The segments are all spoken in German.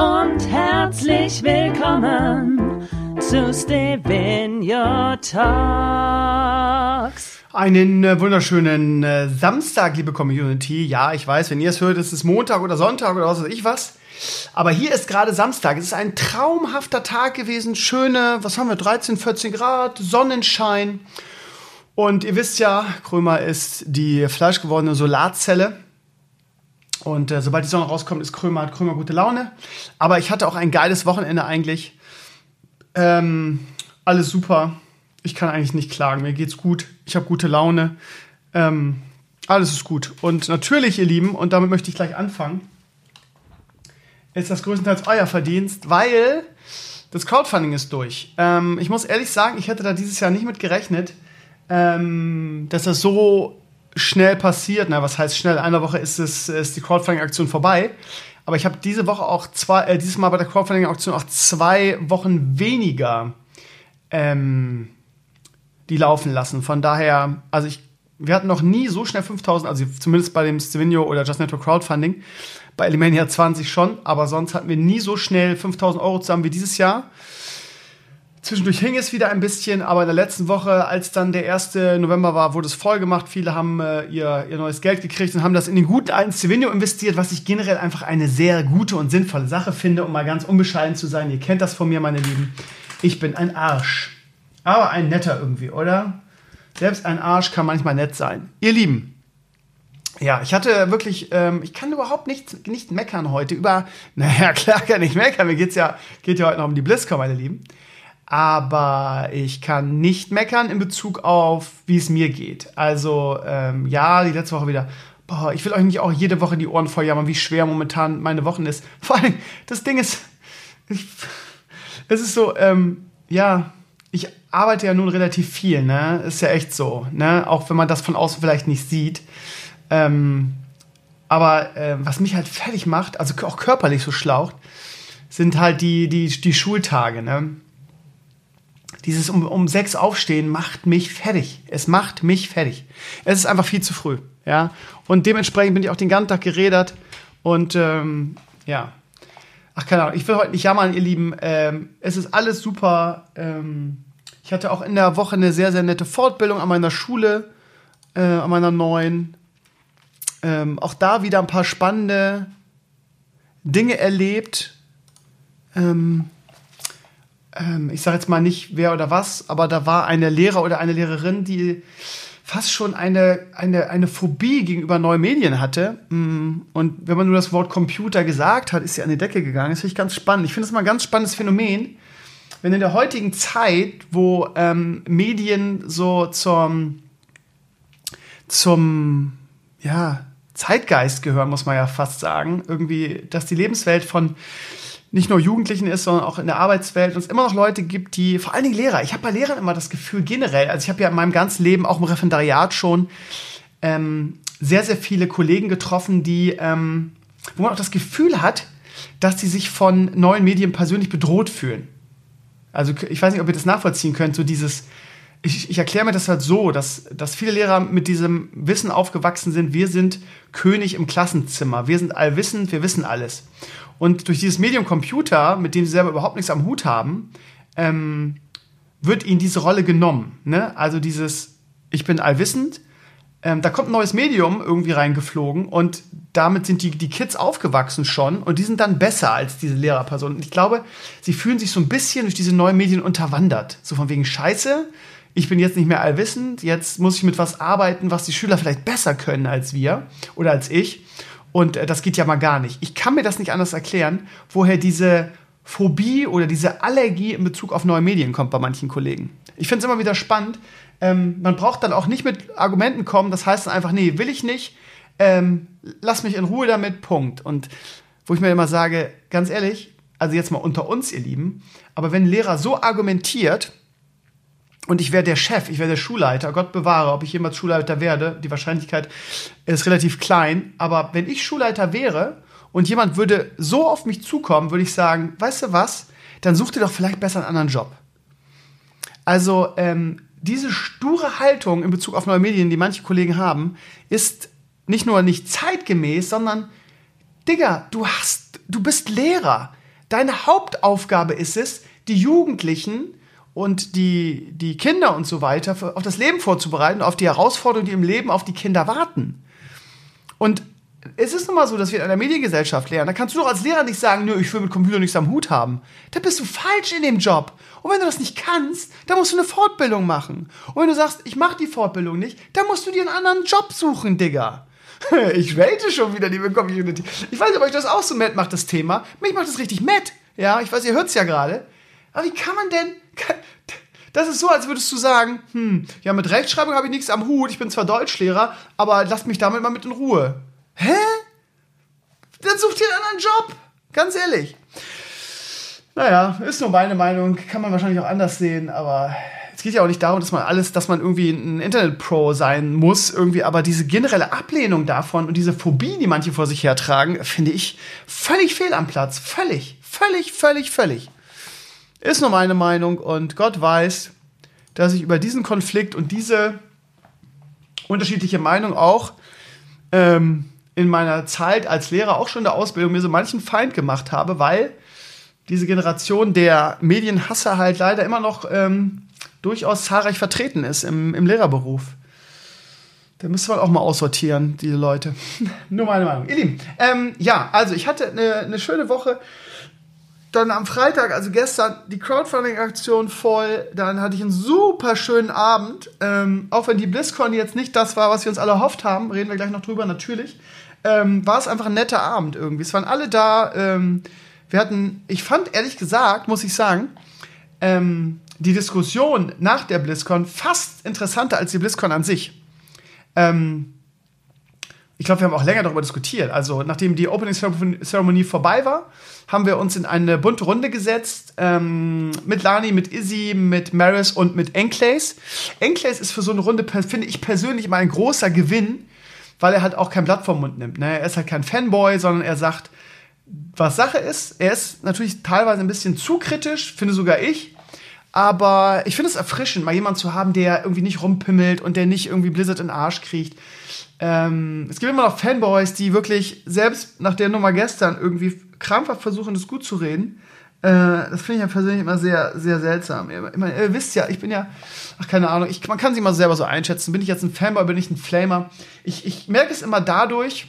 Und herzlich willkommen zu Stevenio Talks. Einen äh, wunderschönen äh, Samstag, liebe Community. Ja, ich weiß, wenn ihr es hört, ist es Montag oder Sonntag oder was weiß ich was. Aber hier ist gerade Samstag. Es ist ein traumhafter Tag gewesen. Schöne, was haben wir, 13, 14 Grad, Sonnenschein. Und ihr wisst ja, Krömer ist die fleischgewordene Solarzelle. Und äh, sobald die Sonne rauskommt, ist Krömer, hat Krömer gute Laune. Aber ich hatte auch ein geiles Wochenende eigentlich. Ähm, alles super. Ich kann eigentlich nicht klagen. Mir geht's gut. Ich habe gute Laune. Ähm, alles ist gut. Und natürlich, ihr Lieben, und damit möchte ich gleich anfangen, ist das größtenteils euer Verdienst, weil das Crowdfunding ist durch. Ähm, ich muss ehrlich sagen, ich hätte da dieses Jahr nicht mit gerechnet, ähm, dass das so schnell passiert. Na, was heißt schnell? In einer Woche ist, es, ist die Crowdfunding-Aktion vorbei. Aber ich habe diese Woche auch zwei, äh, dieses Mal bei der Crowdfunding-Aktion auch zwei Wochen weniger ähm, die laufen lassen. Von daher, also ich, wir hatten noch nie so schnell 5000, also zumindest bei dem Stevenio oder Just Network Crowdfunding bei Elimania 20 schon, aber sonst hatten wir nie so schnell 5000 Euro zusammen wie dieses Jahr. Zwischendurch hing es wieder ein bisschen, aber in der letzten Woche, als dann der 1. November war, wurde es voll gemacht. Viele haben äh, ihr, ihr neues Geld gekriegt und haben das in den guten alten Stevenio investiert, was ich generell einfach eine sehr gute und sinnvolle Sache finde, um mal ganz unbescheiden zu sein. Ihr kennt das von mir, meine Lieben. Ich bin ein Arsch. Aber ein netter irgendwie, oder? Selbst ein Arsch kann manchmal nett sein. Ihr Lieben, ja, ich hatte wirklich, ähm, ich kann überhaupt nicht, nicht meckern heute über, naja, klar kann ich meckern, mir geht's ja, geht ja heute noch um die BlizzCon, meine Lieben. Aber ich kann nicht meckern in Bezug auf, wie es mir geht. Also, ähm, ja, die letzte Woche wieder, boah, ich will euch nicht auch jede Woche die Ohren voll jammern, wie schwer momentan meine Wochen ist. Vor allem, das Ding ist, ich, es ist so, ähm, ja, ich arbeite ja nun relativ viel, ne? Ist ja echt so, ne? Auch wenn man das von außen vielleicht nicht sieht. Ähm, aber äh, was mich halt fertig macht, also auch körperlich so schlaucht, sind halt die, die, die Schultage. Ne? Dieses um, um sechs aufstehen macht mich fertig. Es macht mich fertig. Es ist einfach viel zu früh. Ja? Und dementsprechend bin ich auch den ganzen Tag gerädert. Und ähm, ja. Ach, keine Ahnung. Ich will heute nicht jammern, ihr Lieben. Ähm, es ist alles super. Ähm, ich hatte auch in der Woche eine sehr, sehr nette Fortbildung an meiner Schule, äh, an meiner neuen. Ähm, auch da wieder ein paar spannende Dinge erlebt. Ähm, ähm, ich sage jetzt mal nicht wer oder was, aber da war eine Lehrer oder eine Lehrerin, die fast schon eine, eine, eine Phobie gegenüber neuen Medien hatte. Mm, und wenn man nur das Wort Computer gesagt hat, ist sie an die Decke gegangen. Das finde ich ganz spannend. Ich finde es mal ein ganz spannendes Phänomen, wenn in der heutigen Zeit, wo ähm, Medien so zum, zum, ja, Zeitgeist gehören, muss man ja fast sagen. Irgendwie, dass die Lebenswelt von nicht nur Jugendlichen ist, sondern auch in der Arbeitswelt und es immer noch Leute gibt, die, vor allen Dingen Lehrer, ich habe bei Lehrern immer das Gefühl generell, also ich habe ja in meinem ganzen Leben auch im Referendariat schon ähm, sehr, sehr viele Kollegen getroffen, die, ähm, wo man auch das Gefühl hat, dass die sich von neuen Medien persönlich bedroht fühlen. Also ich weiß nicht, ob ihr das nachvollziehen könnt, so dieses, ich, ich erkläre mir das halt so, dass, dass viele Lehrer mit diesem Wissen aufgewachsen sind, wir sind König im Klassenzimmer, wir sind allwissend, wir wissen alles. Und durch dieses Medium Computer, mit dem sie selber überhaupt nichts am Hut haben, ähm, wird ihnen diese Rolle genommen. Ne? Also dieses, ich bin allwissend, ähm, da kommt ein neues Medium irgendwie reingeflogen und damit sind die, die Kids aufgewachsen schon und die sind dann besser als diese Lehrerpersonen. Ich glaube, sie fühlen sich so ein bisschen durch diese neuen Medien unterwandert. So von wegen Scheiße, ich bin jetzt nicht mehr allwissend, jetzt muss ich mit was arbeiten, was die Schüler vielleicht besser können als wir oder als ich. Und äh, das geht ja mal gar nicht. Ich kann mir das nicht anders erklären, woher diese Phobie oder diese Allergie in Bezug auf neue Medien kommt bei manchen Kollegen. Ich finde es immer wieder spannend. Ähm, man braucht dann auch nicht mit Argumenten kommen. Das heißt dann einfach, nee, will ich nicht. Ähm, lass mich in Ruhe damit, Punkt. Und wo ich mir immer sage, ganz ehrlich, also jetzt mal unter uns, ihr Lieben, aber wenn ein Lehrer so argumentiert, und ich wäre der Chef, ich wäre der Schulleiter, Gott bewahre, ob ich jemals Schulleiter werde, die Wahrscheinlichkeit ist relativ klein, aber wenn ich Schulleiter wäre und jemand würde so auf mich zukommen, würde ich sagen, weißt du was, dann such dir doch vielleicht besser einen anderen Job. Also ähm, diese sture Haltung in Bezug auf neue Medien, die manche Kollegen haben, ist nicht nur nicht zeitgemäß, sondern Digga, du hast, du bist Lehrer. Deine Hauptaufgabe ist es, die Jugendlichen und die, die Kinder und so weiter auf das Leben vorzubereiten, auf die Herausforderungen, die im Leben auf die Kinder warten. Und es ist nun mal so, dass wir in einer Mediengesellschaft lernen. Da kannst du doch als Lehrer nicht sagen, nö, ich will mit Computer nichts am Hut haben. Da bist du falsch in dem Job. Und wenn du das nicht kannst, dann musst du eine Fortbildung machen. Und wenn du sagst, ich mach die Fortbildung nicht, dann musst du dir einen anderen Job suchen, Digga. Ich rate schon wieder, liebe Community. Ich weiß nicht, ob euch das auch so matt macht, das Thema. Mich macht das richtig matt. Ja, ich weiß, ihr hört's ja gerade. Aber wie kann man denn. Das ist so, als würdest du sagen, hm, ja, mit Rechtschreibung habe ich nichts am Hut, ich bin zwar Deutschlehrer, aber lasst mich damit mal mit in Ruhe. Hä? Dann such dir einen anderen Job. Ganz ehrlich. Naja, ist nur meine Meinung, kann man wahrscheinlich auch anders sehen, aber es geht ja auch nicht darum, dass man alles, dass man irgendwie ein Internet-Pro sein muss, irgendwie, aber diese generelle Ablehnung davon und diese Phobie, die manche vor sich hertragen, finde ich völlig fehl am Platz. Völlig, völlig, völlig, völlig. Ist nur meine Meinung und Gott weiß, dass ich über diesen Konflikt und diese unterschiedliche Meinung auch ähm, in meiner Zeit als Lehrer auch schon in der Ausbildung mir so manchen Feind gemacht habe, weil diese Generation der Medienhasser halt leider immer noch ähm, durchaus zahlreich vertreten ist im, im Lehrerberuf. Da müsste man auch mal aussortieren, diese Leute. Nur meine Meinung. Ihr Lieben, ähm, ja, also ich hatte eine, eine schöne Woche dann am Freitag, also gestern, die Crowdfunding-Aktion voll. Dann hatte ich einen super schönen Abend. Ähm, auch wenn die BlizzCon jetzt nicht das war, was wir uns alle erhofft haben, reden wir gleich noch drüber, natürlich. Ähm, war es einfach ein netter Abend irgendwie. Es waren alle da. Ähm, wir hatten, ich fand ehrlich gesagt, muss ich sagen, ähm, die Diskussion nach der BlizzCon fast interessanter als die BlizzCon an sich. Ähm, ich glaube, wir haben auch länger darüber diskutiert. Also, nachdem die Opening-Zeremonie vorbei war, haben wir uns in eine bunte Runde gesetzt. Ähm, mit Lani, mit Izzy, mit Maris und mit Enclays. Enclays ist für so eine Runde, finde ich persönlich immer ein großer Gewinn, weil er halt auch kein Blatt vom Mund nimmt. Ne? Er ist halt kein Fanboy, sondern er sagt, was Sache ist. Er ist natürlich teilweise ein bisschen zu kritisch, finde sogar ich. Aber ich finde es erfrischend, mal jemanden zu haben, der irgendwie nicht rumpimmelt und der nicht irgendwie Blizzard in den Arsch kriegt. Ähm, es gibt immer noch Fanboys, die wirklich selbst nach der Nummer gestern irgendwie krampfhaft versuchen, das gut zu reden. Äh, das finde ich ja persönlich immer sehr, sehr seltsam. Ihr, ihr, ihr, wisst ja, ich bin ja, ach keine Ahnung, ich, man kann sich mal selber so einschätzen. Bin ich jetzt ein Fanboy, bin ich ein Flamer? Ich, ich merke es immer dadurch,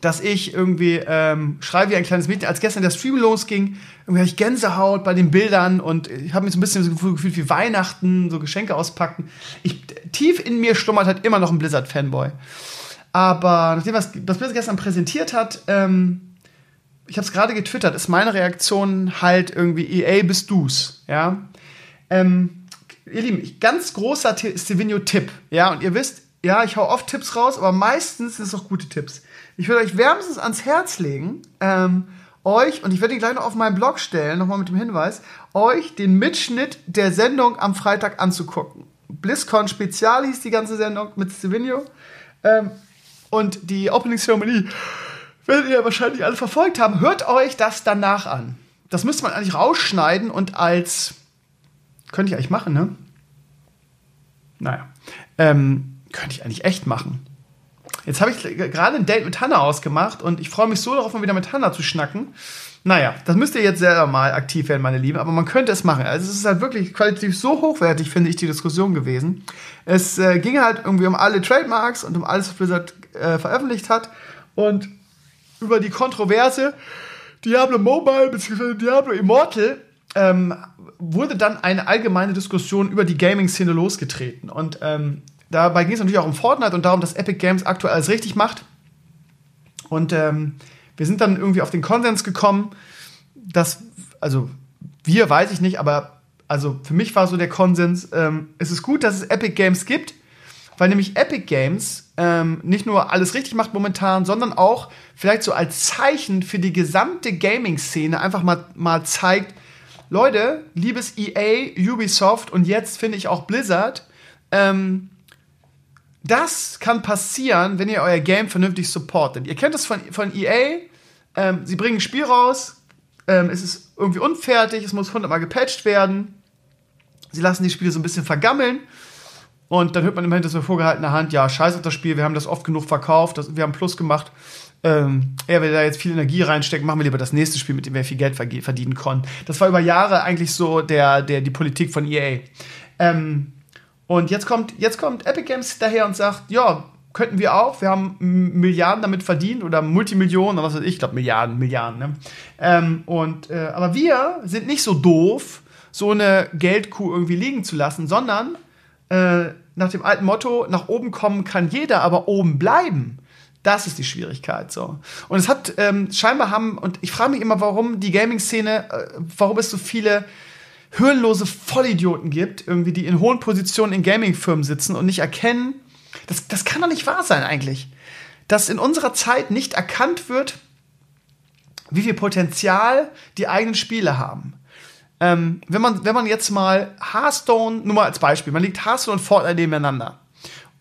dass ich irgendwie ähm, schreibe wie ein kleines Mädchen. Als gestern der Stream losging, irgendwie hatte ich Gänsehaut bei den Bildern und ich habe mich so ein bisschen so gefühlt wie Weihnachten, so Geschenke auspacken. Ich, tief in mir schlummert halt immer noch ein Blizzard-Fanboy. Aber nachdem was das Blizzard gestern präsentiert hat, ähm, ich habe es gerade getwittert, ist meine Reaktion halt irgendwie EA bist du's, ja. Ähm, ihr Lieben, ganz großer Stevenio-Tipp, ja, und ihr wisst, ja, ich hau oft Tipps raus, aber meistens sind es auch gute Tipps. Ich würde euch wärmstens ans Herz legen, ähm, euch, und ich werde ihn gleich noch auf meinen Blog stellen, nochmal mit dem Hinweis, euch den Mitschnitt der Sendung am Freitag anzugucken. BlizzCon Spezial hieß die ganze Sendung mit Stevenio. Ähm, und die Opening Ceremony werdet ihr wahrscheinlich alle verfolgt haben. Hört euch das danach an. Das müsste man eigentlich rausschneiden und als. Könnte ich eigentlich machen, ne? Naja. Ähm, könnte ich eigentlich echt machen. Jetzt habe ich gerade ein Date mit Hanna ausgemacht und ich freue mich so darauf, mal wieder mit Hanna zu schnacken. Naja, das müsst ihr jetzt selber mal aktiv werden, meine Lieben, aber man könnte es machen. Also es ist halt wirklich qualitativ so hochwertig, finde ich, die Diskussion gewesen. Es äh, ging halt irgendwie um alle Trademarks und um alles, was Blizzard äh, veröffentlicht hat und über die Kontroverse Diablo Mobile bzw. Diablo Immortal ähm, wurde dann eine allgemeine Diskussion über die Gaming-Szene losgetreten. Und ähm, Dabei ging es natürlich auch um Fortnite und darum, dass Epic Games aktuell alles richtig macht. Und ähm, wir sind dann irgendwie auf den Konsens gekommen, dass, also wir weiß ich nicht, aber also für mich war so der Konsens, ähm, es ist gut, dass es Epic Games gibt, weil nämlich Epic Games ähm, nicht nur alles richtig macht momentan, sondern auch vielleicht so als Zeichen für die gesamte Gaming-Szene einfach mal, mal zeigt, Leute, liebes EA, Ubisoft und jetzt finde ich auch Blizzard, ähm, das kann passieren, wenn ihr euer Game vernünftig supportet. Ihr kennt das von, von EA, ähm, sie bringen ein Spiel raus, ähm, es ist irgendwie unfertig, es muss hundertmal gepatcht werden, sie lassen die Spiele so ein bisschen vergammeln und dann hört man immer hinter so vorgehaltener Hand, ja, scheiß auf das Spiel, wir haben das oft genug verkauft, das, wir haben Plus gemacht. Ähm, er will da jetzt viel Energie reinstecken, machen wir lieber das nächste Spiel, mit dem wir viel Geld verdienen konnten. Das war über Jahre eigentlich so der, der, die Politik von EA. Ähm, und jetzt kommt, jetzt kommt Epic Games daher und sagt, ja, könnten wir auch, wir haben Milliarden damit verdient oder Multimillionen oder was weiß ich, ich glaube Milliarden, Milliarden. Ne? Ähm, und, äh, aber wir sind nicht so doof, so eine Geldkuh irgendwie liegen zu lassen, sondern äh, nach dem alten Motto, nach oben kommen kann jeder, aber oben bleiben. Das ist die Schwierigkeit so. Und es hat ähm, scheinbar haben, und ich frage mich immer, warum die Gaming-Szene, äh, warum es so viele hirnlose Vollidioten gibt, irgendwie, die in hohen Positionen in Gaming-Firmen sitzen und nicht erkennen, das, das kann doch nicht wahr sein eigentlich, dass in unserer Zeit nicht erkannt wird, wie viel Potenzial die eigenen Spiele haben. Ähm, wenn, man, wenn man jetzt mal Hearthstone, nur mal als Beispiel, man legt Hearthstone und Fortnite nebeneinander.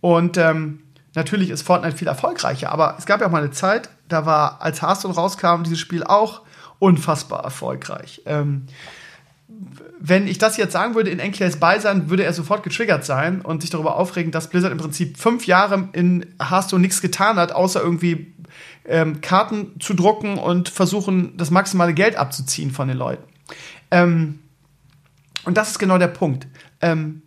Und ähm, natürlich ist Fortnite viel erfolgreicher, aber es gab ja auch mal eine Zeit, da war, als Hearthstone rauskam, dieses Spiel auch unfassbar erfolgreich. Ähm, wenn ich das jetzt sagen würde in Enclaves Beisein, würde er sofort getriggert sein und sich darüber aufregen, dass Blizzard im Prinzip fünf Jahre in Hearthstone nichts getan hat, außer irgendwie ähm, Karten zu drucken und versuchen, das maximale Geld abzuziehen von den Leuten. Ähm, und das ist genau der Punkt. Ähm,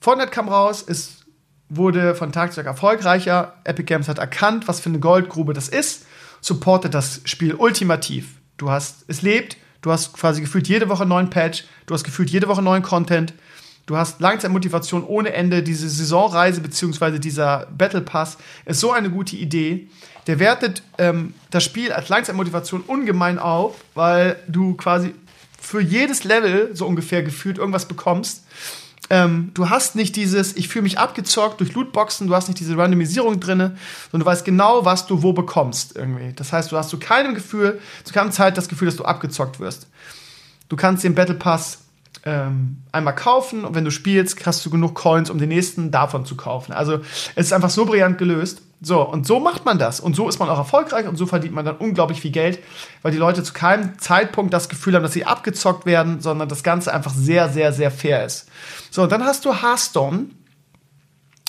Fortnite kam raus, es wurde von Tag zu Tag erfolgreicher. Epic Games hat erkannt, was für eine Goldgrube das ist, supportet das Spiel ultimativ. Du hast, es lebt, du hast quasi gefühlt jede Woche neuen Patch, du hast gefühlt jede Woche neuen Content, du hast Langzeitmotivation ohne Ende. Diese Saisonreise beziehungsweise dieser Battle Pass ist so eine gute Idee. Der wertet ähm, das Spiel als Langzeitmotivation ungemein auf, weil du quasi für jedes Level so ungefähr gefühlt irgendwas bekommst. Ähm, du hast nicht dieses, ich fühle mich abgezockt durch Lootboxen, du hast nicht diese Randomisierung drin, sondern du weißt genau, was du wo bekommst irgendwie. Das heißt, du hast zu keinem Gefühl, zu keiner Zeit das Gefühl, dass du abgezockt wirst. Du kannst den Battle Pass ähm, einmal kaufen und wenn du spielst, hast du genug Coins, um den nächsten davon zu kaufen. Also es ist einfach so brillant gelöst. So, und so macht man das. Und so ist man auch erfolgreich und so verdient man dann unglaublich viel Geld, weil die Leute zu keinem Zeitpunkt das Gefühl haben, dass sie abgezockt werden, sondern das Ganze einfach sehr, sehr, sehr fair ist. So, dann hast du Hearthstone,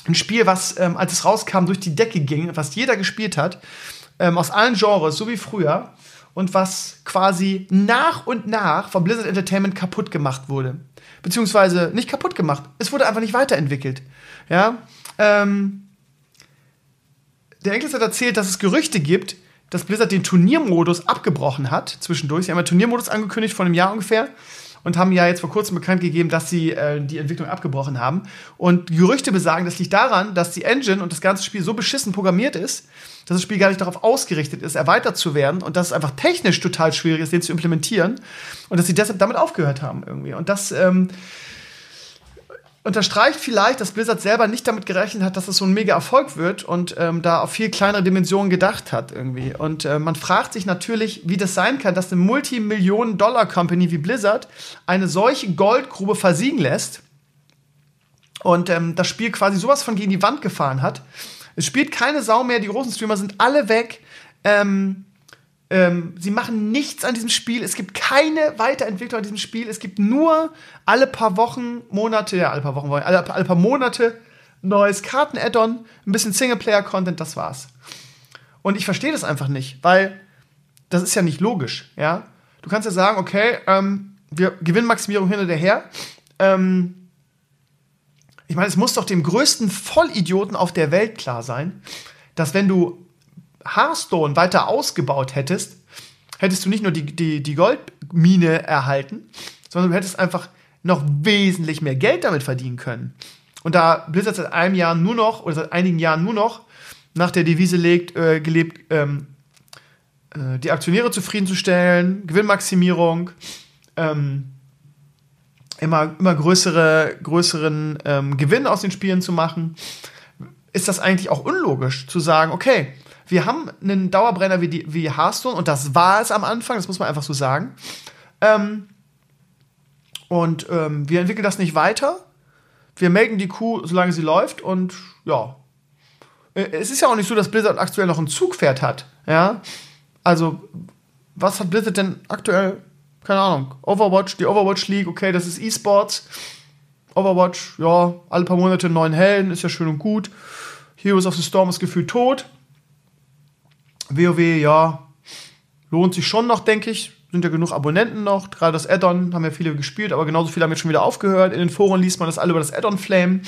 ein Spiel, was, ähm, als es rauskam, durch die Decke ging, was jeder gespielt hat, ähm, aus allen Genres, so wie früher, und was quasi nach und nach von Blizzard Entertainment kaputt gemacht wurde. Beziehungsweise nicht kaputt gemacht, es wurde einfach nicht weiterentwickelt. Ja, ähm, der Enkles hat erzählt, dass es Gerüchte gibt, dass Blizzard den Turniermodus abgebrochen hat zwischendurch. Sie haben ja Turniermodus angekündigt vor einem Jahr ungefähr und haben ja jetzt vor kurzem bekannt gegeben, dass sie äh, die Entwicklung abgebrochen haben. Und Gerüchte besagen, das liegt daran, dass die Engine und das ganze Spiel so beschissen programmiert ist, dass das Spiel gar nicht darauf ausgerichtet ist, erweitert zu werden und dass es einfach technisch total schwierig ist, den zu implementieren und dass sie deshalb damit aufgehört haben irgendwie. Und das ähm, unterstreicht vielleicht, dass Blizzard selber nicht damit gerechnet hat, dass es so ein mega Erfolg wird und ähm, da auf viel kleinere Dimensionen gedacht hat irgendwie. Und äh, man fragt sich natürlich, wie das sein kann, dass eine Multimillionen-Dollar-Company wie Blizzard eine solche Goldgrube versiegen lässt und ähm, das Spiel quasi sowas von gegen die Wand gefahren hat. Es spielt keine Sau mehr, die großen Streamer sind alle weg. Ähm, ähm, sie machen nichts an diesem Spiel. Es gibt keine Weiterentwicklung an diesem Spiel. Es gibt nur alle paar Wochen, Monate, ja, alle paar Wochen, alle, alle paar Monate neues Karten-Add-on, ein bisschen Singleplayer-Content, das war's. Und ich verstehe das einfach nicht, weil das ist ja nicht logisch, ja. Du kannst ja sagen, okay, ähm, wir Gewinnmaximierung hin und her. Ähm, ich meine, es muss doch dem größten Vollidioten auf der Welt klar sein, dass wenn du Hearthstone weiter ausgebaut hättest, hättest du nicht nur die, die, die Goldmine erhalten, sondern du hättest einfach noch wesentlich mehr Geld damit verdienen können. Und da Blizzard seit einem Jahr nur noch, oder seit einigen Jahren nur noch nach der Devise legt, äh, gelebt, ähm, äh, die Aktionäre zufriedenzustellen, Gewinnmaximierung, ähm, immer, immer größere, größeren ähm, Gewinn aus den Spielen zu machen, ist das eigentlich auch unlogisch zu sagen, okay, wir haben einen Dauerbrenner wie, die, wie Hearthstone und das war es am Anfang, das muss man einfach so sagen. Ähm, und ähm, wir entwickeln das nicht weiter. Wir melken die Kuh, solange sie läuft und ja. Äh, es ist ja auch nicht so, dass Blizzard aktuell noch ein Zugpferd hat. Ja. Also, was hat Blizzard denn aktuell? Keine Ahnung. Overwatch, die Overwatch League, okay, das ist E-Sports. Overwatch, ja, alle paar Monate neuen Helden, ist ja schön und gut. Heroes of the Storm ist gefühlt tot. WoW, ja, lohnt sich schon noch, denke ich. Sind ja genug Abonnenten noch. Gerade das Add-on haben ja viele gespielt, aber genauso viele haben jetzt schon wieder aufgehört. In den Foren liest man das alle über das Add-on Flame.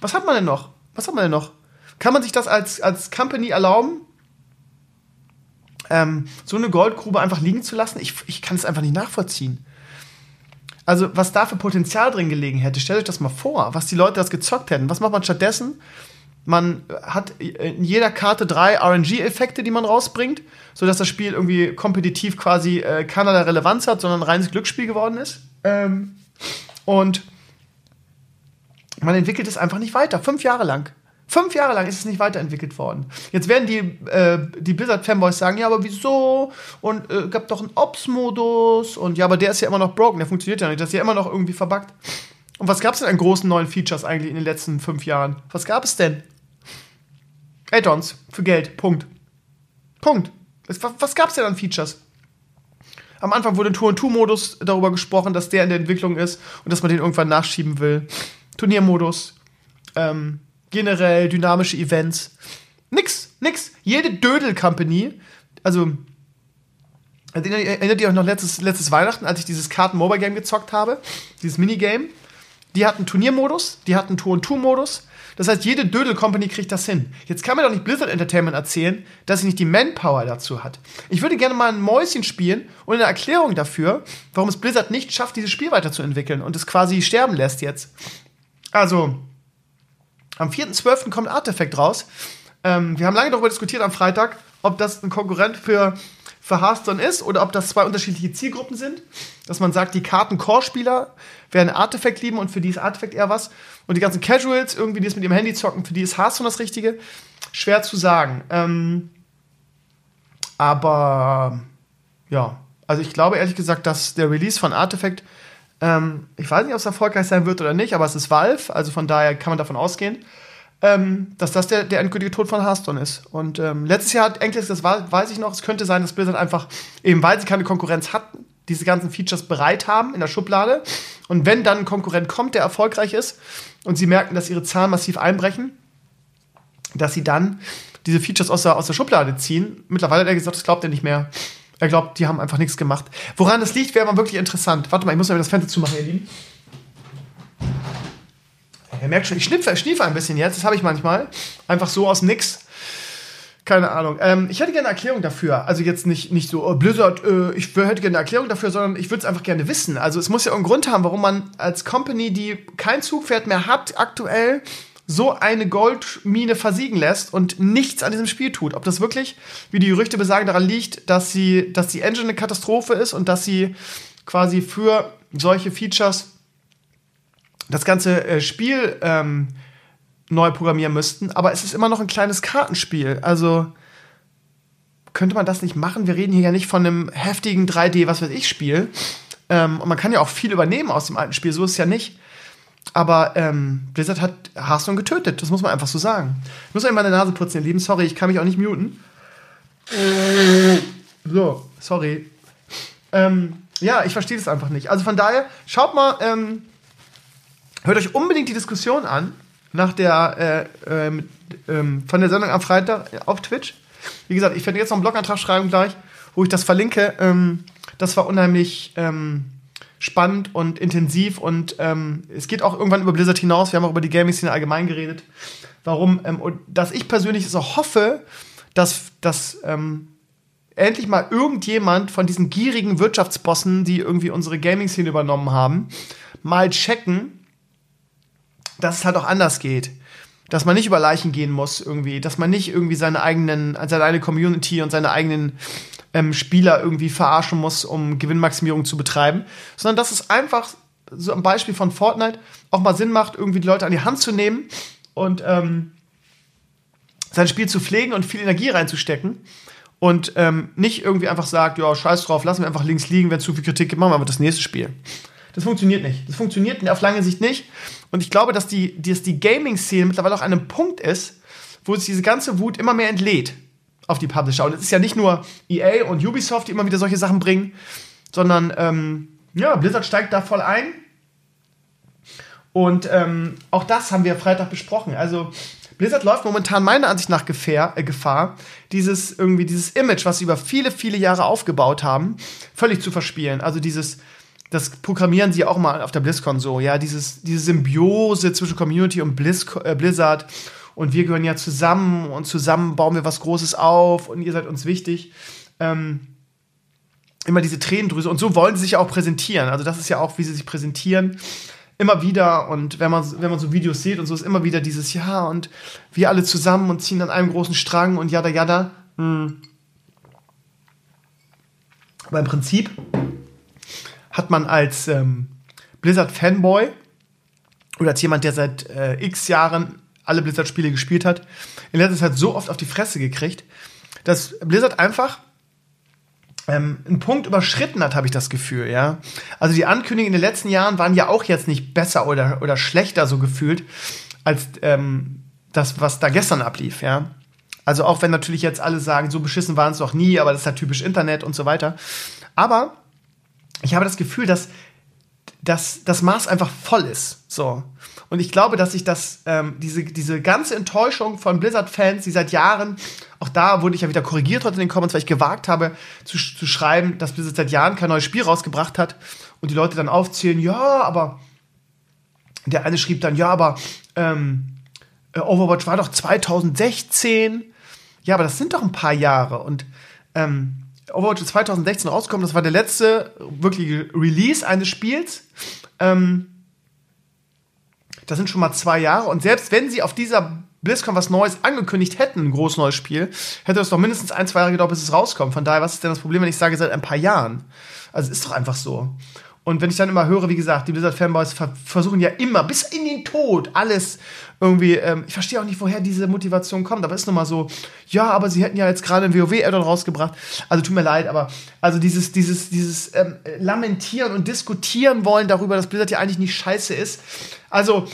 Was hat man denn noch? Was hat man denn noch? Kann man sich das als, als Company erlauben? Ähm, so eine Goldgrube einfach liegen zu lassen? Ich, ich kann es einfach nicht nachvollziehen. Also, was da für Potenzial drin gelegen hätte, stellt euch das mal vor, was die Leute das gezockt hätten. Was macht man stattdessen? Man hat in jeder Karte drei RNG-Effekte, die man rausbringt, sodass das Spiel irgendwie kompetitiv quasi äh, keinerlei Relevanz hat, sondern ein reines Glücksspiel geworden ist. Ähm, und man entwickelt es einfach nicht weiter. Fünf Jahre lang. Fünf Jahre lang ist es nicht weiterentwickelt worden. Jetzt werden die, äh, die Blizzard-Fanboys sagen, ja, aber wieso? Und äh, gab doch einen Ops-Modus und ja, aber der ist ja immer noch broken, der funktioniert ja nicht, das ist ja immer noch irgendwie verbuggt. Und was gab es denn an großen neuen Features eigentlich in den letzten fünf Jahren? Was gab es denn? Add-ons für Geld. Punkt. Punkt. Was, was gab es denn an Features? Am Anfang wurde im Tour-and-Two-Modus darüber gesprochen, dass der in der Entwicklung ist und dass man den irgendwann nachschieben will. Turniermodus. Ähm, generell dynamische Events. Nix, nix. Jede Dödel-Company, also erinnert ihr euch noch letztes, letztes Weihnachten, als ich dieses Karten-Mobile-Game gezockt habe? Dieses Minigame? Die hatten Turniermodus, die hatten Tour-and-Two-Modus, das heißt, jede Dödel-Company kriegt das hin. Jetzt kann mir doch nicht Blizzard Entertainment erzählen, dass sie nicht die Manpower dazu hat. Ich würde gerne mal ein Mäuschen spielen und eine Erklärung dafür, warum es Blizzard nicht schafft, dieses Spiel weiterzuentwickeln und es quasi sterben lässt jetzt. Also, am 4.12. kommt Artifact raus. Ähm, wir haben lange darüber diskutiert am Freitag, ob das ein Konkurrent für für Hearthstone ist oder ob das zwei unterschiedliche Zielgruppen sind. Dass man sagt, die Karten-Core-Spieler werden Artefakt lieben und für die ist Artefakt eher was. Und die ganzen Casuals, irgendwie, die es mit dem Handy zocken, für die ist Hearthstone das Richtige. Schwer zu sagen. Ähm, aber ja, also ich glaube ehrlich gesagt, dass der Release von Artifact, ähm, ich weiß nicht, ob es erfolgreich sein wird oder nicht, aber es ist Valve, also von daher kann man davon ausgehen ähm, dass das der, der endgültige Tod von Hearthstone ist. Und ähm, letztes Jahr hat Enkel's, das war, weiß ich noch, es könnte sein, dass Blizzard einfach, eben weil sie keine Konkurrenz hatten, diese ganzen Features bereit haben in der Schublade. Und wenn dann ein Konkurrent kommt, der erfolgreich ist, und sie merken, dass ihre Zahlen massiv einbrechen, dass sie dann diese Features aus der, aus der Schublade ziehen. Mittlerweile hat er gesagt, das glaubt er nicht mehr. Er glaubt, die haben einfach nichts gemacht. Woran das liegt, wäre mal wirklich interessant. Warte mal, ich muss mal das Fenster zumachen, ihr Lieben. Ihr merkt schon, ich schnipfe, schniefe ein bisschen jetzt. Das habe ich manchmal. Einfach so aus nix. Keine Ahnung. Ähm, ich hätte gerne eine Erklärung dafür. Also jetzt nicht, nicht so, oh, Blizzard, äh, ich hätte gerne eine Erklärung dafür, sondern ich würde es einfach gerne wissen. Also es muss ja einen Grund haben, warum man als Company, die kein Zugpferd mehr hat, aktuell so eine Goldmine versiegen lässt und nichts an diesem Spiel tut. Ob das wirklich, wie die Gerüchte besagen, daran liegt, dass sie, dass die Engine eine Katastrophe ist und dass sie quasi für solche Features das ganze äh, Spiel ähm, neu programmieren müssten, aber es ist immer noch ein kleines Kartenspiel. Also könnte man das nicht machen? Wir reden hier ja nicht von einem heftigen 3D, was weiß ich, Spiel. Ähm, und man kann ja auch viel übernehmen aus dem alten Spiel, so ist es ja nicht. Aber ähm, Blizzard hat Hearthstone getötet, das muss man einfach so sagen. Ich muss euch meine Nase putzen, ihr Lieben. Sorry, ich kann mich auch nicht muten. So, sorry. Ähm, ja, ich verstehe das einfach nicht. Also von daher, schaut mal, ähm, Hört euch unbedingt die Diskussion an nach der äh, äh, ähm, von der Sendung am Freitag auf Twitch. Wie gesagt, ich werde jetzt noch einen Blogantrag schreiben gleich, wo ich das verlinke. Ähm, das war unheimlich ähm, spannend und intensiv und ähm, es geht auch irgendwann über Blizzard hinaus. Wir haben auch über die Gaming-Szene allgemein geredet. Warum? Ähm, und dass ich persönlich so hoffe, dass, dass ähm, endlich mal irgendjemand von diesen gierigen Wirtschaftsbossen, die irgendwie unsere Gaming-Szene übernommen haben, mal checken, dass es halt auch anders geht. Dass man nicht über Leichen gehen muss irgendwie, dass man nicht irgendwie seine eigenen, seine eigene Community und seine eigenen ähm, Spieler irgendwie verarschen muss, um Gewinnmaximierung zu betreiben, sondern dass es einfach so am Beispiel von Fortnite auch mal Sinn macht, irgendwie die Leute an die Hand zu nehmen und ähm, sein Spiel zu pflegen und viel Energie reinzustecken und ähm, nicht irgendwie einfach sagt, ja, scheiß drauf, lassen wir einfach links liegen, wenn zu viel Kritik gibt, machen wir einfach das nächste Spiel. Das funktioniert nicht. Das funktioniert auf lange Sicht nicht. Und ich glaube, dass die, dass die Gaming-Szene mittlerweile auch an einem Punkt ist, wo sich diese ganze Wut immer mehr entlädt auf die Publisher. Und es ist ja nicht nur EA und Ubisoft, die immer wieder solche Sachen bringen, sondern ähm, ja, Blizzard steigt da voll ein. Und ähm, auch das haben wir Freitag besprochen. Also Blizzard läuft momentan meiner Ansicht nach Gefahr, äh, Gefahr, dieses irgendwie dieses Image, was sie über viele, viele Jahre aufgebaut haben, völlig zu verspielen. Also dieses, das programmieren sie auch mal auf der BlizzCon so, ja, dieses, diese Symbiose zwischen Community und Blizz, äh, Blizzard und wir gehören ja zusammen und zusammen bauen wir was Großes auf und ihr seid uns wichtig. Ähm, immer diese Tränendrüse und so wollen sie sich auch präsentieren. Also das ist ja auch, wie sie sich präsentieren. Immer wieder und wenn man, wenn man so Videos sieht und so ist immer wieder dieses Ja und wir alle zusammen und ziehen an einem großen Strang und jada jada. Hm. Aber im Prinzip hat man als ähm, Blizzard-Fanboy oder als jemand, der seit äh, x Jahren alle Blizzard-Spiele gespielt hat, in letzter Zeit so oft auf die Fresse gekriegt, dass Blizzard einfach ähm, einen Punkt überschritten hat, habe ich das Gefühl, ja. Also die Ankündigungen in den letzten Jahren waren ja auch jetzt nicht besser oder, oder schlechter so gefühlt, als ähm, das, was da gestern ablief, ja. Also auch wenn natürlich jetzt alle sagen, so beschissen waren es doch nie, aber das ist ja typisch Internet und so weiter. Aber ich habe das Gefühl, dass, dass das Maß einfach voll ist. So. Und ich glaube, dass sich das, ähm, diese, diese ganze Enttäuschung von Blizzard-Fans, die seit Jahren, auch da wurde ich ja wieder korrigiert heute in den Comments, weil ich gewagt habe zu, zu schreiben, dass Blizzard seit Jahren kein neues Spiel rausgebracht hat und die Leute dann aufzählen, ja, aber der eine schrieb dann, ja, aber ähm, äh, Overwatch war doch 2016. Ja, aber das sind doch ein paar Jahre und ähm, Overwatch ist 2016 rausgekommen, das war der letzte wirkliche Release eines Spiels. Ähm, das sind schon mal zwei Jahre. Und selbst wenn sie auf dieser BlizzCon was Neues angekündigt hätten, ein groß neues Spiel, hätte es doch mindestens ein, zwei Jahre gedauert, bis es rauskommt. Von daher, was ist denn das Problem, wenn ich sage, seit ein paar Jahren? Also, ist doch einfach so. Und wenn ich dann immer höre, wie gesagt, die Blizzard-Fanboys ver versuchen ja immer bis in den Tod alles irgendwie, ähm, ich verstehe auch nicht, woher diese Motivation kommt, aber ist nun mal so, ja, aber sie hätten ja jetzt gerade ein WoW-Addon rausgebracht. Also tut mir leid, aber also dieses, dieses, dieses ähm, Lamentieren und Diskutieren wollen darüber, dass Blizzard ja eigentlich nicht scheiße ist. Also,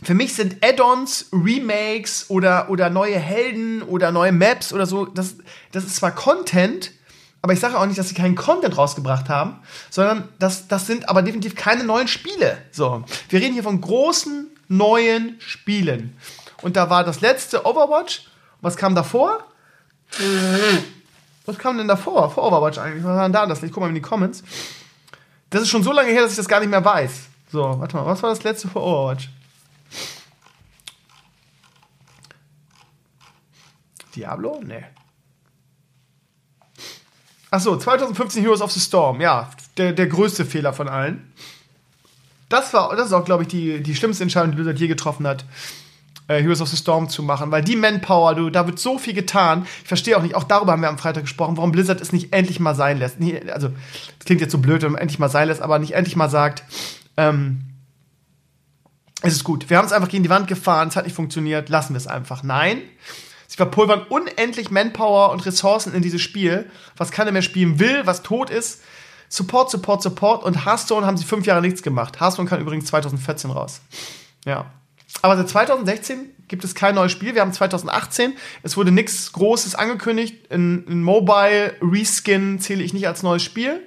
für mich sind Add-ons, Remakes oder, oder neue Helden oder neue Maps oder so, das, das ist zwar Content, aber ich sage auch nicht, dass sie keinen Content rausgebracht haben, sondern das, das sind aber definitiv keine neuen Spiele. So, wir reden hier von großen neuen Spielen. Und da war das letzte Overwatch. Was kam davor? Was kam denn davor? Vor Overwatch eigentlich? Was war denn da das? Ich guck mal in die Comments. Das ist schon so lange her, dass ich das gar nicht mehr weiß. So, warte mal, was war das letzte vor Overwatch? Diablo? Nee. Achso, 2015 Heroes of the Storm, ja, der, der größte Fehler von allen. Das war, das ist auch, glaube ich, die, die schlimmste Entscheidung, die Blizzard je getroffen hat, äh, Heroes of the Storm zu machen, weil die Manpower, du, da wird so viel getan. Ich verstehe auch nicht, auch darüber haben wir am Freitag gesprochen, warum Blizzard es nicht endlich mal sein lässt. Nie, also, das klingt jetzt so blöd, wenn man endlich mal sein lässt, aber nicht endlich mal sagt, ähm, es ist gut. Wir haben es einfach gegen die Wand gefahren, es hat nicht funktioniert, lassen wir es einfach. Nein, Sie verpulvern unendlich Manpower und Ressourcen in dieses Spiel, was keiner mehr spielen will, was tot ist. Support, Support, Support und Hearthstone haben sie fünf Jahre nichts gemacht. Hearthstone kam übrigens 2014 raus. Ja. Aber seit 2016 gibt es kein neues Spiel. Wir haben 2018. Es wurde nichts Großes angekündigt. Ein, Mobile Reskin zähle ich nicht als neues Spiel.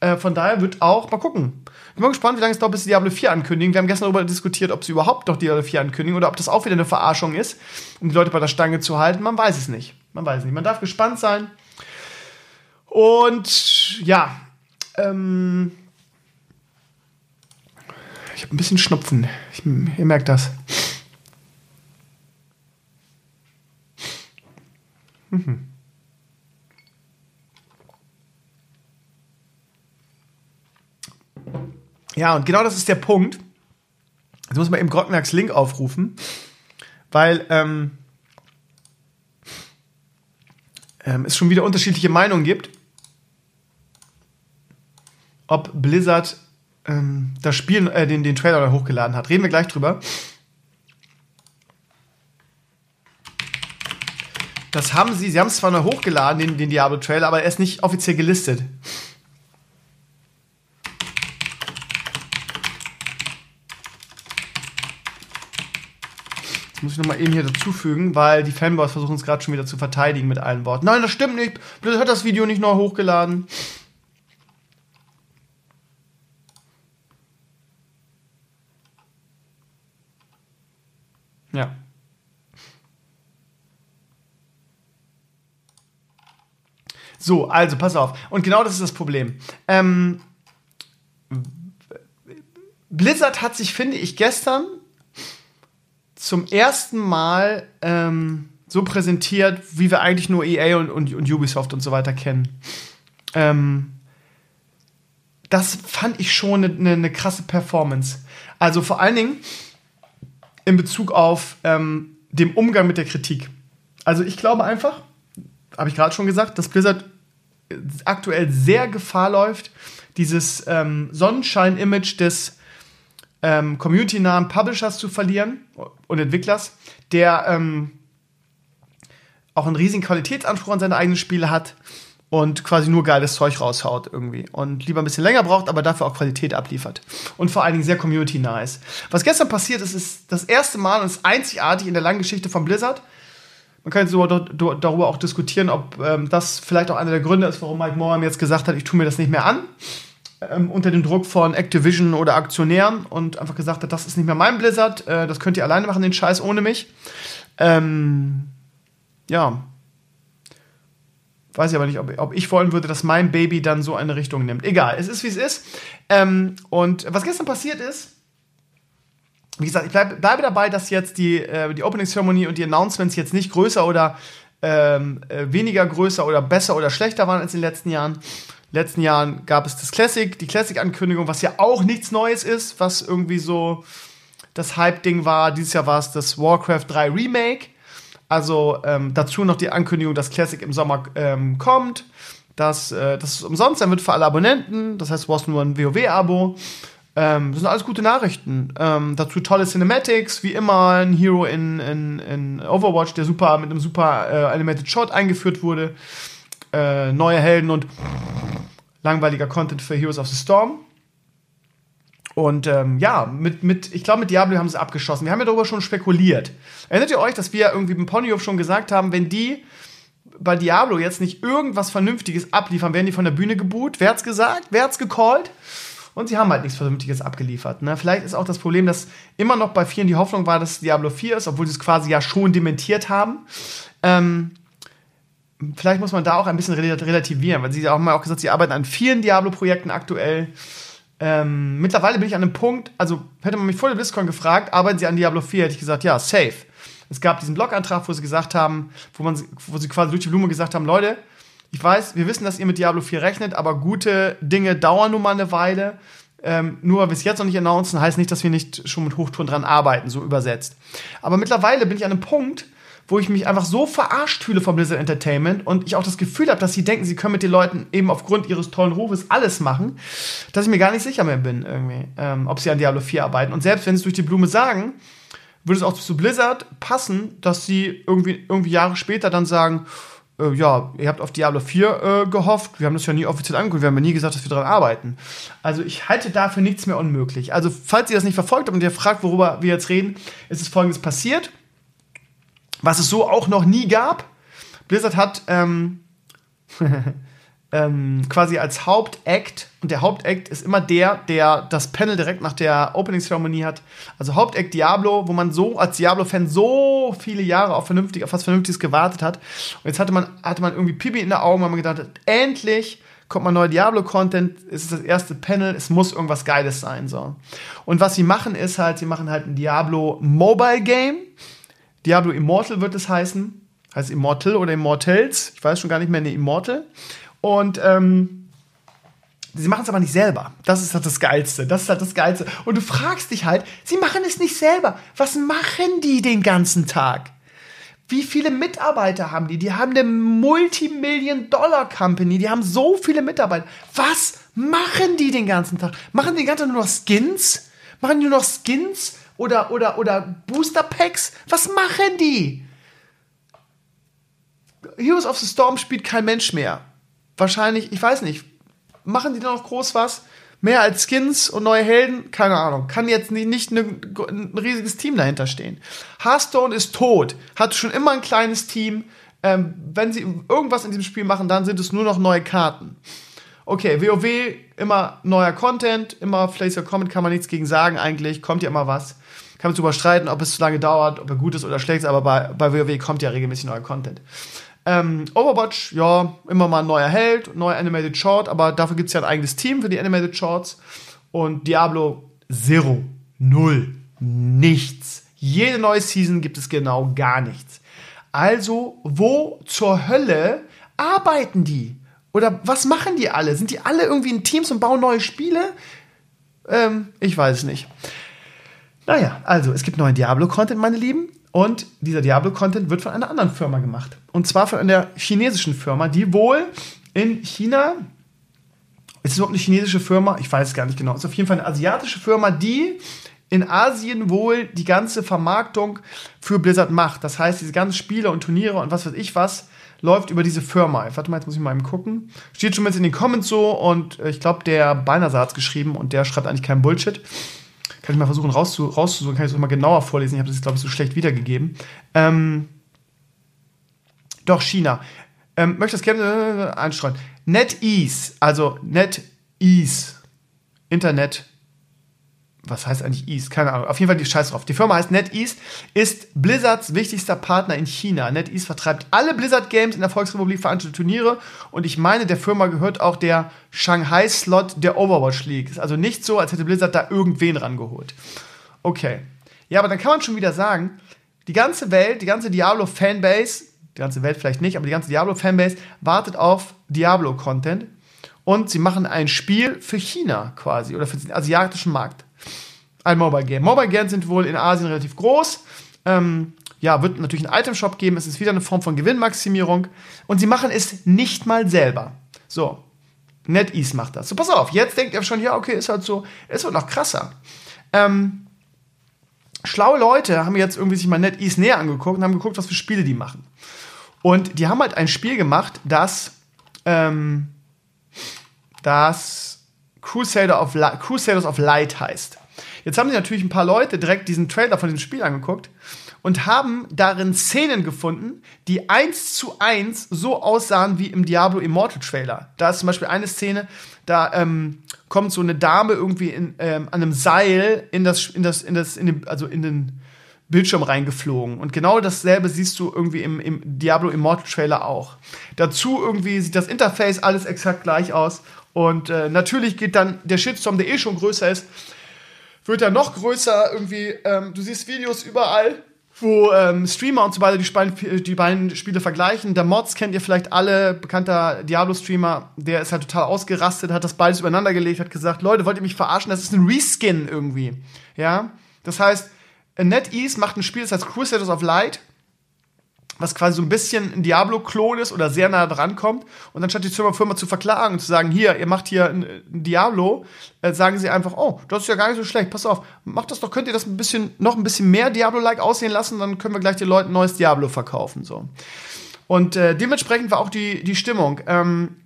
Äh, von daher wird auch, mal gucken. Bin mal gespannt, wie lange es dauert, bis sie Diablo 4 ankündigen. Wir haben gestern darüber diskutiert, ob sie überhaupt noch Diablo 4 ankündigen oder ob das auch wieder eine Verarschung ist, um die Leute bei der Stange zu halten. Man weiß es nicht. Man weiß es nicht. Man darf gespannt sein. Und ja, ähm, ich habe ein bisschen Schnupfen. Ich, ihr merkt das. Mhm. Ja, und genau das ist der Punkt. Jetzt muss man eben Grottenbergs Link aufrufen, weil ähm, ähm, es schon wieder unterschiedliche Meinungen gibt, ob Blizzard ähm, das Spiel, äh, den, den Trailer hochgeladen hat. Reden wir gleich drüber. Das haben sie, sie haben es zwar noch hochgeladen, den, den Diablo-Trailer, aber er ist nicht offiziell gelistet. Das muss ich nochmal eben hier dazufügen, weil die Fanboys versuchen es gerade schon wieder zu verteidigen mit allen Worten. Nein, das stimmt nicht. Blizzard hat das Video nicht neu hochgeladen. Ja. So, also pass auf. Und genau das ist das Problem. Ähm, Blizzard hat sich, finde ich, gestern zum ersten Mal ähm, so präsentiert, wie wir eigentlich nur EA und, und, und Ubisoft und so weiter kennen. Ähm, das fand ich schon eine, eine, eine, krasse Performance. Also vor allen Dingen in Bezug auf ähm, den Umgang mit der Kritik. Also ich glaube einfach, habe ich gerade schon gesagt, dass Blizzard aktuell sehr Gefahr läuft, dieses ähm, Sonnenschein-Image des ähm, community-nahen Publishers zu verlieren und Entwicklers, der ähm, auch einen riesigen Qualitätsanspruch an seine eigenen Spiele hat und quasi nur geiles Zeug raushaut irgendwie und lieber ein bisschen länger braucht, aber dafür auch Qualität abliefert und vor allen Dingen sehr community-nah ist. Was gestern passiert ist, ist das erste Mal und ist einzigartig in der langen Geschichte von Blizzard. Man kann jetzt darüber auch diskutieren, ob ähm, das vielleicht auch einer der Gründe ist, warum Mike Moore jetzt gesagt hat, ich tue mir das nicht mehr an ähm, unter dem Druck von Activision oder Aktionären und einfach gesagt hat, das ist nicht mehr mein Blizzard, äh, das könnt ihr alleine machen, den Scheiß ohne mich. Ähm, ja. Weiß ich aber nicht, ob, ob, ich wollen würde, dass mein Baby dann so eine Richtung nimmt. Egal, es ist wie es ist. Ähm, und was gestern passiert ist, wie gesagt, ich bleib, bleibe dabei, dass jetzt die, äh, die Opening-Zeremonie und die Announcements jetzt nicht größer oder ähm, äh, weniger größer oder besser oder schlechter waren als in den letzten Jahren letzten Jahren gab es das Classic, die Classic-Ankündigung, was ja auch nichts Neues ist, was irgendwie so das Hype-Ding war. Dieses Jahr war es das Warcraft 3 Remake. Also ähm, dazu noch die Ankündigung, dass Classic im Sommer ähm, kommt, dass äh, das umsonst sein wird für alle Abonnenten. Das heißt, du brauchst nur ein WoW-Abo. Ähm, das sind alles gute Nachrichten. Ähm, dazu tolle Cinematics, wie immer ein Hero in, in, in Overwatch, der super mit einem super äh, Animated Shot eingeführt wurde. Äh, neue Helden und langweiliger Content für Heroes of the Storm. Und ähm, ja, mit, mit, ich glaube, mit Diablo haben sie abgeschossen. Wir haben ja darüber schon spekuliert. Erinnert ihr euch, dass wir irgendwie im Ponyhof schon gesagt haben, wenn die bei Diablo jetzt nicht irgendwas Vernünftiges abliefern, werden die von der Bühne geboot? Wer hat's gesagt? Wer hat's gecallt? Und sie haben halt nichts Vernünftiges abgeliefert. Ne? Vielleicht ist auch das Problem, dass immer noch bei vielen die Hoffnung war, dass Diablo 4 ist, obwohl sie es quasi ja schon dementiert haben. Ähm, vielleicht muss man da auch ein bisschen relativieren, weil sie haben mal auch gesagt, sie arbeiten an vielen Diablo-Projekten aktuell. Ähm, mittlerweile bin ich an einem Punkt, also hätte man mich vor der BlizzCon gefragt, arbeiten sie an Diablo 4, hätte ich gesagt, ja, safe. Es gab diesen Blogantrag, wo sie gesagt haben, wo, man, wo sie quasi durch die Blume gesagt haben, Leute, ich weiß, wir wissen, dass ihr mit Diablo 4 rechnet, aber gute Dinge dauern nun mal eine Weile. Ähm, nur weil wir es jetzt noch nicht announcen, heißt nicht, dass wir nicht schon mit Hochtouren dran arbeiten, so übersetzt. Aber mittlerweile bin ich an einem Punkt, wo ich mich einfach so verarscht fühle vom Blizzard Entertainment und ich auch das Gefühl habe, dass sie denken, sie können mit den Leuten eben aufgrund ihres tollen Rufes alles machen, dass ich mir gar nicht sicher mehr bin, irgendwie, ähm, ob sie an Diablo 4 arbeiten. Und selbst wenn sie es durch die Blume sagen, würde es auch zu Blizzard passen, dass sie irgendwie, irgendwie Jahre später dann sagen, äh, ja, ihr habt auf Diablo 4 äh, gehofft, wir haben das ja nie offiziell angekündigt, wir haben ja nie gesagt, dass wir daran arbeiten. Also ich halte dafür nichts mehr unmöglich. Also falls ihr das nicht verfolgt habt und ihr fragt, worüber wir jetzt reden, ist es folgendes passiert was es so auch noch nie gab. Blizzard hat ähm, ähm, quasi als Hauptact, und der Hauptact ist immer der, der das Panel direkt nach der Opening-Zeremonie hat. Also Hauptact Diablo, wo man so als Diablo-Fan so viele Jahre auf, vernünftig, auf was Vernünftiges gewartet hat. Und jetzt hatte man, hatte man irgendwie Pipi in den Augen, weil man gedacht hat, endlich kommt mal neuer Diablo-Content, es ist das erste Panel, es muss irgendwas Geiles sein. So. Und was sie machen, ist halt, sie machen halt ein Diablo Mobile Game Diablo Immortal wird es heißen. Heißt Immortal oder Immortals. Ich weiß schon gar nicht mehr, ne, Immortal. Und ähm, sie machen es aber nicht selber. Das ist halt das Geilste. Das ist halt das Geilste. Und du fragst dich halt, sie machen es nicht selber. Was machen die den ganzen Tag? Wie viele Mitarbeiter haben die? Die haben eine Multimillion-Dollar-Company. Die haben so viele Mitarbeiter. Was machen die den ganzen Tag? Machen die den ganzen Tag nur noch Skins? Machen die nur noch Skins? Oder, oder, oder Booster Packs? Was machen die? Heroes of the Storm spielt kein Mensch mehr. Wahrscheinlich, ich weiß nicht. Machen die da noch groß was? Mehr als Skins und neue Helden? Keine Ahnung. Kann jetzt nicht, ne, ein riesiges Team dahinter stehen. Hearthstone ist tot. Hat schon immer ein kleines Team. Ähm, wenn sie irgendwas in diesem Spiel machen, dann sind es nur noch neue Karten. Okay, WoW, immer neuer Content, immer Place Your Comment, kann man nichts gegen sagen eigentlich. Kommt ja immer was. Kann man darüber streiten, ob es zu lange dauert, ob er gut ist oder schlecht ist, aber bei, bei WoW kommt ja regelmäßig neuer Content. Ähm, Overwatch, ja, immer mal ein neuer Held, neuer Animated Short, aber dafür gibt es ja ein eigenes Team für die Animated Shorts. Und Diablo, zero, null, nichts. Jede neue Season gibt es genau gar nichts. Also, wo zur Hölle arbeiten die? Oder was machen die alle? Sind die alle irgendwie in Teams und bauen neue Spiele? Ähm, ich weiß es nicht. Naja, also, es gibt neuen Diablo-Content, meine Lieben. Und dieser Diablo-Content wird von einer anderen Firma gemacht. Und zwar von einer chinesischen Firma, die wohl in China. Ist es überhaupt eine chinesische Firma? Ich weiß es gar nicht genau. Es ist auf jeden Fall eine asiatische Firma, die in Asien wohl die ganze Vermarktung für Blizzard macht. Das heißt, diese ganzen Spiele und Turniere und was weiß ich was läuft über diese Firma. Warte mal, jetzt muss ich mal eben gucken. Steht schon mit in den Comments so und äh, ich glaube, der Balnasar hat es geschrieben und der schreibt eigentlich keinen Bullshit. Kann ich mal versuchen rauszu rauszusuchen, kann ich es mal genauer vorlesen. Ich habe das jetzt, glaube ich, so schlecht wiedergegeben. Ähm, doch, China. Ähm, möchte das gerne äh, einstreuen. NetEase, also NetEase, Internet was heißt eigentlich East? Keine Ahnung. Auf jeden Fall die Scheiß drauf. Die Firma heißt NetEase, ist Blizzards wichtigster Partner in China. NetEase vertreibt alle Blizzard Games in der Volksrepublik veranstaltete Turniere und ich meine, der Firma gehört auch der Shanghai Slot der Overwatch League. Ist also nicht so, als hätte Blizzard da irgendwen rangeholt. Okay. Ja, aber dann kann man schon wieder sagen, die ganze Welt, die ganze Diablo Fanbase, die ganze Welt vielleicht nicht, aber die ganze Diablo Fanbase wartet auf Diablo Content und sie machen ein Spiel für China quasi oder für den asiatischen Markt ein Mobile Game. Mobile Games sind wohl in Asien relativ groß. Ähm, ja, wird natürlich einen Item-Shop geben. Es ist wieder eine Form von Gewinnmaximierung. Und sie machen es nicht mal selber. So. NetEase macht das. So, pass auf, jetzt denkt ihr schon, ja, okay, ist halt so, es wird noch krasser. Ähm, schlaue Leute haben jetzt irgendwie sich mal NetEase näher angeguckt und haben geguckt, was für Spiele die machen. Und die haben halt ein Spiel gemacht, das, ähm, das Crusader of Crusaders of Light heißt. Jetzt haben sich natürlich ein paar Leute direkt diesen Trailer von diesem Spiel angeguckt und haben darin Szenen gefunden, die eins zu eins so aussahen wie im Diablo Immortal Trailer. Da ist zum Beispiel eine Szene, da ähm, kommt so eine Dame irgendwie in, ähm, an einem Seil in das, in das, in das, in den, also in den Bildschirm reingeflogen. Und genau dasselbe siehst du irgendwie im, im Diablo Immortal Trailer auch. Dazu irgendwie sieht das Interface alles exakt gleich aus. Und äh, natürlich geht dann der Shitstorm, der eh schon größer ist, wird er noch größer. Irgendwie, ähm, du siehst Videos überall, wo ähm, Streamer und so weiter die, die, beiden Spiele vergleichen. Der Mods kennt ihr vielleicht alle, bekannter Diablo-Streamer, der ist halt total ausgerastet, hat das beides übereinander gelegt, hat gesagt, Leute, wollt ihr mich verarschen? Das ist ein Reskin irgendwie. Ja, das heißt, NetEase macht ein Spiel, das heißt Crusaders of Light was quasi so ein bisschen ein Diablo-Klon ist oder sehr nah dran kommt. Und anstatt die Firma zu verklagen und zu sagen, hier, ihr macht hier ein, ein Diablo, äh, sagen sie einfach, oh, das ist ja gar nicht so schlecht, pass auf, macht das doch, könnt ihr das ein bisschen, noch ein bisschen mehr Diablo-like aussehen lassen, dann können wir gleich den Leuten neues Diablo verkaufen. So. Und äh, dementsprechend war auch die, die Stimmung. Ähm,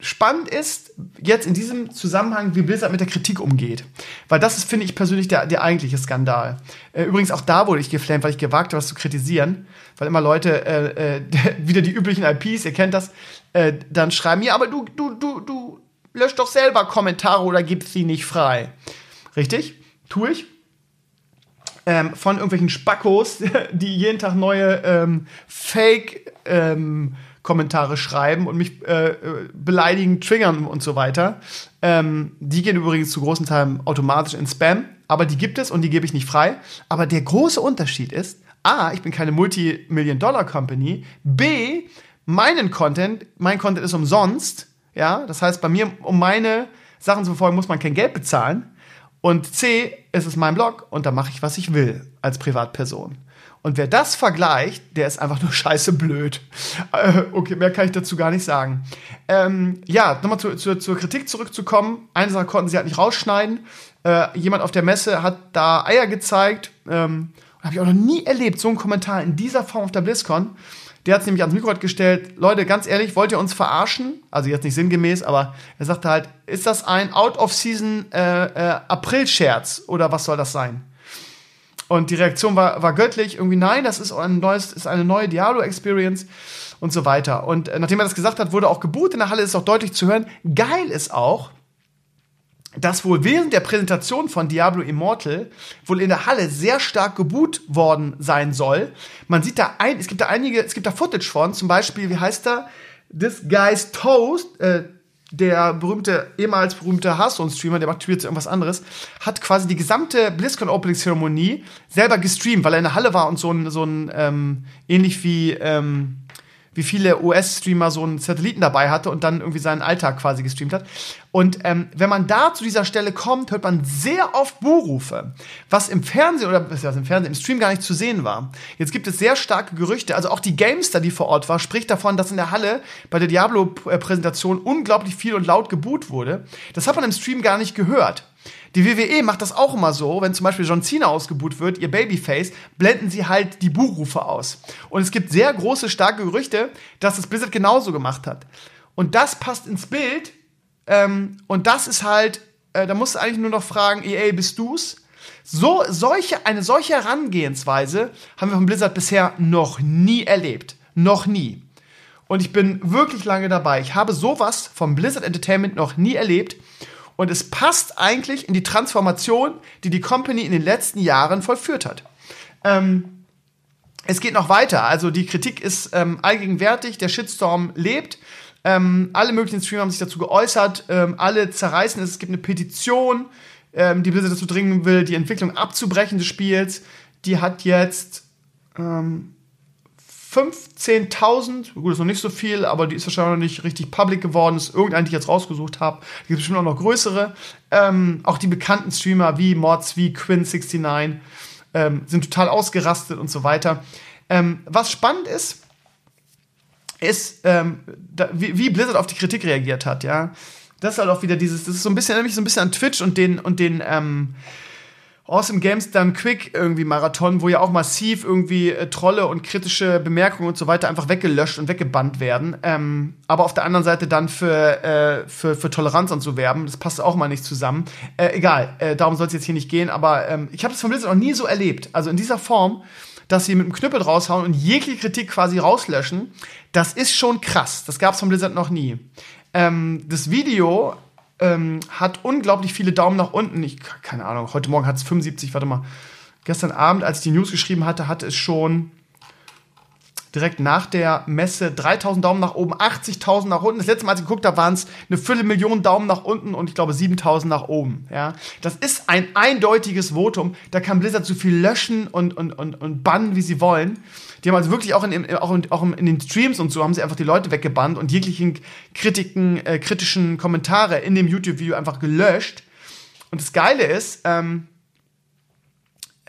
spannend ist jetzt in diesem Zusammenhang, wie Blizzard mit der Kritik umgeht. Weil das ist, finde ich persönlich, der, der eigentliche Skandal. Äh, übrigens, auch da wurde ich geflammt, weil ich gewagt habe, was zu kritisieren. Weil immer Leute, äh, äh, wieder die üblichen IPs, ihr kennt das, äh, dann schreiben, ja, aber du, du, du, du löscht doch selber Kommentare oder gibst sie nicht frei. Richtig? Tue ich. Ähm, von irgendwelchen Spackos, die jeden Tag neue ähm, Fake- ähm, Kommentare schreiben und mich äh, beleidigen, triggern und so weiter. Ähm, die gehen übrigens zu großen Teilen automatisch in Spam, aber die gibt es und die gebe ich nicht frei. Aber der große Unterschied ist, A, ich bin keine Multi-Million-Dollar-Company, B, meinen Content, mein Content ist umsonst, ja, das heißt, bei mir, um meine Sachen zu verfolgen, muss man kein Geld bezahlen. Und C, es ist mein Blog und da mache ich, was ich will als Privatperson. Und wer das vergleicht, der ist einfach nur scheiße blöd. Äh, okay, mehr kann ich dazu gar nicht sagen. Ähm, ja, nochmal zu, zu, zur Kritik zurückzukommen. Eine Sache konnten sie halt nicht rausschneiden. Äh, jemand auf der Messe hat da Eier gezeigt. Ähm, Habe ich auch noch nie erlebt, so einen Kommentar in dieser Form auf der BlizzCon. Der hat es nämlich ans Mikro gestellt. Leute, ganz ehrlich, wollt ihr uns verarschen? Also jetzt nicht sinngemäß, aber er sagte halt, ist das ein Out-of-Season äh, äh, oder was soll das sein? Und die Reaktion war, war göttlich. Irgendwie, nein, das ist ein neues, ist eine neue Diablo-Experience und so weiter. Und äh, nachdem er das gesagt hat, wurde auch geboot in der Halle, ist auch deutlich zu hören. Geil ist auch, dass wohl während der Präsentation von Diablo Immortal wohl in der Halle sehr stark geboot worden sein soll. Man sieht da ein, es gibt da einige, es gibt da Footage von, zum Beispiel, wie heißt da? This Guy's Toast, äh, der berühmte, ehemals berühmte Hearthstone-Streamer, der macht jetzt irgendwas anderes, hat quasi die gesamte BlizzCon-Opening-Zeremonie selber gestreamt, weil er in der Halle war und so ein, so ein ähm, ähnlich wie, ähm, wie viele US-Streamer so einen Satelliten dabei hatte und dann irgendwie seinen Alltag quasi gestreamt hat. Und ähm, wenn man da zu dieser Stelle kommt, hört man sehr oft Buhrufe, was im Fernsehen oder was im Fernsehen, im Stream gar nicht zu sehen war. Jetzt gibt es sehr starke Gerüchte, also auch die Gamester, die vor Ort war, spricht davon, dass in der Halle bei der Diablo-Präsentation unglaublich viel und laut geboot wurde. Das hat man im Stream gar nicht gehört. Die WWE macht das auch immer so, wenn zum Beispiel John Cena ausgebuht wird, ihr Babyface, blenden sie halt die Buchrufe aus. Und es gibt sehr große, starke Gerüchte, dass das Blizzard genauso gemacht hat. Und das passt ins Bild. Ähm, und das ist halt, äh, da musst du eigentlich nur noch fragen, EA, bist du's? So, solche, eine solche Herangehensweise haben wir von Blizzard bisher noch nie erlebt. Noch nie. Und ich bin wirklich lange dabei. Ich habe sowas vom Blizzard Entertainment noch nie erlebt. Und es passt eigentlich in die Transformation, die die Company in den letzten Jahren vollführt hat. Ähm, es geht noch weiter. Also die Kritik ist ähm, allgegenwärtig, der Shitstorm lebt. Ähm, alle möglichen Streamer haben sich dazu geäußert. Ähm, alle zerreißen es. Es gibt eine Petition, ähm, die Blizzard dazu dringen will, die Entwicklung abzubrechen des Spiels. Die hat jetzt ähm, 15.000, gut, ist noch nicht so viel, aber die ist wahrscheinlich noch nicht richtig public geworden. Ist irgendeine, die ich jetzt rausgesucht habe. Es gibt bestimmt auch noch größere. Ähm, auch die bekannten Streamer wie Mods, wie Quinn69 ähm, sind total ausgerastet und so weiter. Ähm, was spannend ist, ist, ähm, da, wie, wie, Blizzard auf die Kritik reagiert hat, ja. Das ist halt auch wieder dieses, das ist so ein bisschen, nämlich so ein bisschen an Twitch und den, und den, ähm, Awesome Games dann Quick irgendwie Marathon, wo ja auch massiv irgendwie äh, Trolle und kritische Bemerkungen und so weiter einfach weggelöscht und weggebannt werden. Ähm, aber auf der anderen Seite dann für, äh, für, für Toleranz und so werben. Das passt auch mal nicht zusammen. Äh, egal, äh, darum soll es jetzt hier nicht gehen. Aber ähm, ich habe das von Blizzard noch nie so erlebt. Also in dieser Form, dass sie mit dem Knüppel raushauen und jegliche Kritik quasi rauslöschen, das ist schon krass. Das gab es von Blizzard noch nie. Ähm, das Video ähm, hat unglaublich viele Daumen nach unten. Ich, keine Ahnung, heute Morgen hat es 75, warte mal. Gestern Abend, als ich die News geschrieben hatte, hatte es schon direkt nach der Messe 3000 Daumen nach oben, 80.000 nach unten. Das letzte Mal, als ich geguckt habe, waren es eine Viertelmillion Daumen nach unten und ich glaube 7000 nach oben. Ja, das ist ein eindeutiges Votum. Da kann Blizzard so viel löschen und, und, und, und bannen, wie sie wollen. Die haben also wirklich auch in, auch in, auch in den Streams und so haben sie einfach die Leute weggebannt und jeglichen Kritiken, äh, kritischen Kommentare in dem YouTube-Video einfach gelöscht. Und das Geile ist, ähm,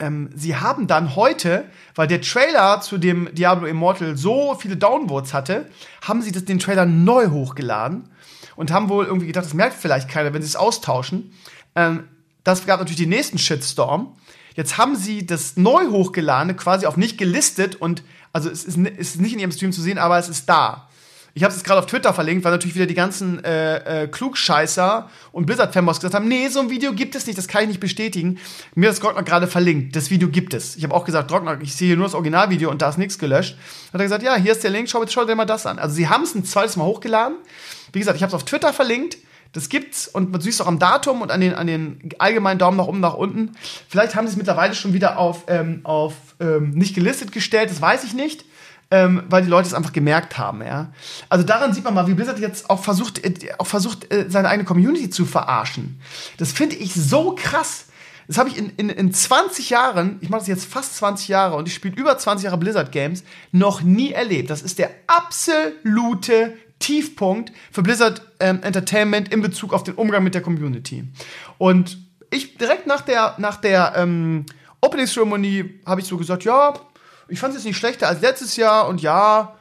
ähm, sie haben dann heute, weil der Trailer zu dem Diablo Immortal so viele Downvotes hatte, haben sie das, den Trailer neu hochgeladen und haben wohl irgendwie gedacht, das merkt vielleicht keiner, wenn sie es austauschen. Ähm, das gab natürlich den nächsten Shitstorm. Jetzt haben sie das neu hochgeladene quasi auf nicht gelistet und also es ist, es ist nicht in ihrem Stream zu sehen, aber es ist da. Ich habe es gerade auf Twitter verlinkt, weil natürlich wieder die ganzen äh, äh, Klugscheißer und Blizzard-Fanboys gesagt haben, nee, so ein Video gibt es nicht, das kann ich nicht bestätigen. Mir hat Grockner gerade verlinkt, das Video gibt es. Ich habe auch gesagt, Grockner, ich sehe nur das Originalvideo und da ist nichts gelöscht. Hat er gesagt, ja, hier ist der Link, schau, schau dir mal das an. Also sie haben es ein zweites Mal hochgeladen. Wie gesagt, ich habe es auf Twitter verlinkt. Das gibt's und man sieht es auch am Datum und an den, an den allgemeinen Daumen nach oben, nach unten. Vielleicht haben sie es mittlerweile schon wieder auf, ähm, auf ähm, nicht gelistet gestellt, das weiß ich nicht ähm, weil die Leute es einfach gemerkt haben, ja. Also daran sieht man mal, wie Blizzard jetzt auch versucht, äh, auch versucht, äh, seine eigene Community zu verarschen. Das finde ich so krass. Das habe ich in, in, in 20 Jahren, ich mache das jetzt fast 20 Jahre und ich spiele über 20 Jahre Blizzard Games, noch nie erlebt. Das ist der absolute Tiefpunkt für Blizzard ähm, Entertainment in Bezug auf den Umgang mit der Community. Und ich direkt nach der, nach der ähm, Opening Ceremony habe ich so gesagt, ja, ich fand es jetzt nicht schlechter als letztes Jahr und ja,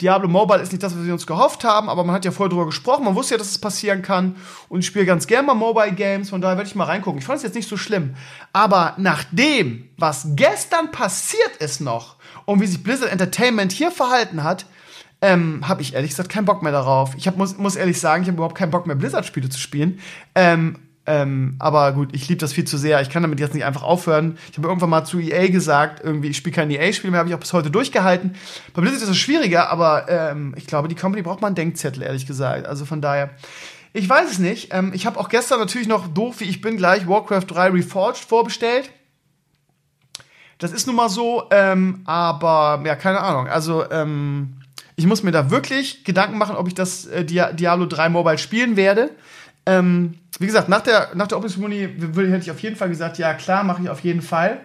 Diablo Mobile ist nicht das, was wir uns gehofft haben, aber man hat ja vorher drüber gesprochen, man wusste ja, dass es passieren kann. Und ich spiele ganz gerne mal Mobile Games, von daher werde ich mal reingucken. Ich fand es jetzt nicht so schlimm. Aber nach dem, was gestern passiert ist noch und wie sich Blizzard Entertainment hier verhalten hat, ähm, habe ich ehrlich gesagt keinen Bock mehr darauf. Ich hab, muss, muss ehrlich sagen, ich habe überhaupt keinen Bock mehr, Blizzard-Spiele zu spielen. Ähm, ähm, aber gut, ich liebe das viel zu sehr. Ich kann damit jetzt nicht einfach aufhören. Ich habe irgendwann mal zu EA gesagt, irgendwie, ich spiele kein EA-Spiel mehr, habe ich auch bis heute durchgehalten. Bei Blizzard ist es schwieriger, aber ähm, ich glaube, die Company braucht mal einen Denkzettel, ehrlich gesagt. Also von daher. Ich weiß es nicht. Ähm, ich habe auch gestern natürlich noch doof, wie ich bin, gleich Warcraft 3 Reforged vorbestellt. Das ist nun mal so, ähm, aber ja, keine Ahnung. Also, ähm, ich muss mir da wirklich Gedanken machen, ob ich das äh, Diablo 3 Mobile spielen werde. Ähm, wie gesagt, nach der, nach der Ceremony hätte ich auf jeden Fall gesagt, ja klar, mache ich auf jeden Fall.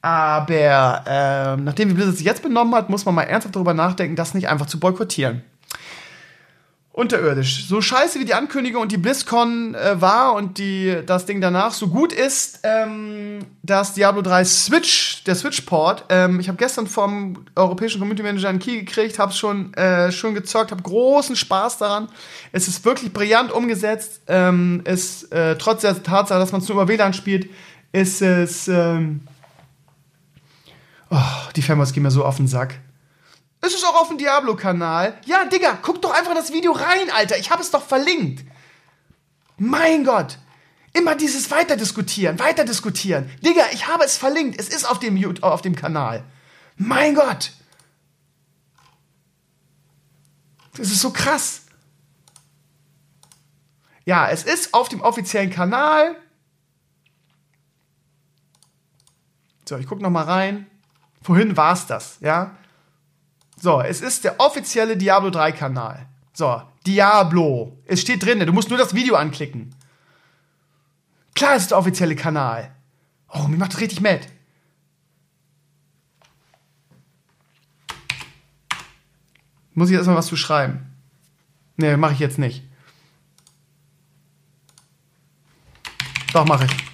Aber äh, nachdem wie Blizzard sich jetzt benommen hat, muss man mal ernsthaft darüber nachdenken, das nicht einfach zu boykottieren. Unterirdisch. So scheiße wie die Ankündigung und die BlizzCon äh, war und die, das Ding danach so gut ist, ähm, dass Diablo 3 Switch, der Switch-Port, ähm, ich habe gestern vom europäischen Community Manager einen Key gekriegt, habe schon, äh, schon gezockt, habe großen Spaß daran. Es ist wirklich brillant umgesetzt. Ähm, es, äh, trotz der Tatsache, dass man es nur über WLAN spielt, ist es. Ähm oh, die Fanboys gehen mir so auf den Sack. Es ist auch auf dem Diablo-Kanal. Ja, Digga, guck doch einfach das Video rein, Alter. Ich habe es doch verlinkt. Mein Gott. Immer dieses Weiterdiskutieren, weiterdiskutieren. Digga, ich habe es verlinkt. Es ist auf dem, auf dem Kanal. Mein Gott. Das ist so krass. Ja, es ist auf dem offiziellen Kanal. So, ich gucke noch mal rein. Vorhin war es das, ja? So, es ist der offizielle Diablo 3 Kanal. So, Diablo. Es steht drin, du musst nur das Video anklicken. Klar, es ist der offizielle Kanal. Oh, mir macht das richtig mad. Muss ich erstmal was zu schreiben? Nee, mache ich jetzt nicht. Doch, mache ich.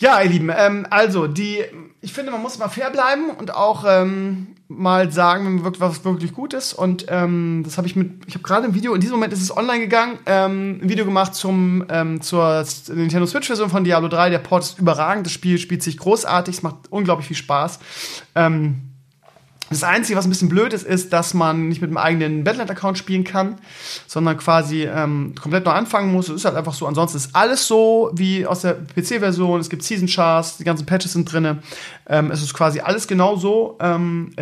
Ja, ihr Lieben, ähm, also die, ich finde, man muss mal fair bleiben und auch ähm, mal sagen, wenn wirklich, was wirklich gut ist. Und ähm, das habe ich mit, ich habe gerade ein Video, in diesem Moment ist es online gegangen, ähm, ein Video gemacht zum ähm, zur Nintendo Switch-Version von Diablo 3. Der Port ist überragend, das Spiel spielt sich großartig, es macht unglaublich viel Spaß. Ähm, das Einzige, was ein bisschen blöd ist, ist, dass man nicht mit einem eigenen Battle.net-Account spielen kann, sondern quasi ähm, komplett neu anfangen muss. Es ist halt einfach so. Ansonsten ist alles so wie aus der PC-Version. Es gibt Season Charts, die ganzen Patches sind drin. Ähm, es ist quasi alles genau so. Ähm,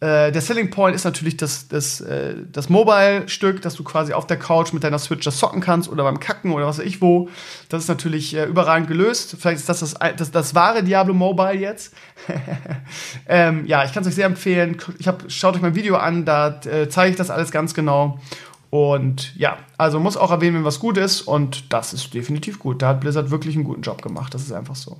äh, der Selling Point ist natürlich das, das, äh, das Mobile-Stück, dass du quasi auf der Couch mit deiner Switch das zocken kannst oder beim Kacken oder was weiß ich wo. Das ist natürlich äh, überragend gelöst. Vielleicht ist das das, das, das wahre Diablo Mobile jetzt. ähm, ja, ich kann es euch sehr empfehlen. Ich hab, schaut euch mein Video an, da äh, zeige ich das alles ganz genau. Und ja, also muss auch erwähnen, wenn was gut ist. Und das ist definitiv gut. Da hat Blizzard wirklich einen guten Job gemacht. Das ist einfach so.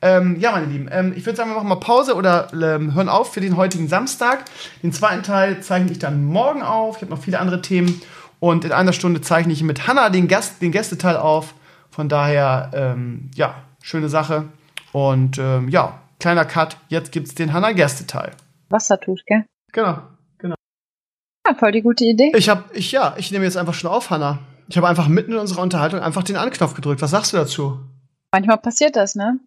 Ähm, ja, meine Lieben, ähm, ich würde sagen, wir machen mal Pause oder ähm, hören auf für den heutigen Samstag. Den zweiten Teil zeichne ich dann morgen auf. Ich habe noch viele andere Themen. Und in einer Stunde zeichne ich mit Hanna den, Gast, den Gästeteil auf. Von daher, ähm, ja, schöne Sache. Und ähm, ja, kleiner Cut. Jetzt gibt es den Hanna-Gästeteil. Wassertuch, gell? Genau. Ja, voll die gute Idee. Ich habe, ich ja, ich nehme jetzt einfach schon auf, Hanna. Ich habe einfach mitten in unserer Unterhaltung einfach den Anknopf gedrückt. Was sagst du dazu? Manchmal passiert das, ne?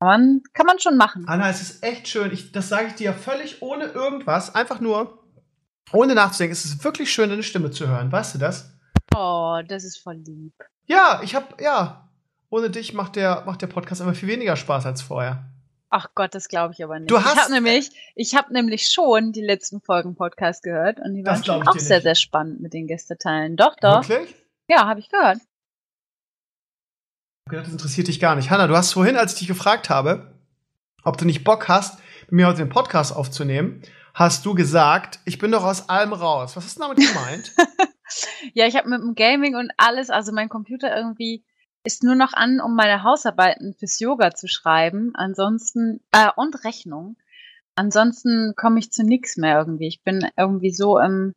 Kann man, kann man schon machen. Hanna, es ist echt schön. Ich, das sage ich dir völlig ohne irgendwas. Einfach nur, ohne nachzudenken. Es ist wirklich schön, deine Stimme zu hören. Weißt du das? Oh, das ist voll lieb. Ja, ich habe, ja. Ohne dich macht der, macht der Podcast immer viel weniger Spaß als vorher. Ach Gott, das glaube ich aber nicht. Du hast ich habe nämlich, ich habe nämlich schon die letzten Folgen Podcast gehört und die waren auch sehr, sehr spannend mit den Gästeteilen. Doch, doch. Wirklich? Ja, habe ich gehört. Das interessiert dich gar nicht. Hanna, du hast vorhin, als ich dich gefragt habe, ob du nicht Bock hast, mit mir heute den Podcast aufzunehmen, hast du gesagt, ich bin doch aus allem raus. Was hast du damit gemeint? ja, ich habe mit dem Gaming und alles, also mein Computer irgendwie ist nur noch an, um meine Hausarbeiten fürs Yoga zu schreiben. Ansonsten, äh, und Rechnung. Ansonsten komme ich zu nichts mehr irgendwie. Ich bin irgendwie so im,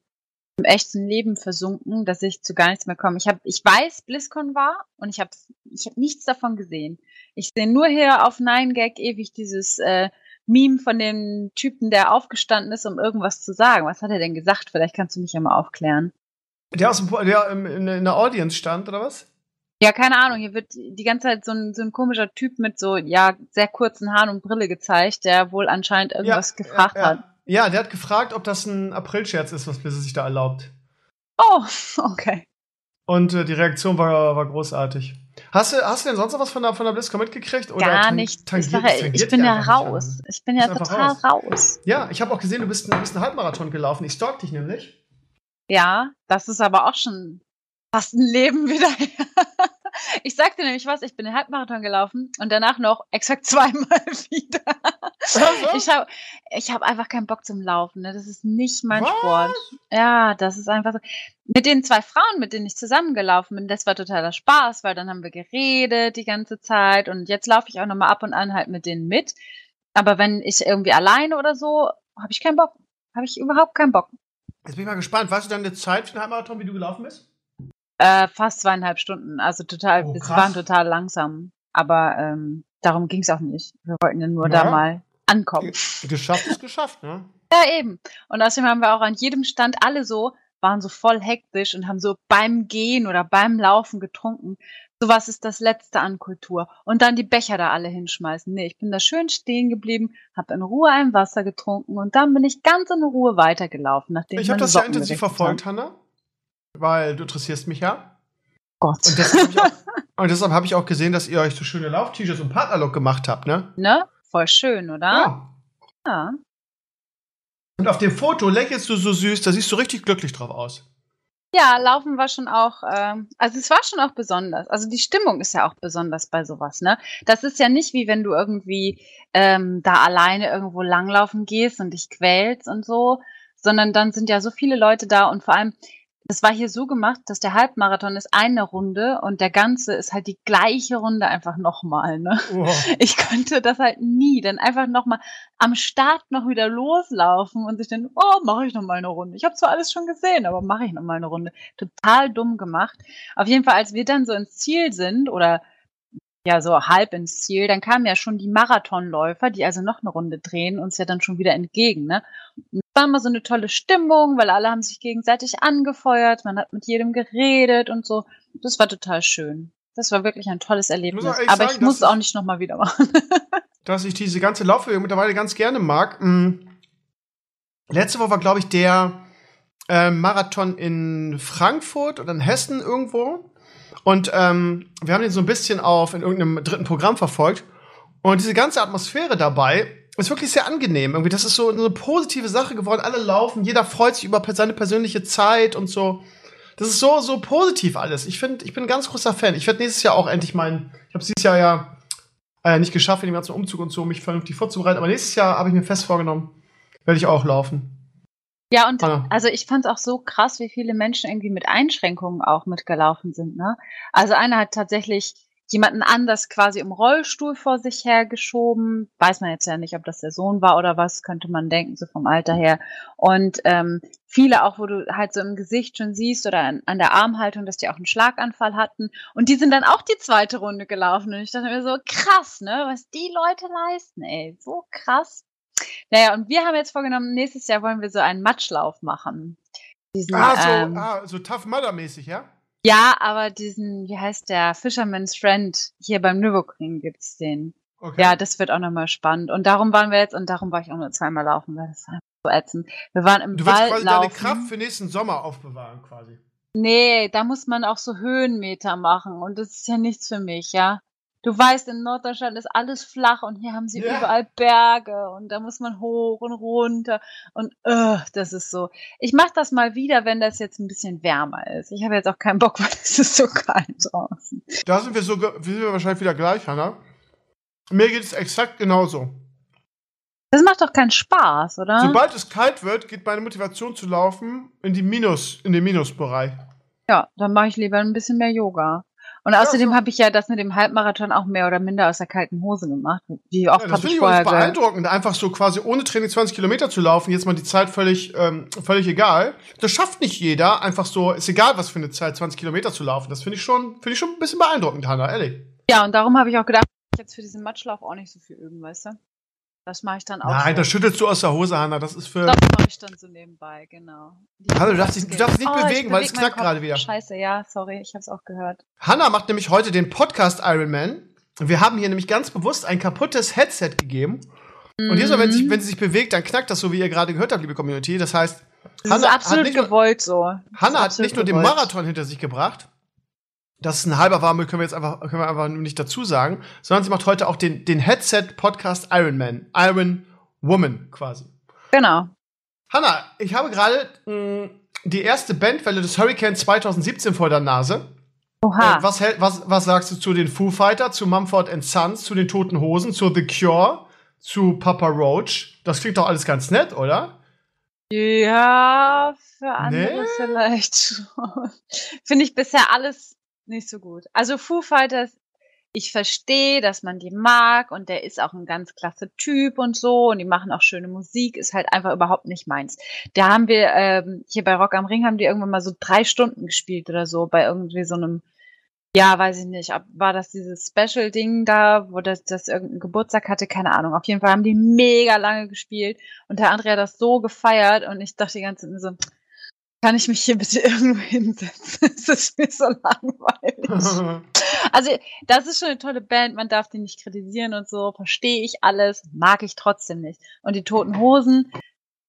im echten Leben versunken, dass ich zu gar nichts mehr komme. Ich habe, ich weiß, BlizzCon war und ich habe, ich habe nichts davon gesehen. Ich sehe nur hier auf 9gag ewig dieses äh, Meme von dem Typen, der aufgestanden ist, um irgendwas zu sagen. Was hat er denn gesagt? Vielleicht kannst du mich ja mal aufklären. Der aus dem, der in, in der Audience stand, oder was? Ja, keine Ahnung. Hier wird die ganze Zeit so ein, so ein komischer Typ mit so, ja, sehr kurzen Haaren und Brille gezeigt, der wohl anscheinend irgendwas ja, gefragt ja, ja. hat. Ja, der hat gefragt, ob das ein Aprilscherz ist, was Blizzard sich da erlaubt. Oh, okay. Und äh, die Reaktion war, war großartig. Hast du, hast du denn sonst noch was von der, von der BlizzCon mitgekriegt? Oder Gar nicht. Tangiert, ich, ich bin ja raus. Ich bin ja total raus. raus. Ja, ich habe auch gesehen, du bist, du bist einen Halbmarathon gelaufen. Ich stalk dich nämlich. Ja, das ist aber auch schon fast ein Leben wieder her. Ich sagte nämlich was, ich bin den Halbmarathon gelaufen und danach noch exakt zweimal wieder. Also? Ich habe ich hab einfach keinen Bock zum Laufen. Ne? Das ist nicht mein was? Sport. Ja, das ist einfach so. Mit den zwei Frauen, mit denen ich zusammengelaufen bin, das war totaler Spaß, weil dann haben wir geredet die ganze Zeit und jetzt laufe ich auch nochmal ab und an halt mit denen mit. Aber wenn ich irgendwie alleine oder so, habe ich keinen Bock. Habe ich überhaupt keinen Bock. Jetzt bin ich mal gespannt. Weißt du dann eine Zeit für den Halbmarathon, wie du gelaufen bist? Äh, fast zweieinhalb Stunden. Also total, oh, wir waren total langsam. Aber ähm, darum ging es auch nicht. Wir wollten ja nur ja. da mal ankommen. Geschafft ist geschafft, ne? Ja, eben. Und außerdem haben wir auch an jedem Stand alle so, waren so voll hektisch und haben so beim Gehen oder beim Laufen getrunken. Sowas ist das Letzte an Kultur. Und dann die Becher da alle hinschmeißen. Nee, ich bin da schön stehen geblieben, habe in Ruhe ein Wasser getrunken und dann bin ich ganz in Ruhe weitergelaufen. Nachdem ich habe das ja intensiv verfolgt, Hanna weil du interessierst mich ja. Gott. Und deshalb habe ich, hab ich, auch gesehen, dass ihr euch so schöne Lauf-T-Shirts und Partnerlook gemacht habt, ne? Ne? Voll schön, oder? Ja. ja. Und auf dem Foto lächelst du so süß, da siehst du richtig glücklich drauf aus. Ja, Laufen war schon auch, ähm, also es war schon auch besonders. Also die Stimmung ist ja auch besonders bei sowas, ne? Das ist ja nicht wie wenn du irgendwie ähm, da alleine irgendwo langlaufen gehst und dich quälst und so, sondern dann sind ja so viele Leute da und vor allem, das war hier so gemacht, dass der Halbmarathon ist eine Runde und der ganze ist halt die gleiche Runde einfach nochmal. Ne? Wow. Ich könnte das halt nie, dann einfach nochmal am Start noch wieder loslaufen und sich dann, oh, mache ich nochmal eine Runde. Ich habe zwar alles schon gesehen, aber mache ich nochmal eine Runde. Total dumm gemacht. Auf jeden Fall, als wir dann so ins Ziel sind oder ja so halb ins Ziel, dann kamen ja schon die Marathonläufer, die also noch eine Runde drehen, uns ja dann schon wieder entgegen. Ne? War immer so eine tolle Stimmung, weil alle haben sich gegenseitig angefeuert, man hat mit jedem geredet und so. Das war total schön. Das war wirklich ein tolles Erlebnis. Ich Aber sagen, ich muss es auch nicht nochmal wieder machen. dass ich diese ganze Laufbewegung mittlerweile ganz gerne mag. Hm. Letzte Woche war, glaube ich, der äh, Marathon in Frankfurt oder in Hessen irgendwo. Und ähm, wir haben den so ein bisschen auf in irgendeinem dritten Programm verfolgt. Und diese ganze Atmosphäre dabei ist wirklich sehr angenehm. Irgendwie, das ist so eine positive Sache geworden. Alle laufen, jeder freut sich über seine persönliche Zeit und so. Das ist so, so positiv alles. Ich finde, ich bin ein ganz großer Fan. Ich werde nächstes Jahr auch endlich meinen, ich habe dieses Jahr ja äh, nicht geschafft, in dem ganzen Umzug und so, mich vernünftig vorzubereiten. Aber nächstes Jahr habe ich mir fest vorgenommen, werde ich auch laufen. Ja, und ah. also ich fand es auch so krass, wie viele Menschen irgendwie mit Einschränkungen auch mitgelaufen sind. Ne? Also einer hat tatsächlich jemanden anders quasi im Rollstuhl vor sich hergeschoben. Weiß man jetzt ja nicht, ob das der Sohn war oder was, könnte man denken, so vom Alter her. Und ähm, viele auch, wo du halt so im Gesicht schon siehst oder an, an der Armhaltung, dass die auch einen Schlaganfall hatten. Und die sind dann auch die zweite Runde gelaufen. Und ich dachte mir so, krass, ne, was die Leute leisten, ey, so krass. Naja, und wir haben jetzt vorgenommen, nächstes Jahr wollen wir so einen Matschlauf machen. Diesen, ah, so, ähm, ah, so Tough Mudder mäßig, ja? Ja, aber diesen, wie heißt der, Fisherman's Friend, hier beim Nürburgring gibt's den. Okay. Ja, das wird auch nochmal spannend. Und darum waren wir jetzt, und darum war ich auch nur zweimal laufen, weil das war so ätzend. Wir waren im du Wald willst quasi laufen. deine Kraft für nächsten Sommer aufbewahren, quasi. Nee, da muss man auch so Höhenmeter machen und das ist ja nichts für mich, ja. Du weißt, in Norddeutschland ist alles flach und hier haben sie ja. überall Berge und da muss man hoch und runter und uh, das ist so. Ich mache das mal wieder, wenn das jetzt ein bisschen wärmer ist. Ich habe jetzt auch keinen Bock, weil es ist so kalt draußen. Da sind wir so, sind wir wahrscheinlich wieder gleich, Hanna. Mir geht es exakt genauso. Das macht doch keinen Spaß, oder? Sobald es kalt wird, geht meine Motivation zu laufen in die Minus, in den Minusbereich. Ja, dann mache ich lieber ein bisschen mehr Yoga. Und außerdem habe ich ja das mit dem Halbmarathon auch mehr oder minder aus der kalten Hose gemacht. Wie oft Ja, das finde ich übrigens beeindruckend, einfach so quasi ohne Training 20 Kilometer zu laufen, jetzt mal die Zeit völlig, ähm, völlig egal. Das schafft nicht jeder, einfach so, ist egal, was für eine Zeit, 20 Kilometer zu laufen. Das finde ich schon, finde ich schon ein bisschen beeindruckend, Hanna, ehrlich. Ja, und darum habe ich auch gedacht, ich jetzt für diesen Matschlauf auch nicht so viel üben, weißt du? Das mache ich dann auch. Nein, so. das schüttelst du aus der Hose, Hanna. Das ist für. Das mache ich dann so nebenbei, genau. Die- Hallo, du darfst dich- du darfst dich nicht Oh, bewegen, weil es knackt gerade wieder. Scheiße, ja, sorry, ich habe es auch gehört. Hanna macht nämlich heute den Podcast Iron Man. Wir haben hier nämlich ganz bewusst ein kaputtes Headset gegeben. Und jedes Mal, wenn, sich, wenn sie sich bewegt, dann knackt das so, wie ihr gerade gehört habt, liebe Community. Das heißt, Das Hanna ist hat absolut nicht nur- gewollt so. Das Hanna hat nicht nur den. Marathon hinter sich gebracht. Das ist ein halber Warmel, können wir jetzt einfach, können wir einfach nicht dazu sagen, sondern sie macht heute auch den, den Headset-Podcast Iron Man. Iron Woman quasi. Genau. Hanna, ich habe gerade mh, die erste Bandwelle des Hurricane 2017 vor der Nase. Oha. Äh, was, was, was sagst du zu den Foo Fighter, zu Mumford Sons, zu den Toten Hosen, zu The Cure, zu Papa Roach? Das klingt doch alles ganz nett, oder? Ja, für andere Nee? vielleicht schon. Finde ich bisher alles nicht so gut. Also Foo Fighters, ich verstehe, dass man die mag und der ist auch ein ganz klasse Typ und so und die machen auch schöne Musik, ist halt einfach überhaupt nicht meins. Da haben wir, ähm, hier bei Rock am Ring haben die irgendwann mal so drei Stunden gespielt oder so bei irgendwie so einem ja, weiß ich nicht. Ob, war das dieses Special-Ding da, wo das, das irgendein Geburtstag hatte? Keine Ahnung. Auf jeden Fall haben die mega lange gespielt und der André hat das so gefeiert und ich dachte die ganze Zeit so, kann ich mich hier bitte irgendwo hinsetzen? Es ist mir so langweilig. Also, das ist schon eine tolle Band, man darf die nicht kritisieren und so, verstehe ich alles, mag ich trotzdem nicht. Und die Toten Hosen,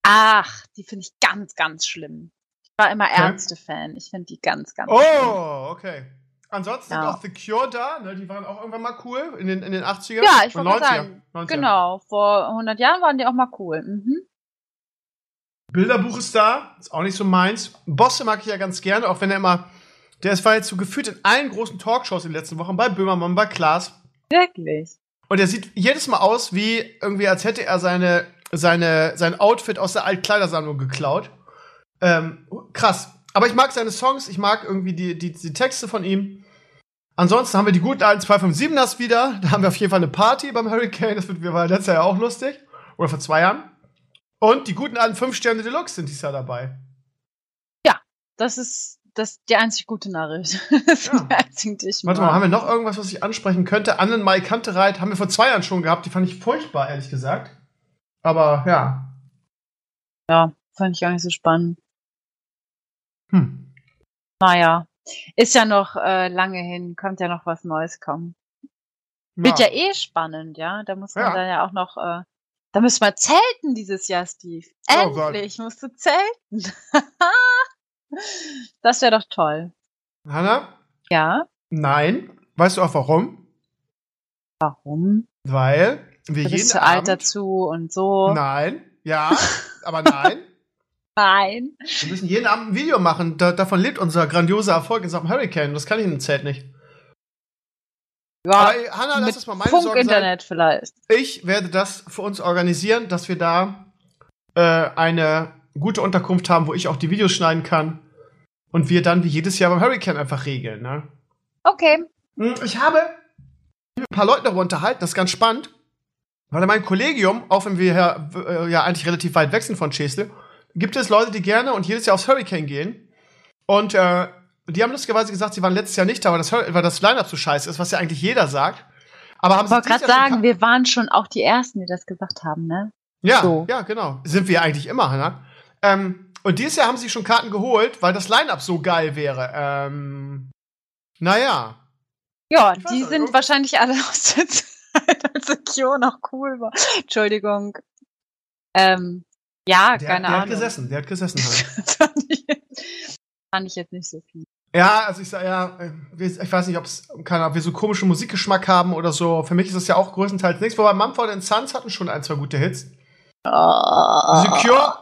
ach, die finde ich ganz, ganz schlimm. Ich war immer Okay. Ärzte-Fan, ich finde die ganz, ganz schlimm. oh, okay. Ansonsten Ja. sind auch The Cure da, ne? die waren auch irgendwann mal cool in den, in den 80ern. Ja, ich wollte 90er. sagen, 90er. Genau, vor 100 Jahren waren die auch mal cool. Mhm. Bilderbuch ist da, ist auch nicht so meins. Bosse mag ich ja ganz gerne, auch wenn er immer, der ist war jetzt so gefühlt in allen großen Talkshows in den letzten Wochen, bei Böhmermann, bei Klaas. Wirklich. Und er sieht jedes Mal aus, wie irgendwie, als hätte er seine, seine, sein Outfit aus der Altkleidersammlung geklaut. Ähm, krass. Aber ich mag seine Songs, ich mag irgendwie die, die, die Texte von ihm. Ansonsten haben wir die guten alten 257ers wieder. Da haben wir auf jeden Fall eine Party beim Hurricane. Das wird, war letztes Jahr ja auch lustig. Oder vor zwei Jahren. Und die guten alten 5 Sterne Deluxe sind dieses Jahr dabei. Das ist das ist die einzig gute Nachricht. Das Ja. die einzigen, die Warte mal, haben wir noch irgendwas, was ich ansprechen könnte? Annenmai Kantereit haben wir vor zwei Jahren schon gehabt. Die fand ich furchtbar, ehrlich gesagt. Aber ja. Ja, fand ich gar nicht so spannend. Hm. Naja, ist ja noch äh, lange hin, kommt ja noch was Neues kommen. Wird ja eh spannend, ja. Da muss man Ja. dann ja auch noch, äh, da müssen wir zelten dieses Jahr, Steve. Oh. Endlich musst du zelten. das wäre doch toll. Hanna? Ja. Nein. Weißt du auch warum? Warum? Weil wir Du jeden bist zu alt Abend. dazu und so. Nein. Ja, aber nein. Nein. Wir müssen jeden Abend ein Video machen. Da, davon lebt unser grandioser Erfolg in Sachen Hurricane. Das kann ich in dem Zelt nicht. Ja, Aber Hanna, lass es mal meine Sorge sein. Funk-Internet vielleicht. Ich werde das für uns organisieren, dass wir da äh, eine gute Unterkunft haben, wo ich auch die Videos schneiden kann. Und wir dann wie jedes Jahr beim Hurricane einfach regeln. Ne? Okay. Hm, Ich habe ein paar Leuten darüber unterhalten, das ist ganz spannend. Weil in meinem Kollegium, auch wenn wir ja, äh, ja eigentlich relativ weit weg sind von Chesle, gibt es Leute, die gerne und jedes Jahr aufs Hurricane gehen. Und äh, die haben lustigerweise gesagt, sie waren letztes Jahr nicht da, weil das, weil das Line-Up so scheiße ist, was ja eigentlich jeder sagt. Aber haben Ich wollte gerade sagen, wir waren schon auch die Ersten, die das gesagt haben, ne? Ja, So. ja, genau. Sind wir eigentlich immer, Hanna. Ähm, und dieses Jahr haben sie schon Karten geholt, weil das Line-Up so geil wäre. Ähm, naja. Ja, die nicht, sind wahrscheinlich alle aus der Zeit, als der Kyo noch cool war. Entschuldigung. Ähm, ja, Der, keine der hat Ahnung. gesessen, der hat gesessen. Das fand, ich jetzt, fand ich jetzt nicht so viel. Ja, also ich sag ja, äh, ich weiß nicht, ob's, keine Ahnung, ob wir so komischen Musikgeschmack haben oder so. Für mich ist das ja auch größtenteils nichts. Wobei Mumford Sons hatten schon ein, zwei gute Hits. Ah. Secure,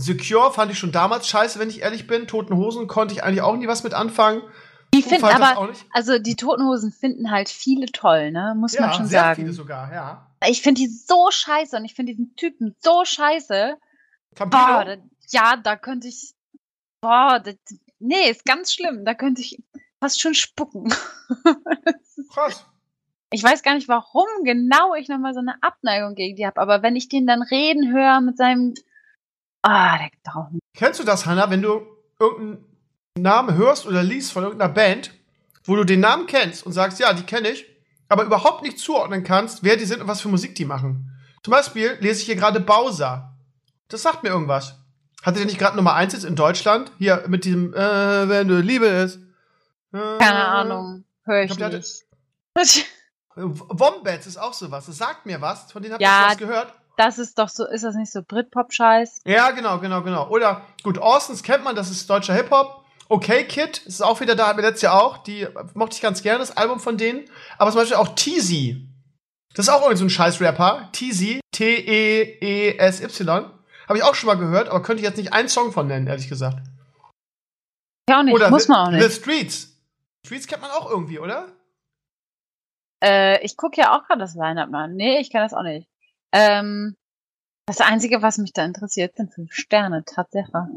Secure fand ich schon damals scheiße, wenn ich ehrlich bin. Toten Hosen konnte ich eigentlich auch nie was mit anfangen. Die finden aber, also die Totenhosen finden halt viele toll, ne? Muss man Ja, schon sehr sagen. viele sogar, ja. Ich finde die so scheiße und ich finde diesen Typen so scheiße. Campino, Boah, da, ja, da könnte ich. Boah, das, nee, ist ganz schlimm. Da könnte ich fast schon spucken. Krass. Ich weiß gar nicht, warum genau ich nochmal so eine Abneigung gegen die habe, aber wenn ich den dann reden höre mit seinem. Ah, der geht drauf. Kennst du das, Hannah, wenn du irgendeinen Namen hörst oder liest von irgendeiner Band, wo du den Namen kennst und sagst, ja, die kenne ich, aber überhaupt nicht zuordnen kannst, wer die sind und was für Musik die machen? Zum Beispiel lese ich hier gerade Bowser. Das sagt mir irgendwas. Hatte der nicht gerade Nummer 1 jetzt in Deutschland? Hier mit diesem, äh, wenn du Liebe ist. Äh, Keine Ahnung. Höre ich, Ich glaub, nicht. Wombats ist auch sowas. Das sagt mir was. Von denen habt ihr Ja. was gehört. Das ist doch so, ist das nicht so Britpop-Scheiß? Ja, genau, genau, genau. Oder, gut, Orsons kennt man, das ist deutscher Hip-Hop. Okay Kid ist auch wieder da, hatten wir letztes Jahr auch. Die mochte ich ganz gerne, das Album von denen. Aber zum Beispiel auch Teasy. Das ist auch irgend so ein Scheiß-Rapper. Teasy, T-E-E-S-Y. Habe ich auch schon mal gehört, aber könnte ich jetzt nicht einen Song von nennen, ehrlich gesagt. Ja, auch nicht. Oder Muss The, man auch The nicht. Streets. Streets kennt man auch irgendwie, oder? Äh, ich gucke ja auch gerade das Line-Up mal. an. Nee, ich kann das auch nicht. Ähm, das Einzige, was mich da interessiert, sind fünf Sterne, Tatsache.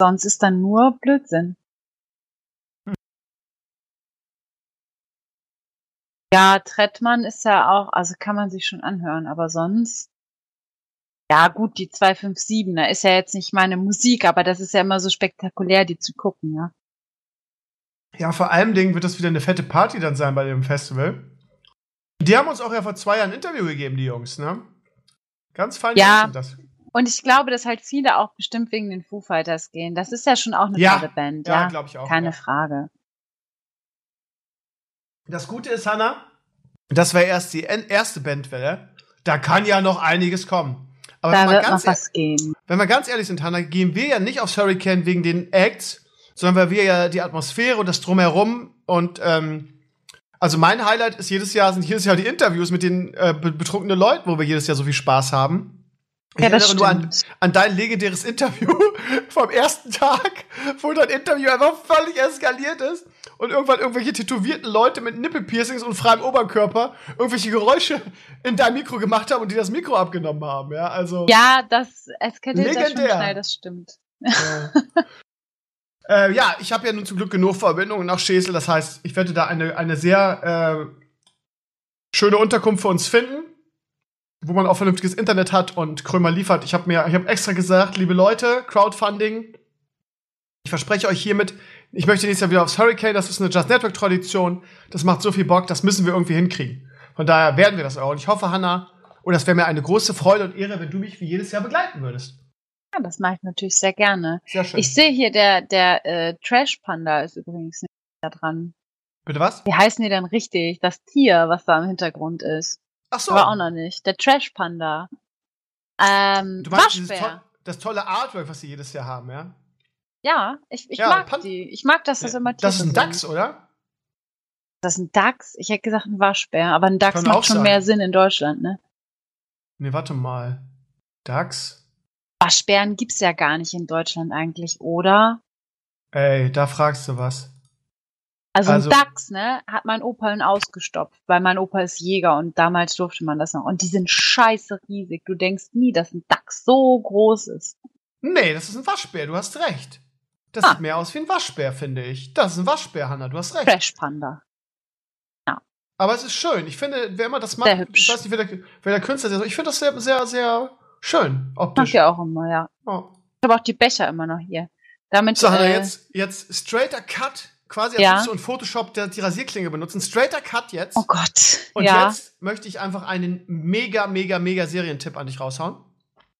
Sonst ist dann nur Blödsinn. Ja, Trettmann ist ja auch, also kann man sich schon anhören, aber sonst. Ja, gut, die 257, da ist ja jetzt nicht meine Musik, aber das ist ja immer so spektakulär, die zu gucken, ja. Ja, vor allem Dingen wird das wieder eine fette Party dann sein bei dem Festival. Die haben uns auch ja vor zwei Jahren ein Interview gegeben, die Jungs, ne? Ganz fein Ja. das. Und ich glaube, dass halt viele auch bestimmt wegen den Foo Fighters gehen. Das ist ja schon auch eine Ja. tolle Band, Ja, ja. glaube ich auch. Keine ja. Frage. Das Gute ist, Hanna, das war erst die erste Bandwelle. Da kann ja noch einiges kommen. Aber Da wenn, wir wird noch ganz, e- was gehen. wenn wir ganz ehrlich sind, Hanna, gehen wir ja nicht aufs Hurricane wegen den Acts, sondern weil wir ja die Atmosphäre und das Drumherum und ähm, also mein Highlight ist jedes Jahr, sind jedes Jahr die Interviews mit den äh, be- betrunkenen Leuten, wo wir jedes Jahr so viel Spaß haben. Ich Ja, das erinnere nur an, stimmt. an dein legendäres Interview vom ersten Tag, wo dein Interview einfach völlig eskaliert ist und irgendwann irgendwelche tätowierten Leute mit Nippelpiercings und freiem Oberkörper irgendwelche Geräusche in dein Mikro gemacht haben und die das Mikro abgenommen haben. Ja, also. Ja, das eskaliert ja schon schnell, das stimmt. Ja. äh, ja, ich habe ja nun zum Glück genug Verbindungen nach Schesel. Das heißt, ich werde da eine, eine sehr äh, schöne Unterkunft für uns finden, wo man auch vernünftiges Internet hat und Krömer liefert. Ich habe mir, ich habe extra gesagt, liebe Leute, Crowdfunding. Ich verspreche euch hiermit, ich möchte nächstes Jahr wieder aufs Hurricane. Das ist eine Just Network Tradition. Das macht so viel Bock. Das müssen wir irgendwie hinkriegen. Von daher werden wir das auch. Und ich hoffe, Hanna, und das wäre mir eine große Freude und Ehre, wenn du mich wie jedes Jahr begleiten würdest. Ja, das mache ich natürlich sehr gerne. Sehr schön. Ich sehe hier, der, der äh, Trash Panda ist übrigens nicht da dran. Bitte was? Wie heißen die denn richtig? Das Tier, was da im Hintergrund ist. Ach so. Aber auch noch nicht. Der Trash Panda. Ähm, Du meinst Waschbär. toll, das tolle Artwork, was sie jedes Jahr haben, ja? Ja, ich, ich Ja, mag die. Ich mag, dass das immer Das ist Tiere ein Dachs, sind. oder? Das ist ein Dachs. Ich hätte gesagt ein Waschbär, aber ein Dachs Kann auch macht schon sein. mehr Sinn in Deutschland, ne? Nee, warte mal. Dachs? Waschbären gibt's ja gar nicht in Deutschland eigentlich, oder? Ey, da fragst du was. Also, Also- ein Dachs, ne, hat mein Opa ihn ausgestopft, weil mein Opa ist Jäger und damals durfte man das noch. Und die sind scheiße riesig. Du denkst nie, dass ein Dachs so groß ist. Nee, das ist ein Waschbär, du hast recht. Das Ah. sieht mehr aus wie ein Waschbär, finde ich. Das ist ein Waschbär, Hanna, du hast recht. Trash Panda. Aber es ist schön. Ich finde, wer immer das macht, Sehr ich weiß nicht, wer der, wer der Künstler ist, ich finde das sehr, sehr, sehr schön, optisch. ja auch immer, ja. Oh. Ich habe auch die Becher immer noch hier. Damit, So, Hanna, äh, jetzt, jetzt straighter Cut, quasi als Ja. würdest du in Photoshop der, die Rasierklinge benutzen. Straighter Cut jetzt. Oh Gott. Und ja. jetzt möchte ich einfach einen mega, mega, mega Serientipp an dich raushauen.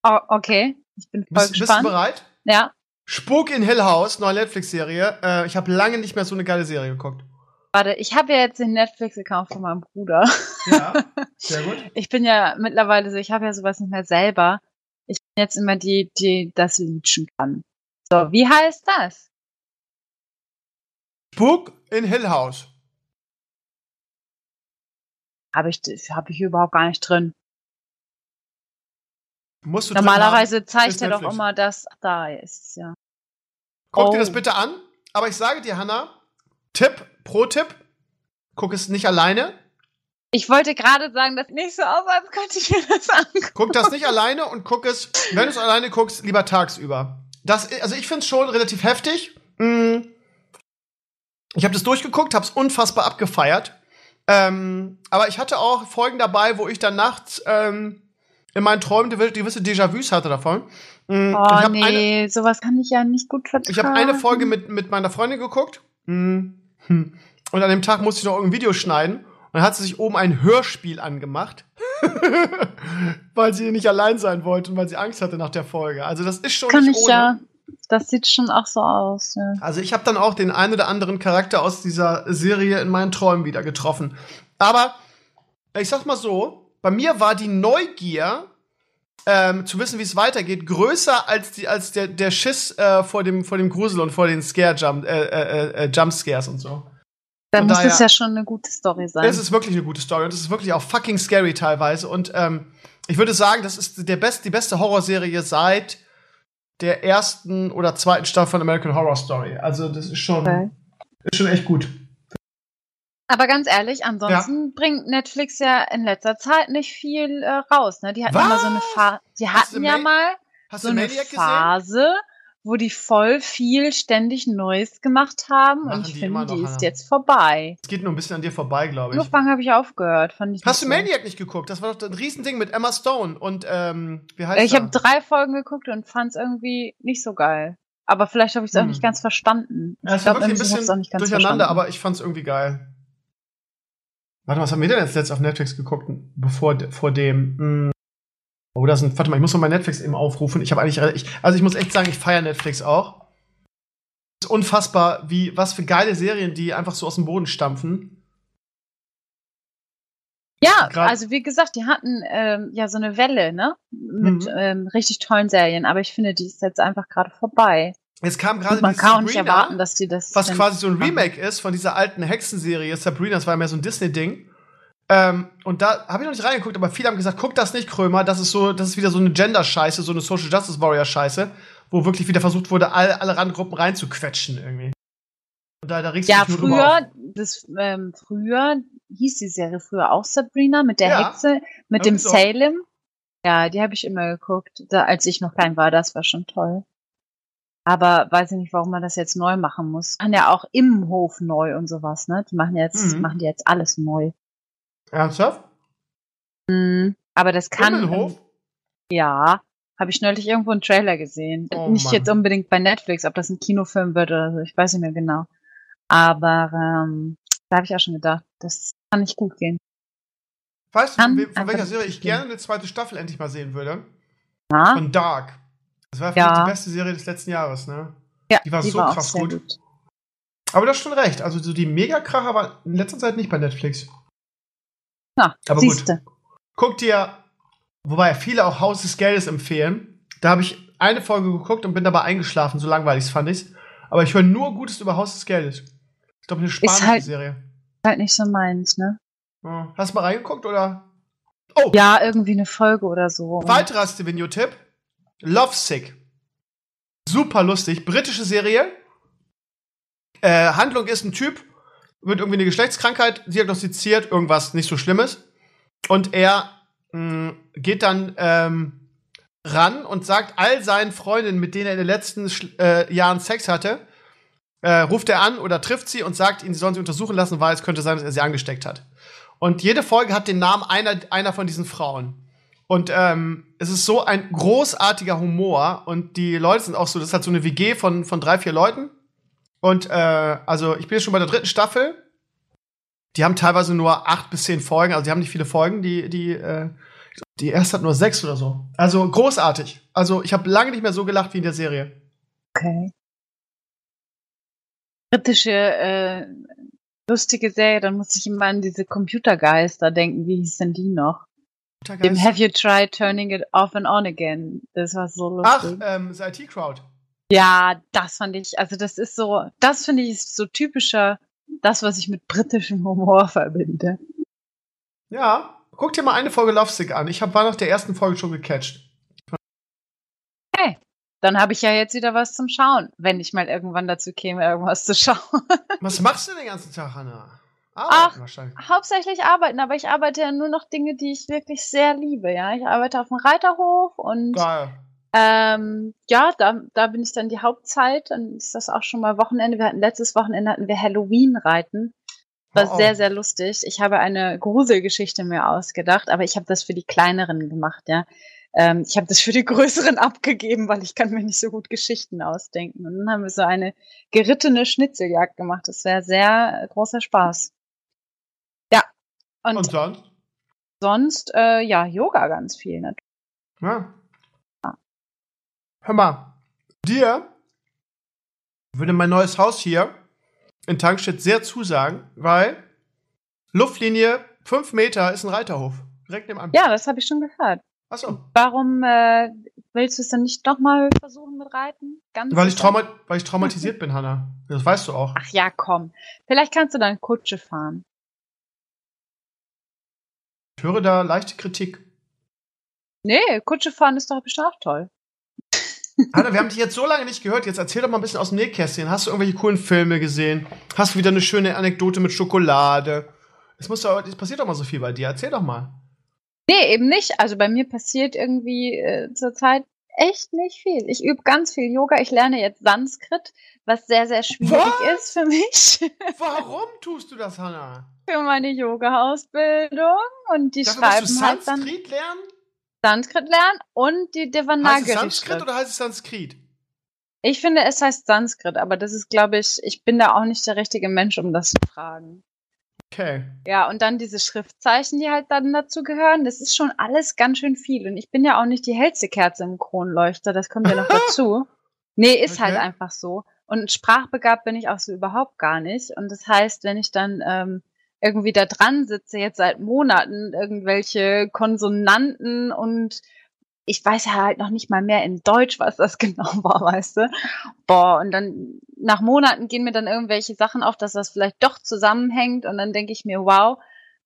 Oh, okay. Ich bin voll Bist, bist du gespannt. bereit? Ja. Spuk in Hill House, neue Netflix-Serie. Äh, ich habe lange nicht mehr so eine geile Serie geguckt. Warte, ich habe ja jetzt den Netflix-Account von meinem Bruder. Ja, sehr gut. Ich bin ja mittlerweile so, ich habe ja sowas nicht mehr selber. Ich bin jetzt immer die, die das leachen kann. So, wie heißt das? Spuk in Hill House. Habe ich, habe ich überhaupt gar nicht drin. Musst du Normalerweise zeigt er doch immer das. Da ist ja. Guck dir Oh. das bitte an. Aber ich sage dir, Hanna, Tipp, Pro-Tipp, guck es nicht alleine. Ich wollte gerade sagen, das nicht so aus, als könnte ich mir das angucken. Guck das nicht alleine und guck es, wenn du es alleine guckst, lieber tagsüber. Das, also ich finde es schon relativ heftig. Mm. Ich habe das durchgeguckt, habe es unfassbar abgefeiert. Ähm, aber ich hatte auch Folgen dabei, wo ich dann nachts ähm, in meinen Träumen gewisse Déjà-vus hatte davon. Mhm. Oh nee, eine, sowas kann ich ja nicht gut vertragen. Ich habe eine Folge mit, mit meiner Freundin geguckt. Mhm. Und an dem Tag musste ich noch irgendein Video schneiden. Und dann hat sie sich oben ein Hörspiel angemacht. weil sie nicht allein sein wollte und weil sie Angst hatte nach der Folge. Also das ist schon Kann nicht ich ohne. ja. Das sieht schon auch so aus. Ja. Also ich habe dann auch den einen oder anderen Charakter aus dieser Serie in meinen Träumen wieder getroffen. Aber ich sag's mal so, bei mir war die Neugier ähm, zu wissen, wie es weitergeht, größer als die als der der Schiss äh, vor dem vor dem Grusel und vor den Scare Jump äh, äh, äh, Jump Scares und so. Dann muss es ja schon eine gute Story sein. Es ist wirklich eine gute Story und es ist wirklich auch fucking scary teilweise und ähm, ich würde sagen, das ist der best, die beste Horrorserie seit der ersten oder zweiten Staffel von American Horror Story. Also das ist schon, okay. ist schon echt gut. Aber ganz ehrlich, ansonsten ja. bringt Netflix ja in letzter Zeit nicht viel äh, raus. Ne? Die hatten Was? immer so eine Phase. Die hatten ja mal so eine Phase, gesehen? wo die voll viel ständig Neues gemacht haben. Machen und ich finde, die ist jetzt vorbei. Es geht nur ein bisschen an dir vorbei, glaube ich. Angefangen habe ich aufgehört. Fand ich Hast du Maniac nicht geguckt? Das war doch ein Riesending mit Emma Stone und ähm, wie heißt Ich habe drei Folgen geguckt und fand es irgendwie nicht so geil. Aber vielleicht habe ich es auch hm. nicht ganz verstanden. Ja, ich glaube, ein bisschen auch nicht ganz durcheinander, verstanden. aber ich fand es irgendwie geil. Warte, was haben wir denn jetzt letztes auf Netflix geguckt, bevor vor dem? Hm. Oh, da sind, warte mal, ich muss noch mal Netflix eben aufrufen. Ich habe eigentlich, ich, also ich muss echt sagen, ich feiere Netflix auch. Es ist unfassbar, wie, was für geile Serien, die einfach so aus dem Boden stampfen. Ja, Grad also wie gesagt, die hatten ähm, ja so eine Welle, ne? Mit mhm. ähm, richtig tollen Serien, aber ich finde, die ist jetzt einfach gerade vorbei. Es kam gerade Man kann auch nicht erwarten, dass die das. Was quasi so ein Remake ist von dieser alten Hexenserie Sabrina, das war mehr so ein Disney-Ding. Ähm, und da habe ich noch nicht reingeguckt, aber viele haben gesagt, guck das nicht, Krömer, das ist so, das ist wieder so eine Gender-Scheiße, so eine Social Justice Warrior-Scheiße, wo wirklich wieder versucht wurde, all, alle Randgruppen reinzuquetschen irgendwie. Und da, da regst ja, früher, das, ähm, früher hieß die Serie früher auch Sabrina mit der ja, Hexe, mit dem so. Salem. Ja, die habe ich immer geguckt, da, als ich noch klein war, das war schon toll. Aber weiß ich nicht, warum man das jetzt neu machen muss. Machen ja auch im Hof neu und sowas, ne? Die machen jetzt, mhm. machen die jetzt alles neu. Ernsthaft? Mhm, aber das kann. Himmelhof? Ja, habe ich neulich irgendwo einen Trailer gesehen. Oh, nicht Mann. jetzt unbedingt bei Netflix, ob das ein Kinofilm wird oder so, ich weiß nicht mehr genau. Aber ähm, da habe ich auch schon gedacht, das kann nicht gut gehen. Weißt du, von, von welcher Serie ich gerne eine zweite Staffel endlich mal sehen würde? Na? Von Dark. Das war ja. die beste Serie des letzten Jahres, ne? Ja, die war die so war krass gut. gut. Aber du hast schon recht. Also so die Megakracher war in letzter Zeit nicht bei Netflix. Na, aber siehste. gut. Guck dir, wobei viele auch Haus des Geldes empfehlen. Da habe ich eine Folge geguckt und bin dabei eingeschlafen, so langweilig fand ich's. Aber ich höre nur Gutes über Haus des Geldes. Ich glaube, eine spanische halt, Serie. Ist halt nicht so meins, ne? Hast du mal reingeguckt oder? Oh! Ja, irgendwie eine Folge oder so. Weiterer Stevenio-Tipp. Lovesick. Super lustig. Britische Serie. Äh, Handlung ist ein Typ, wird irgendwie eine Geschlechtskrankheit diagnostiziert, irgendwas nicht so Schlimmes. Und er mh, mm, geht dann ähm, ran und sagt all seinen Freundinnen, mit denen er in den letzten äh, Jahren Sex hatte, äh, ruft er an oder trifft sie und sagt ihnen, sie sollen sie untersuchen lassen, weil es könnte sein, dass er sie angesteckt hat. Und jede Folge hat den Namen einer, einer von diesen Frauen. Und ähm, es ist so ein großartiger Humor und die Leute sind auch so, das ist halt so eine WG von, von drei, vier Leuten. Und äh, also ich bin jetzt schon bei der dritten Staffel. Die haben teilweise nur acht bis zehn Folgen, also die haben nicht viele Folgen. Die, die, äh, die erste hat nur sechs oder so. Also großartig. Also ich habe lange nicht mehr so gelacht wie in der Serie. Okay. Britische äh, lustige Serie, dann muss ich immer an diese Computergeister denken. Wie hieß denn die noch? Dem Have You Tried Turning It Off and On Again? Das war so lustig. Ach, ähm, das IT-Crowd. Ja, das fand ich, also das ist so, das finde ich ist so typischer, das, was ich mit britischem Humor verbinde. Ja, guck dir mal eine Folge Lovesick an. Ich hab, war nach der ersten Folge schon gecatcht. Hey, dann habe ich ja jetzt wieder was zum Schauen, wenn ich mal irgendwann dazu käme, irgendwas zu schauen. Was machst du den ganzen Tag, Hannah? Arbeiten Ach, hauptsächlich arbeiten, aber ich arbeite ja nur noch Dinge, die ich wirklich sehr liebe, ja. Ich arbeite auf dem Reiterhof und Geil Ähm, ja, da, da bin ich dann die Hauptzeit. Dann ist das auch schon mal Wochenende. Wir hatten letztes Wochenende hatten wir Halloween-Reiten. War Oh, oh. sehr, sehr lustig. Ich habe eine Gruselgeschichte mir ausgedacht, aber ich habe das für die kleineren gemacht, ja. Ähm, ich habe das für die größeren abgegeben, weil ich kann mir nicht so gut Geschichten ausdenken. Und dann haben wir so eine gerittene Schnitzeljagd gemacht. Das wäre sehr großer Spaß. Ja. Und, Und sonst? sonst, äh, ja, Yoga ganz viel. Ne? Ja. Hör mal, dir würde mein neues Haus hier in Tankstedt sehr zusagen, weil Luftlinie 5 Meter ist ein Reiterhof. Direkt nebenan. Ja, das habe ich schon gehört. Achso. Warum äh, willst du es dann nicht nochmal versuchen mit Reiten? Ganz Weil ich, trauma weil ich traumatisiert bin, Hanna. Das weißt du auch. Ach ja, komm. Vielleicht kannst du dann Kutsche fahren. Ich höre da leichte Kritik. Nee, Kutsche fahren ist doch bestimmt auch toll. Hanna, wir haben dich jetzt so lange nicht gehört. Jetzt erzähl doch mal ein bisschen aus dem Nähkästchen. Hast du irgendwelche coolen Filme gesehen? Hast du wieder eine schöne Anekdote mit Schokolade? Es muss doch, es passiert doch mal so viel bei dir. Erzähl doch mal. Nee, eben nicht. Also bei mir passiert irgendwie äh, zurzeit echt nicht viel. Ich übe ganz viel Yoga. Ich lerne jetzt Sanskrit, was sehr, sehr schwierig Was? ist für mich, Warum tust du das, Hanna? für meine Yoga-Ausbildung. Und die Dafür musst schreiben du halt dann Sanskrit lernen? Sanskrit lernen und die Heißt es Devanagari. Sanskrit oder heißt es Sanskrit? Ich finde, es heißt Sanskrit, aber das ist, glaube ich, ich bin da auch nicht der richtige Mensch, um das zu fragen. Okay. Ja, und dann diese Schriftzeichen, die halt dann dazu gehören, das ist schon alles ganz schön viel. Und ich bin ja auch nicht die hellste Kerze im Kronleuchter, das kommt ja noch dazu. Nee, ist Okay. halt einfach so. Und sprachbegabt bin ich auch so überhaupt gar nicht. Und das heißt, wenn ich dann ähm, irgendwie da dran sitze, jetzt seit Monaten, irgendwelche Konsonanten und ich weiß ja halt noch nicht mal mehr in Deutsch, was das genau war, weißt du? Boah, und dann nach Monaten gehen mir dann irgendwelche Sachen auf, dass das vielleicht doch zusammenhängt und dann denke ich mir, wow,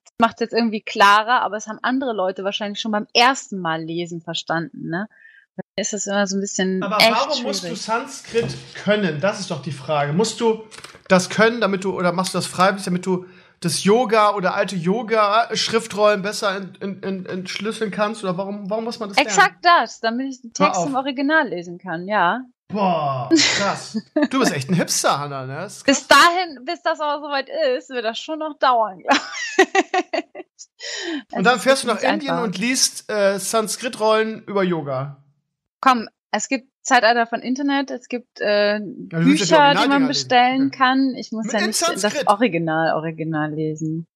das macht jetzt irgendwie klarer, aber es haben andere Leute wahrscheinlich schon beim ersten Mal lesen verstanden, ne? Mir ist das immer so ein bisschen Aber warum schwierig. musst du Sanskrit können? Das ist doch die Frage. Musst du das können, damit du, oder machst du das freiwillig, damit du das Yoga oder alte Yoga-Schriftrollen besser ent- ent- ent- entschlüsseln kannst? Oder warum, warum muss man das lernen? Exakt das, damit ich den Text im Original lesen kann, ja. Boah, krass. du bist echt ein Hipster, Hanna, ne? Bis dahin, bis das aber soweit ist, wird das schon noch dauern, glaube ich. Und dann Es fährst du nach Indien einfach. und liest äh, Sanskrit-Rollen über Yoga. Komm, es gibt Zeitalter von Internet, es gibt äh, ja Bücher, die man bestellen Okay. kann. Ich muss Mit ja nicht das Original, Original lesen.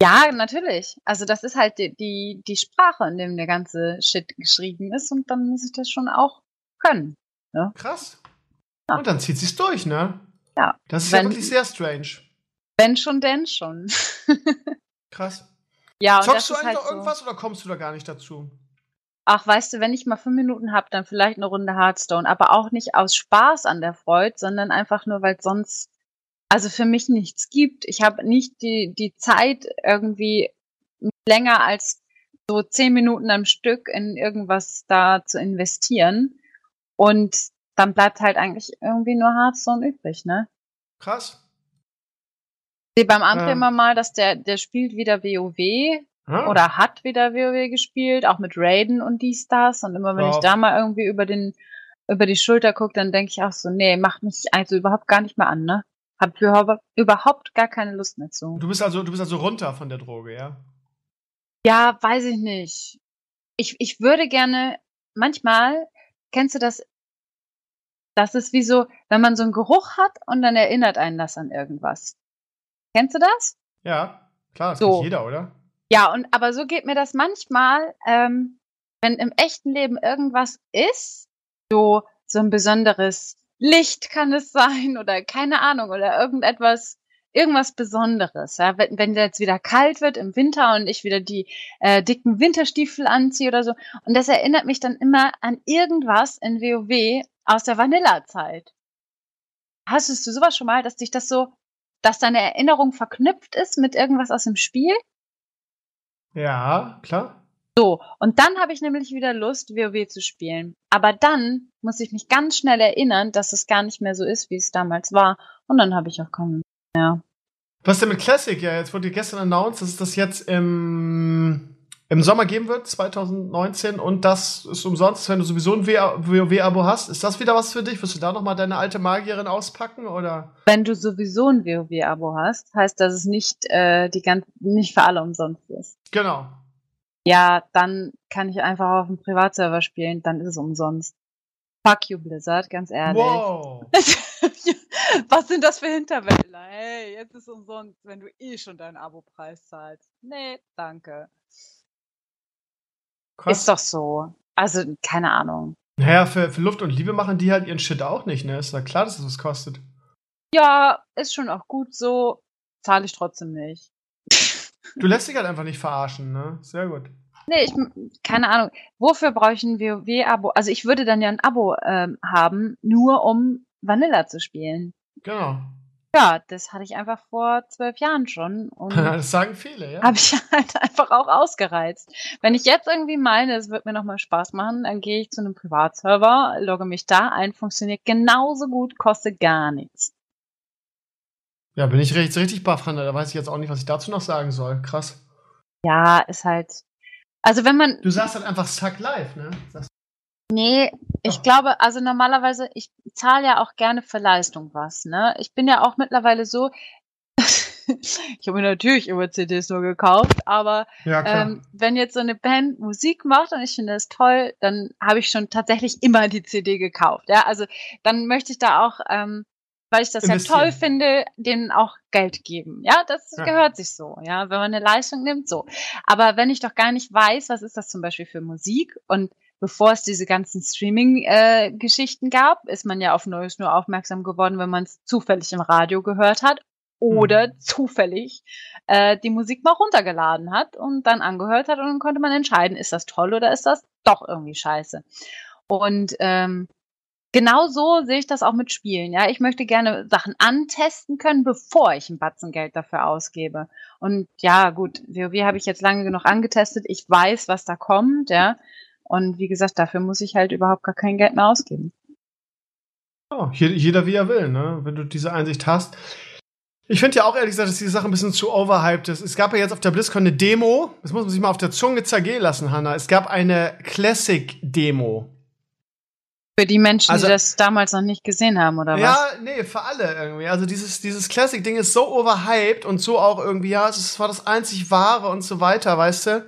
Ja, natürlich. Also das ist halt die, die, die Sprache, in dem der ganze Shit geschrieben ist und dann muss ich das schon auch können. Krass. Ja. Und dann zieht sie's durch, ne? Ja. Das ist ja Wenn- wirklich sehr strange. Wenn schon, denn schon. Krass. ja, Zockst du eigentlich halt noch so. irgendwas oder kommst du da gar nicht dazu? Ach, weißt du, wenn ich mal fünf Minuten hab, dann vielleicht eine Runde Hearthstone. Aber auch nicht aus Spaß an der Freude, sondern einfach nur, weil sonst, also für mich nichts gibt. Ich habe nicht die, die Zeit, irgendwie länger als so zehn Minuten am Stück in irgendwas da zu investieren. Und dann bleibt halt eigentlich irgendwie nur Hearthstone übrig, ne? Krass. Ich sehe beim André Ähm. immer mal, dass der, der spielt wieder WoW Ja. oder hat wieder WoW gespielt, auch mit Raiden und dies, das. Und immer wenn Ja. ich da mal irgendwie über den, über die Schulter gucke, dann denke ich auch so, nee, macht mich also überhaupt gar nicht mehr an, ne? Hab überhaupt, überhaupt gar keine Lust mehr zu. Du bist also, du bist also runter von der Droge, ja? Ja, weiß ich nicht. Ich, ich würde gerne, manchmal, kennst du das? Das ist wie so, wenn man so einen Geruch hat und dann erinnert einen das an irgendwas. Kennst du das? Ja, klar, das So. kennt jeder, oder? Ja, und aber so geht mir das manchmal, ähm, wenn im echten Leben irgendwas ist, so so ein besonderes Licht kann es sein oder keine Ahnung oder irgendetwas irgendwas Besonderes. Ja? Wenn, wenn jetzt wieder kalt wird im Winter und ich wieder die äh, dicken Winterstiefel anziehe oder so und das erinnert mich dann immer an irgendwas in WoW aus der Vanilla-Zeit. Hast du sowas schon mal, dass dich das so, dass deine Erinnerung verknüpft ist mit irgendwas aus dem Spiel? Ja, klar. So, und dann habe ich nämlich wieder Lust, WoW zu spielen. Aber dann muss ich mich ganz schnell erinnern, dass es gar nicht mehr so ist, wie es damals war. Und dann habe ich auch keine Mehr. Was denn mit Classic? Ja, jetzt wurde gestern announced, dass es das jetzt im im Sommer geben wird, 2019, und das ist umsonst, wenn du sowieso ein WoW-Abo hast. Ist das wieder was für dich? Wirst du da nochmal deine alte Magierin auspacken? Oder? Wenn du sowieso ein WoW-Abo hast, heißt das es nicht, äh, die ganz, nicht für alle umsonst ist. Genau. Ja, dann kann ich einfach auf dem Privatserver spielen, dann ist es umsonst. Fuck you, Blizzard, ganz ehrlich. Wow. Was sind das für Hinterwäldler? Hey, jetzt ist es umsonst, wenn du eh schon deinen Abo-Preis zahlst. Nee, danke. Krass. Ist doch so. Also, keine Ahnung. Naja, für, für Luft und Liebe machen die halt ihren Shit auch nicht, ne? Ist ja klar, dass es was kostet. Ja, ist schon auch gut so. Zahle ich trotzdem nicht. Du lässt dich halt einfach nicht verarschen, ne? Sehr gut. Nee, ich, keine Ahnung. Wofür brauche ich ein WoW-Abo? Also ich würde dann ja ein Abo ähm, haben, nur um Vanilla zu spielen. Genau. Ja, das hatte ich einfach vor zwölf Jahren schon. Und das sagen viele, ja. habe ich halt einfach auch ausgereizt. Wenn ich jetzt irgendwie meine, es wird mir nochmal Spaß machen, dann gehe ich zu einem Privatserver, logge mich da ein, funktioniert genauso gut, kostet gar nichts. Ja, bin ich richtig, richtig baff, Hanna. Da weiß ich jetzt auch nicht, was ich dazu noch sagen soll. Krass. Ja, ist halt. Also wenn man. Du sagst halt einfach Suck Live, ne? Sagst Nee, ich Doch. glaube, also normalerweise, ich zahle ja auch gerne für Leistung was, ne? Ich bin ja auch mittlerweile so, ich habe mir natürlich immer CDs nur gekauft, aber ja, ähm, wenn jetzt so eine Band Musik macht und ich finde das toll, dann habe ich schon tatsächlich immer die CD gekauft. Ja, also dann möchte ich da auch, ähm, weil ich das ja toll finde, denen auch Geld geben. Ja, das Ja. gehört sich so. Ja, wenn man eine Leistung nimmt, so. Aber wenn ich doch gar nicht weiß, was ist das zum Beispiel für Musik und bevor es diese ganzen Streaming-Geschichten gab, ist man ja auf Neues nur aufmerksam geworden, wenn man es zufällig im Radio gehört hat oder Mhm. zufällig äh, die Musik mal runtergeladen hat und dann angehört hat und dann konnte man entscheiden, ist das toll oder ist das doch irgendwie scheiße. Und ähm, genau so sehe ich das auch mit Spielen. Ja, ich möchte gerne Sachen antesten können, bevor ich ein Batzen Geld dafür ausgebe. Und ja, gut, WoW habe ich jetzt lange genug angetestet. Ich weiß, was da kommt, ja. Und wie gesagt, dafür muss ich halt überhaupt gar kein Geld mehr ausgeben. Ja, je- jeder wie er will, ne? Wenn du diese Einsicht hast. Ich finde ja auch ehrlich gesagt, dass diese Sache ein bisschen zu overhyped ist. Es gab ja jetzt auf der BlizzCon eine Demo. Das muss man sich mal auf der Zunge zergehen lassen, Hanna. Es gab eine Classic-Demo. Für die Menschen, Also- die das damals noch nicht gesehen haben, oder Ja, was? nee, für alle irgendwie. Also dieses, dieses Classic-Ding ist so overhyped und so auch irgendwie, ja, es war das einzig wahre und so weiter, weißt du?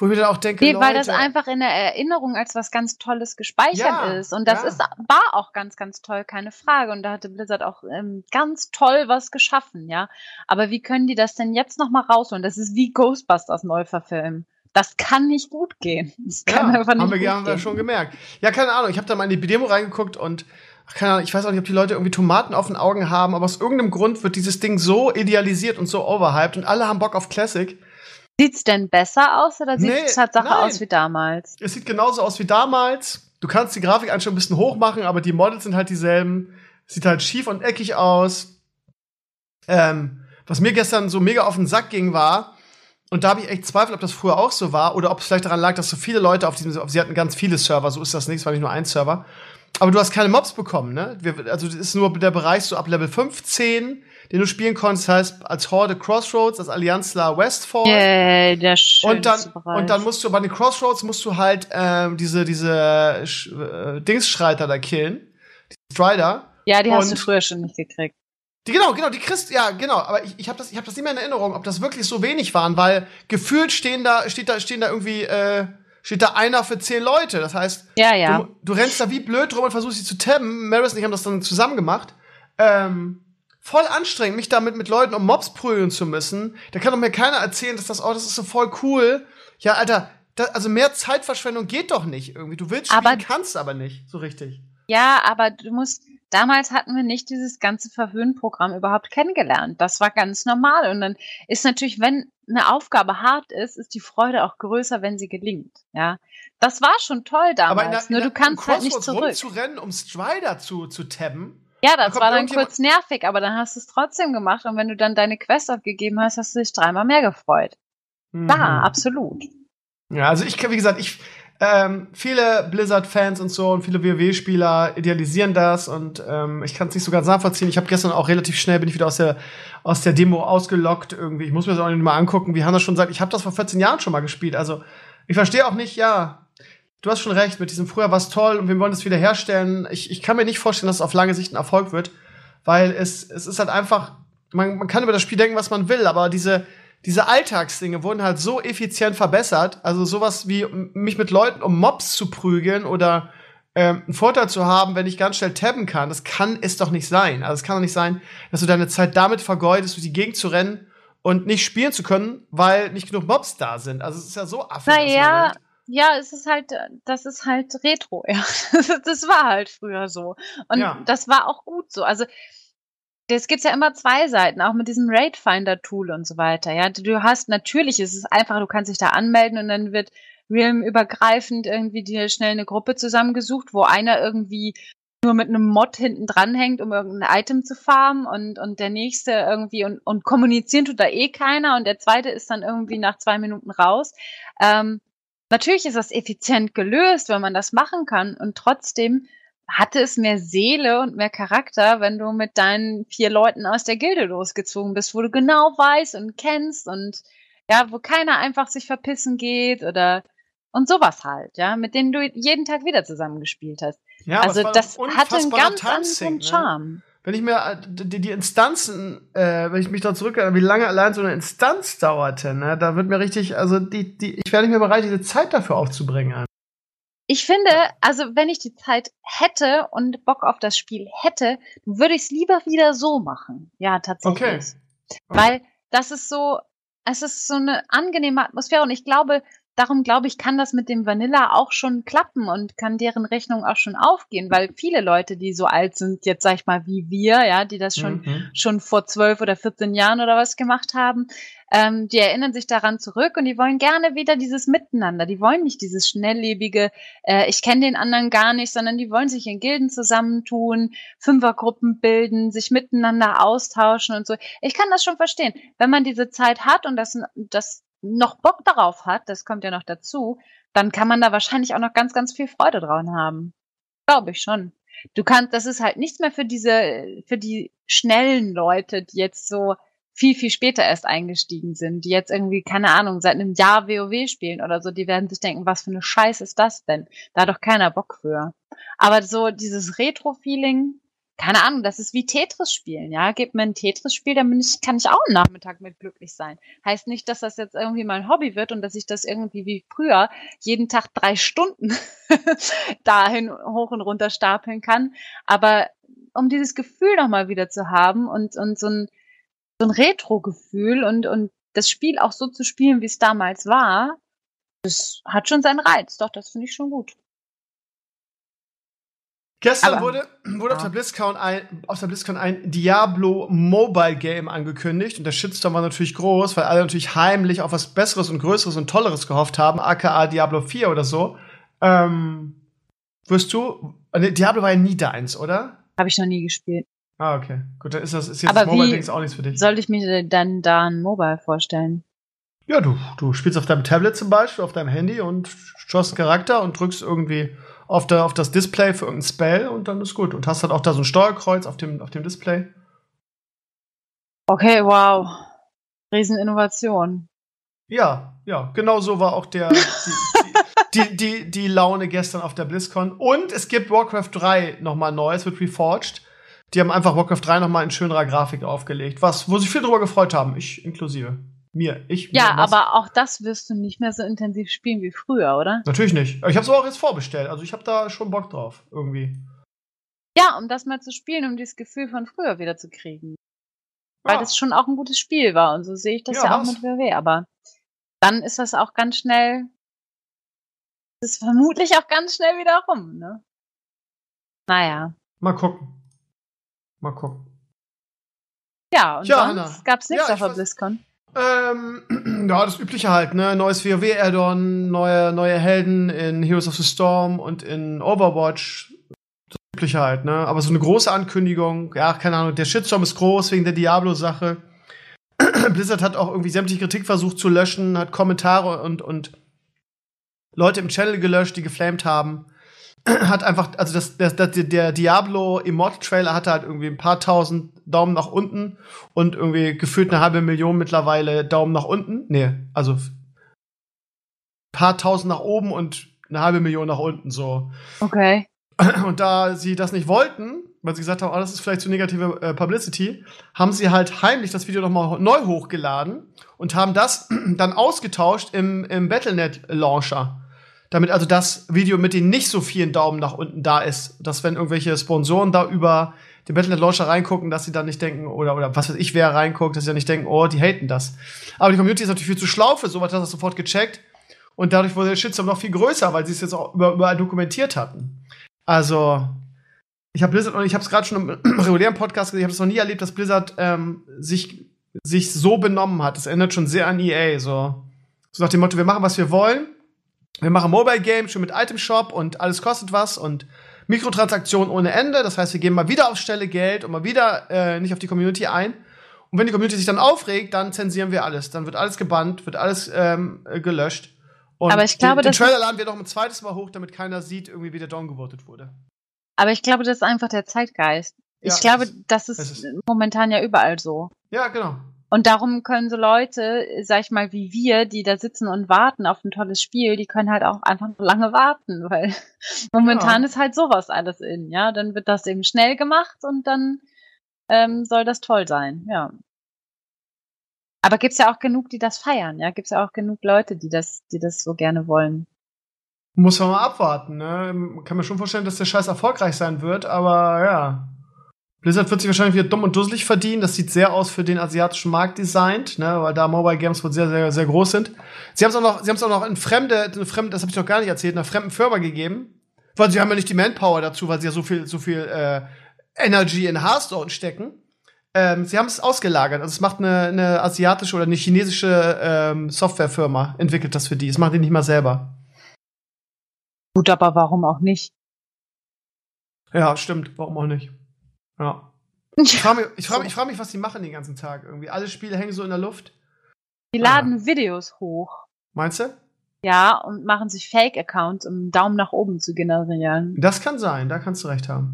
Wo ich mir dann auch denke, Nee, Leute, weil das einfach in der Erinnerung als was ganz Tolles gespeichert Ja, ist. Und das ja. ist, war auch ganz, ganz toll, keine Frage. Und da hatte Blizzard auch ähm, ganz toll was geschaffen, ja. Aber wie können die das denn jetzt nochmal rausholen? Das ist wie Ghostbusters neu verfilmen. Das kann nicht gut gehen. Das kann ja, einfach nicht haben wir, haben wir schon gemerkt. Ja, keine Ahnung, ich habe da mal in die Demo reingeguckt und ach, keine Ahnung, ich weiß auch nicht, ob die Leute irgendwie Tomaten auf den Augen haben, aber aus irgendeinem Grund wird dieses Ding so idealisiert und so overhyped und alle haben Bock auf Classic. Sieht's denn besser aus oder sieht Nee, es Tatsache nein. aus wie damals? Es sieht genauso aus wie damals. Du kannst die Grafik schon ein bisschen hoch machen, aber die Models sind halt dieselben. Sieht halt schief und eckig aus. Ähm, was mir gestern so mega auf den Sack ging, war, und da habe ich echt Zweifel, ob das früher auch so war oder ob es vielleicht daran lag, dass so viele Leute auf diesem, sie hatten ganz viele Server, so ist das nicht, es war nicht nur ein Server. Aber du hast keine Mobs bekommen, ne? Wir, also das ist nur der Bereich so ab Level 15, den du spielen konntest, heißt als Horde Crossroads, als Allianzler Westfall. Yay, der Und dann, Bereich. und dann musst du bei den Crossroads musst du halt ähm, diese diese äh, Dingsschreiter da killen, die Strider. ja, die hast und- du früher schon nicht gekriegt. Die genau, genau, die Christ, ja, genau. Aber ich, ich habe das, ich habe das nicht mehr in Erinnerung, ob das wirklich so wenig waren, weil gefühlt stehen da, steht da, stehen da irgendwie, äh, steht da einer für zehn Leute. Das heißt, Ja, ja. du, du rennst da wie blöd rum und versuchst sie zu tabben. Maris und ich haben das dann zusammen gemacht. Ähm, voll anstrengend, mich damit mit Leuten um Mobs prügeln zu müssen. Da kann doch mir keiner erzählen, dass das, oh, das ist so voll cool. Ja, Alter, da, also mehr Zeitverschwendung geht doch nicht irgendwie. Du willst spielen, Aber- kannst aber nicht, so richtig. Ja, aber du musst, damals hatten wir nicht dieses ganze Verwöhnprogramm überhaupt kennengelernt. Das war ganz normal. Und dann ist natürlich, wenn eine Aufgabe hart ist, ist die Freude auch größer, wenn sie gelingt. Ja, das war schon toll Aber in der, damals. Nur in du der, kannst im halt nicht zurück. rumzurennen, um Strider zu, zu tabben. Ja, da das war dann kurz nervig, aber dann hast du es trotzdem gemacht. Und wenn du dann deine Quest abgegeben hast, hast du dich dreimal mehr gefreut. Mhm. Ja, absolut. Ja, also ich, wie gesagt, ich, ähm, viele Blizzard-Fans und so und viele WoW-Spieler idealisieren das und ähm, ich kann es nicht so ganz nachvollziehen. Ich habe gestern auch relativ schnell bin ich wieder aus der aus der Demo ausgelockt irgendwie. Ich muss mir das auch nicht mal angucken. Wir haben das schon gesagt, ich habe das vor 14 Jahren schon mal gespielt. Also ich verstehe auch nicht, ja, du hast schon recht, mit diesem früher war es toll und wir wollen das wieder herstellen. Ich, ich kann mir nicht vorstellen, dass es auf lange Sicht ein Erfolg wird, weil es, es ist halt einfach, man, man kann über das Spiel denken, was man will, aber diese, diese Alltagsdinge wurden halt so effizient verbessert. Also sowas wie mich mit Leuten um Mobs zu prügeln oder ähm, einen Vorteil zu haben, wenn ich ganz schnell tabben kann, das kann es doch nicht sein. Also es kann doch nicht sein, dass du deine Zeit damit vergeudest, durch die Gegend zu rennen und nicht spielen zu können, weil nicht genug Mobs da sind. Also es ist ja so affig. Naja, ja, es ist halt, das ist halt Retro, ja. das war halt früher so. Und ja. das war auch gut so. Also es gibt ja immer zwei Seiten, auch mit diesem Raid Finder Tool und so weiter. Ja, du hast natürlich, es ist einfach, du kannst dich da anmelden und dann wird Realm-übergreifend irgendwie dir schnell eine Gruppe zusammengesucht, wo einer irgendwie nur mit einem Mod hinten dran hängt, um irgendein Item zu farmen und, und der nächste irgendwie und, und kommunizieren tut da eh keiner und der zweite ist dann irgendwie nach zwei Minuten raus. Ähm, natürlich ist das effizient gelöst, wenn man das machen kann und trotzdem hatte es mehr Seele und mehr Charakter, wenn du mit deinen vier Leuten aus der Gilde losgezogen bist, wo du genau weißt und kennst und ja, wo keiner einfach sich verpissen geht oder und sowas halt, ja, mit denen du jeden Tag wieder zusammengespielt hast. Ja, also das hatte einen ganz anderen ne? Charme. Ne? Wenn ich mir äh, die, die Instanzen, äh, wenn ich mich da zurückerinnere, wie lange allein so eine Instanz dauerte, ne, da wird mir richtig, also die, die, ich wäre nicht mehr bereit, diese Zeit dafür aufzubringen. Ich finde, also wenn ich die Zeit hätte und Bock auf das Spiel hätte, würde ich es lieber wieder so machen. Ja, tatsächlich. Okay. okay. Weil das ist so, es ist so eine angenehme Atmosphäre und ich glaube, darum glaube ich, kann das mit dem Vanilla auch schon klappen und kann deren Rechnung auch schon aufgehen, weil viele Leute, die so alt sind, jetzt sag ich mal wie wir, ja, die das schon, mhm. schon vor zwölf oder 14 Jahren oder was gemacht haben, ähm, die erinnern sich daran zurück und die wollen gerne wieder dieses Miteinander. Die wollen nicht dieses schnelllebige, äh, ich kenne den anderen gar nicht, sondern die wollen sich in Gilden zusammentun, Fünfergruppen bilden, sich miteinander austauschen und so. Ich kann das schon verstehen. Wenn man diese Zeit hat und das, das noch Bock darauf hat, das kommt ja noch dazu, dann kann man da wahrscheinlich auch noch ganz, ganz viel Freude dran haben. Glaube ich schon. Du kannst, das ist halt nichts mehr für diese, für die schnellen Leute, die jetzt so viel, viel später erst eingestiegen sind, die jetzt irgendwie, keine Ahnung, seit einem Jahr WoW spielen oder so, die werden sich denken, was für eine Scheiße ist das denn? Da hat doch keiner Bock für. Aber so dieses Retro-Feeling, keine Ahnung, das ist wie Tetris spielen, ja. Gebt mir ein Tetris-Spiel, dann bin ich, kann ich auch einen Nachmittag mit glücklich sein. Heißt nicht, dass das jetzt irgendwie mein Hobby wird und dass ich das irgendwie wie früher jeden Tag drei Stunden dahin hoch und runter stapeln kann. Aber um dieses Gefühl nochmal wieder zu haben und, und so ein, so ein Retro-Gefühl und, und das Spiel auch so zu spielen, wie es damals war, das hat schon seinen Reiz. Doch, das finde ich schon gut. Gestern Aber, wurde, wurde ja. auf, der BlizzCon ein, auf der BlizzCon ein Diablo Mobile Game angekündigt und der Shitstorm war natürlich groß, weil alle natürlich heimlich auf was Besseres und Größeres und Tolleres gehofft haben, aka Diablo 4 oder so. Ähm, wirst du, ne, Diablo war ja nie deins, oder? Habe ich noch nie gespielt. Ah, okay. Gut, dann ist das ist jetzt Aber das Mobile-Dings auch nichts für dich. Soll ich mir dann da ein Mobile vorstellen? Ja, du, du spielst auf deinem Tablet zum Beispiel, auf deinem Handy und schaust einen Charakter und drückst irgendwie auf, der, auf das Display für irgendein Spell und dann ist gut. Und hast halt auch da so ein Steuerkreuz auf dem, auf dem Display. Okay, wow. Rieseninnovation. Ja, ja, genau so war auch der, die, die, die, die, Laune gestern auf der BlizzCon. Und es gibt Warcraft 3 nochmal neu, es wird reforged. Die haben einfach Warcraft 3 nochmal in schönerer Grafik aufgelegt, was, wo sich viel drüber gefreut haben, ich inklusive. Mir, ich. Ja, mir, aber auch das wirst du nicht mehr so intensiv spielen wie früher, oder? Natürlich nicht. Ich habe es auch jetzt vorbestellt. Also ich habe da schon Bock drauf, irgendwie. Ja, um das mal zu spielen, um dieses Gefühl von früher wieder zu kriegen. Weil ja. das schon auch ein gutes Spiel war. Und so sehe ich das ja, ja auch mit WoW. Aber dann ist das auch ganz schnell. Das ist vermutlich auch ganz schnell wieder rum, ne? Naja. Mal gucken. Mal gucken. Ja, und ja, sonst gab es nichts ja, auf der BlizzCon. Ähm, ja, das Übliche halt, ne? Neues WoW-Addon, neue, neue Helden in Heroes of the Storm und in Overwatch. Das Übliche halt, ne? Aber so eine große Ankündigung, ja, keine Ahnung, der Shitstorm ist groß wegen der Diablo-Sache. Blizzard hat auch irgendwie sämtliche Kritik versucht zu löschen, hat Kommentare und, und Leute im Channel gelöscht, die geflamed haben. Hat einfach, also das, das, das, der Diablo Immortal Trailer hatte halt irgendwie ein paar tausend Daumen nach unten und irgendwie gefühlt eine halbe Million mittlerweile Daumen nach unten. Nee, also paar tausend nach oben und eine halbe Million nach unten so. Okay. Und da sie das nicht wollten, weil sie gesagt haben, oh, das ist vielleicht zu negative äh, Publicity, haben sie halt heimlich das Video nochmal neu hochgeladen und haben das dann ausgetauscht im, im Battlenet Launcher. Damit also das Video mit den nicht so vielen Daumen nach unten da ist. Dass wenn irgendwelche Sponsoren da über den Battlenet Launcher reingucken, dass sie dann nicht denken, oder, oder was weiß ich, wer reinguckt, dass sie dann nicht denken, oh, die haten das. Aber die Community ist natürlich viel zu schlau für sowas, hat das sofort gecheckt. Und dadurch wurde der Shitstorm noch viel größer, weil sie es jetzt auch überall dokumentiert hatten. Also, ich habe Blizzard, und ich habe es gerade schon im regulären Podcast gesehen, ich habe es noch nie erlebt, dass Blizzard ähm, sich, sich so benommen hat. Das ändert schon sehr an EA. So. so nach dem Motto, wir machen, was wir wollen. Wir machen Mobile Games schon mit Item Shop und alles kostet was und Mikrotransaktionen ohne Ende. Das heißt, wir geben mal wieder auf Stelle Geld und mal wieder äh, nicht auf die Community ein. Und wenn die Community sich dann aufregt, dann zensieren wir alles. Dann wird alles gebannt, wird alles ähm, gelöscht. Und aber ich glaube, den, den Trailer laden wir noch ein zweites Mal hoch, damit keiner sieht, irgendwie wie der Down gewotet wurde. Aber ich glaube, das ist einfach der Zeitgeist. Ja, ich glaube, das ist, das ist momentan ja überall so. Ja, genau. Und darum können so Leute, sag ich mal, wie wir, die da sitzen und warten auf ein tolles Spiel, die können halt auch einfach lange warten, weil momentan ja. ist halt sowas alles in, ja. Dann wird das eben schnell gemacht und dann ähm, soll das toll sein, ja. Aber gibt's ja auch genug, die das feiern, ja. Gibt's ja auch genug Leute, die das, die das so gerne wollen. Muss man mal abwarten, ne? Kann mir schon vorstellen, dass der Scheiß erfolgreich sein wird, aber ja. Blizzard wird sich wahrscheinlich wieder dumm und dusselig verdienen. Das sieht sehr aus für den asiatischen Markt designt, ne, weil da Mobile Games wohl sehr, sehr, sehr groß sind. Sie haben es auch noch, sie haben es auch noch in fremde, eine fremde, das habe ich noch gar nicht erzählt, einer fremden Firma gegeben, weil sie haben ja nicht die Manpower dazu, weil sie ja so viel, so viel äh, Energy in Hearthstone stecken. Ähm, sie haben es ausgelagert. Also es macht eine, eine asiatische oder eine chinesische ähm, Softwarefirma entwickelt das für die. Das machen die nicht mal selber. Gut, aber warum auch nicht? Ja, stimmt. Warum auch nicht? Ja. Ich frage mich, ich frag, ich frag mich, was die machen den ganzen Tag irgendwie. Alle Spiele hängen so in der Luft. Die laden ah. Videos hoch. Meinst du? Ja, und machen sich Fake-Accounts, um einen Daumen nach oben zu generieren. Das kann sein, da kannst du recht haben.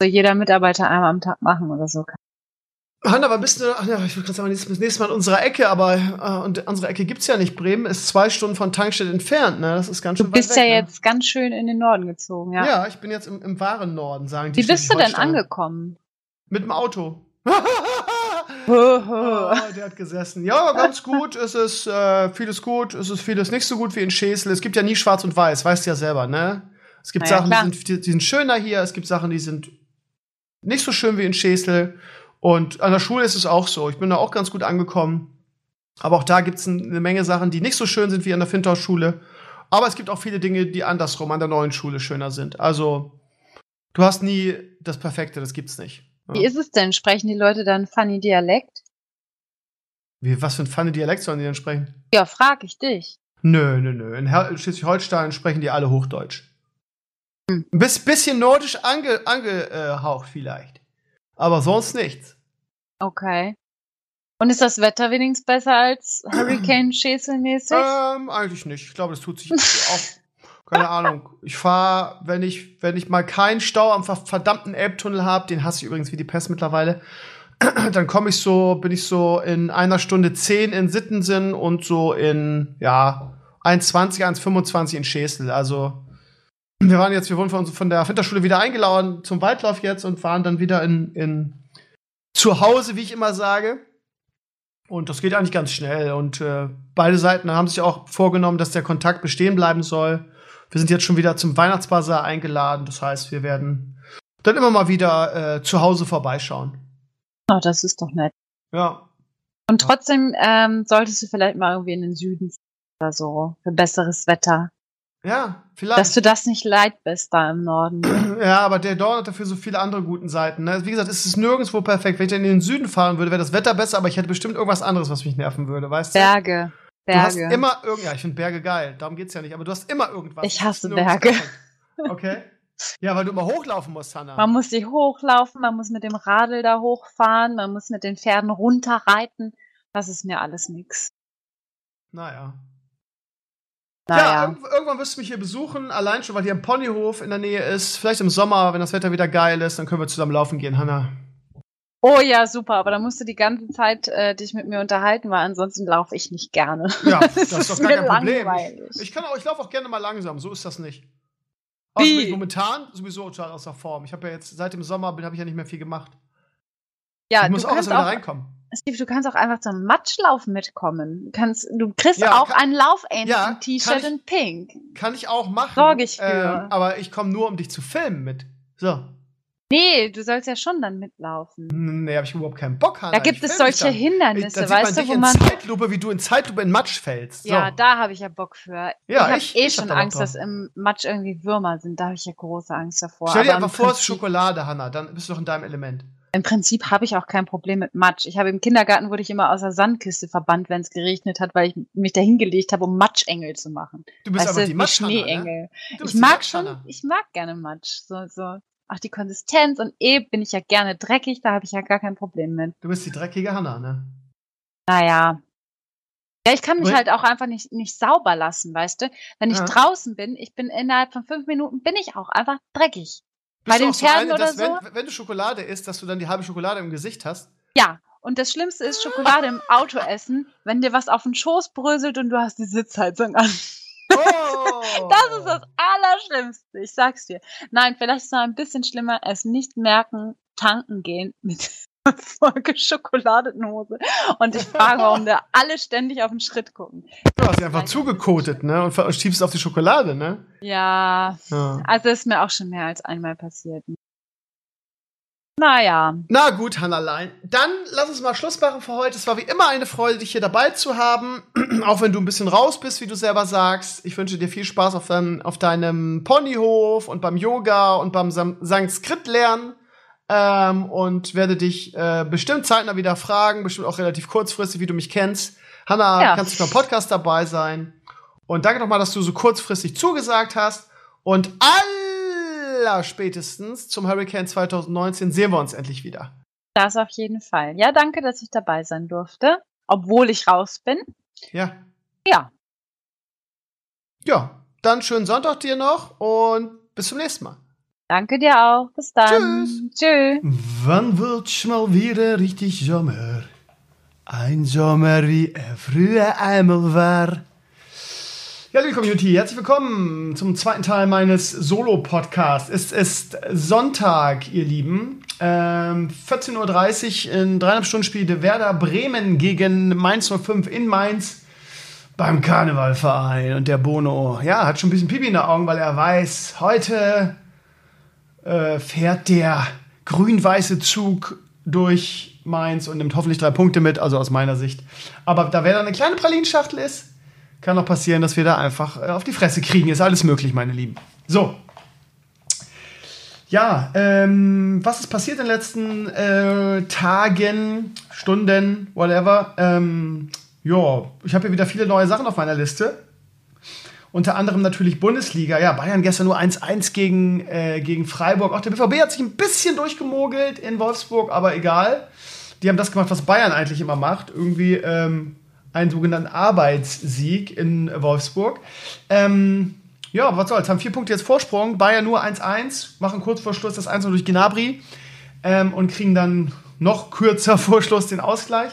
So jeder Mitarbeiter einmal am Tag machen oder so. Hanna, aber bist du, ach ja, ich will gerade sagen, das nächste Mal in unserer Ecke, aber äh, und unsere Ecke gibt's ja nicht. Bremen ist zwei Stunden von Tankstelle entfernt, ne? Das ist ganz schön Du bist weit ja weg, ne? jetzt ganz schön in den Norden gezogen, ja. Ja, ich bin jetzt im, im wahren Norden, sagen die. Wie bist du denn angekommen? Mit dem Auto. oh, der hat gesessen. Ja, ganz gut. Es ist äh, vieles gut, es ist vieles nicht so gut wie in Schesel. Es gibt ja nie schwarz und weiß, weißt du ja selber, ne? Es gibt ja, Sachen, die sind, die, die sind schöner hier, es gibt Sachen, die sind nicht so schön wie in Schesel. Und an der Schule ist es auch so. Ich bin da auch ganz gut angekommen. Aber auch da gibt es eine Menge Sachen, die nicht so schön sind wie an der Fintau-Schule. Aber es gibt auch viele Dinge, die andersrum an der neuen Schule schöner sind. Also, du hast nie das Perfekte, das gibt's nicht. Ja. Wie ist es denn? Sprechen die Leute dann funny Dialekt? Wie, was für ein funny Dialekt sollen die denn sprechen? Ja, frag ich dich. Nö, nö, nö. In Schleswig-Holstein sprechen die alle Hochdeutsch. Hm. Ein bisschen nordisch angehaucht ange, äh, vielleicht. Aber sonst nichts. Okay. Und ist das Wetter wenigstens besser als Hurricane Schäsel mäßig? Ähm, eigentlich nicht. Ich glaube, das tut sich auch. Keine Ahnung. Ich fahre, wenn ich, wenn ich mal keinen Stau am verdammten Elbtunnel habe, den hasse ich übrigens wie die Pest mittlerweile, dann komme ich so, bin ich so in einer Stunde zehn in Sittensinn und so in, ja, 1,20, 1,25 in Schäsel. Also, wir waren jetzt, wir wurden von, von der Winterschule wieder eingeladen zum Waldlauf jetzt und waren dann wieder in, in zu Hause, wie ich immer sage. Und das geht eigentlich ganz schnell. Und äh, beide Seiten haben sich auch vorgenommen, dass der Kontakt bestehen bleiben soll. Wir sind jetzt schon wieder zum Weihnachtsbazar eingeladen. Das heißt, wir werden dann immer mal wieder äh, zu Hause vorbeischauen. Oh, das ist doch nett. Ja. Und trotzdem ähm, solltest du vielleicht mal irgendwie in den Süden oder so für besseres Wetter. Ja, vielleicht. Dass du das nicht leid bist da im Norden. Ja, aber der Norden hat dafür so viele andere guten Seiten. Ne? Wie gesagt, es ist nirgendwo perfekt. Wenn ich dann in den Süden fahren würde, wäre das Wetter besser, aber ich hätte bestimmt irgendwas anderes, was mich nerven würde, weißt du? Berge. Berge. Du hast immer irgend, ja, ich finde Berge geil, darum geht's ja nicht, aber du hast immer irgendwas. Ich hasse Berge. Okay. Ja, weil du immer hochlaufen musst, Hannah. Man muss sich hochlaufen, man muss mit dem Radl da hochfahren, man muss mit den Pferden runterreiten. Das ist mir alles nix. Naja. Ja, irg irgendwann wirst du mich hier besuchen, allein schon, weil hier ein Ponyhof in der Nähe ist. Vielleicht im Sommer, wenn das Wetter wieder geil ist, dann können wir zusammen laufen gehen, Hanna. Oh ja, super, aber dann musst du die ganze Zeit äh, dich mit mir unterhalten, weil ansonsten laufe ich nicht gerne. Ja, das, das ist doch gar kein Problem. Ich, ich, kann auch, ich laufe auch gerne mal langsam, so ist das nicht. Außer bin ich momentan sowieso total außer Form. Ich habe ja jetzt seit dem Sommer habe ich ja nicht mehr viel gemacht. Ja, ich muss auch erstmal reinkommen. Steve, du kannst auch einfach zum Matschlauf mitkommen. Du, kannst, du kriegst ja, auch kann, ein Laufenten-T-Shirt ja, in Pink. Kann ich auch machen. Sorge ich für. Äh, aber ich komme nur, um dich zu filmen mit. So. Nee, du sollst ja schon dann mitlaufen. Nee, hab ich überhaupt keinen Bock, Hannah. Da gibt es solche Hindernisse, ich, weißt man du, wo man. in Zeitlupe, wie du in Zeitlupe in Matsch fällst. So. Ja, da habe ich ja Bock für. Ja, ich habe eh schon Angst, dass im Matsch irgendwie Würmer sind. Da habe ich ja große Angst davor. Stell dir einfach vor, es ist Schokolade, Hannah. Dann bist du doch in deinem Element. Im Prinzip habe ich auch kein Problem mit Matsch. Ich habe im Kindergarten wurde ich immer aus der Sandkiste verbannt, wenn es geregnet hat, weil ich mich da hingelegt habe, um Matschengel zu machen. Du bist weißt aber die Matschengel. Ne? Schneeengel. Ne? Ich mag schon, ich mag gerne Matsch. So, so auch die Konsistenz und eh bin ich ja gerne dreckig, da habe ich ja gar kein Problem mit. Du bist die dreckige Hanna, ne? Naja. Ja, ich kann mich halt auch einfach nicht, nicht sauber lassen, weißt du? Wenn ich ja. draußen bin, ich bin innerhalb von fünf Minuten, bin ich auch einfach dreckig. Bist Bei den Pferden so eine, oder so. Wenn, wenn, du Schokolade isst, dass du dann die halbe Schokolade im Gesicht hast? Ja, und das Schlimmste ist Schokolade im Auto essen, wenn dir was auf den Schoß bröselt und du hast die Sitzheizung an. Oh. Das ist das Allerschlimmste, ich sag's dir. Nein, vielleicht ist es noch ein bisschen schlimmer, es nicht merken, tanken gehen mit Folge Schokoladenhose. Und ich frage, warum da alle ständig auf den Schritt gucken. Du hast sie einfach zugekotet, ne? Und schiebst auf die Schokolade, ne? Ja. ja. Also ist mir auch schon mehr als einmal passiert. Naja. Na gut, Hannalein. Dann lass uns mal Schluss machen für heute. Es war wie immer eine Freude, dich hier dabei zu haben. Auch wenn du ein bisschen raus bist, wie du selber sagst. Ich wünsche dir viel Spaß auf, dein, auf deinem Ponyhof und beim Yoga und beim Sanskrit lernen. Ähm, und werde dich äh, bestimmt zeitnah wieder fragen, bestimmt auch relativ kurzfristig, wie du mich kennst. Hanna, ja. kannst du beim Podcast dabei sein? Und danke nochmal, dass du so kurzfristig zugesagt hast. Und alle allerspätestens zum Hurricane 2019 sehen wir uns endlich wieder. Das auf jeden Fall. Ja, danke, dass ich dabei sein durfte, obwohl ich raus bin. Ja. Ja. Ja, dann schönen Sonntag dir noch und bis zum nächsten Mal. Danke dir auch. Bis dann. Tschüss. Tschüss. Wann wird's mal wieder richtig Sommer? Ein Sommer, wie er früher einmal war. Ja, liebe Community, herzlich willkommen zum zweiten Teil meines Solo-Podcasts. Es ist Sonntag, ihr Lieben. Ähm, 14.30 Uhr in dreieinhalb Stunden spielte Werder Bremen gegen Mainz 05 in Mainz beim Karnevalverein. Und der Bono, ja, hat schon ein bisschen Pipi in den Augen, weil er weiß, heute äh, fährt der grün-weiße Zug durch Mainz und nimmt hoffentlich drei Punkte mit, also aus meiner Sicht. Aber da Werder eine kleine Pralinschachtel ist, kann auch passieren, dass wir da einfach äh, auf die Fresse kriegen. Ist alles möglich, meine Lieben. So. Ja, ähm, was ist passiert in den letzten äh, Tagen, Stunden, whatever? Ähm, ja, ich habe hier wieder viele neue Sachen auf meiner Liste. Unter anderem natürlich Bundesliga. Ja, Bayern gestern nur 1-1 gegen, äh, gegen Freiburg. Auch der BVB hat sich ein bisschen durchgemogelt in Wolfsburg, aber egal. Die haben das gemacht, was Bayern eigentlich immer macht. Irgendwie ähm, einen sogenannten Arbeitssieg in Wolfsburg. Ähm, ja, was soll's, haben vier Punkte jetzt Vorsprung, Bayern nur 1-1, machen kurz vor Schluss das 1 durch Gnabry ähm, und kriegen dann noch kürzer vor Schluss den Ausgleich.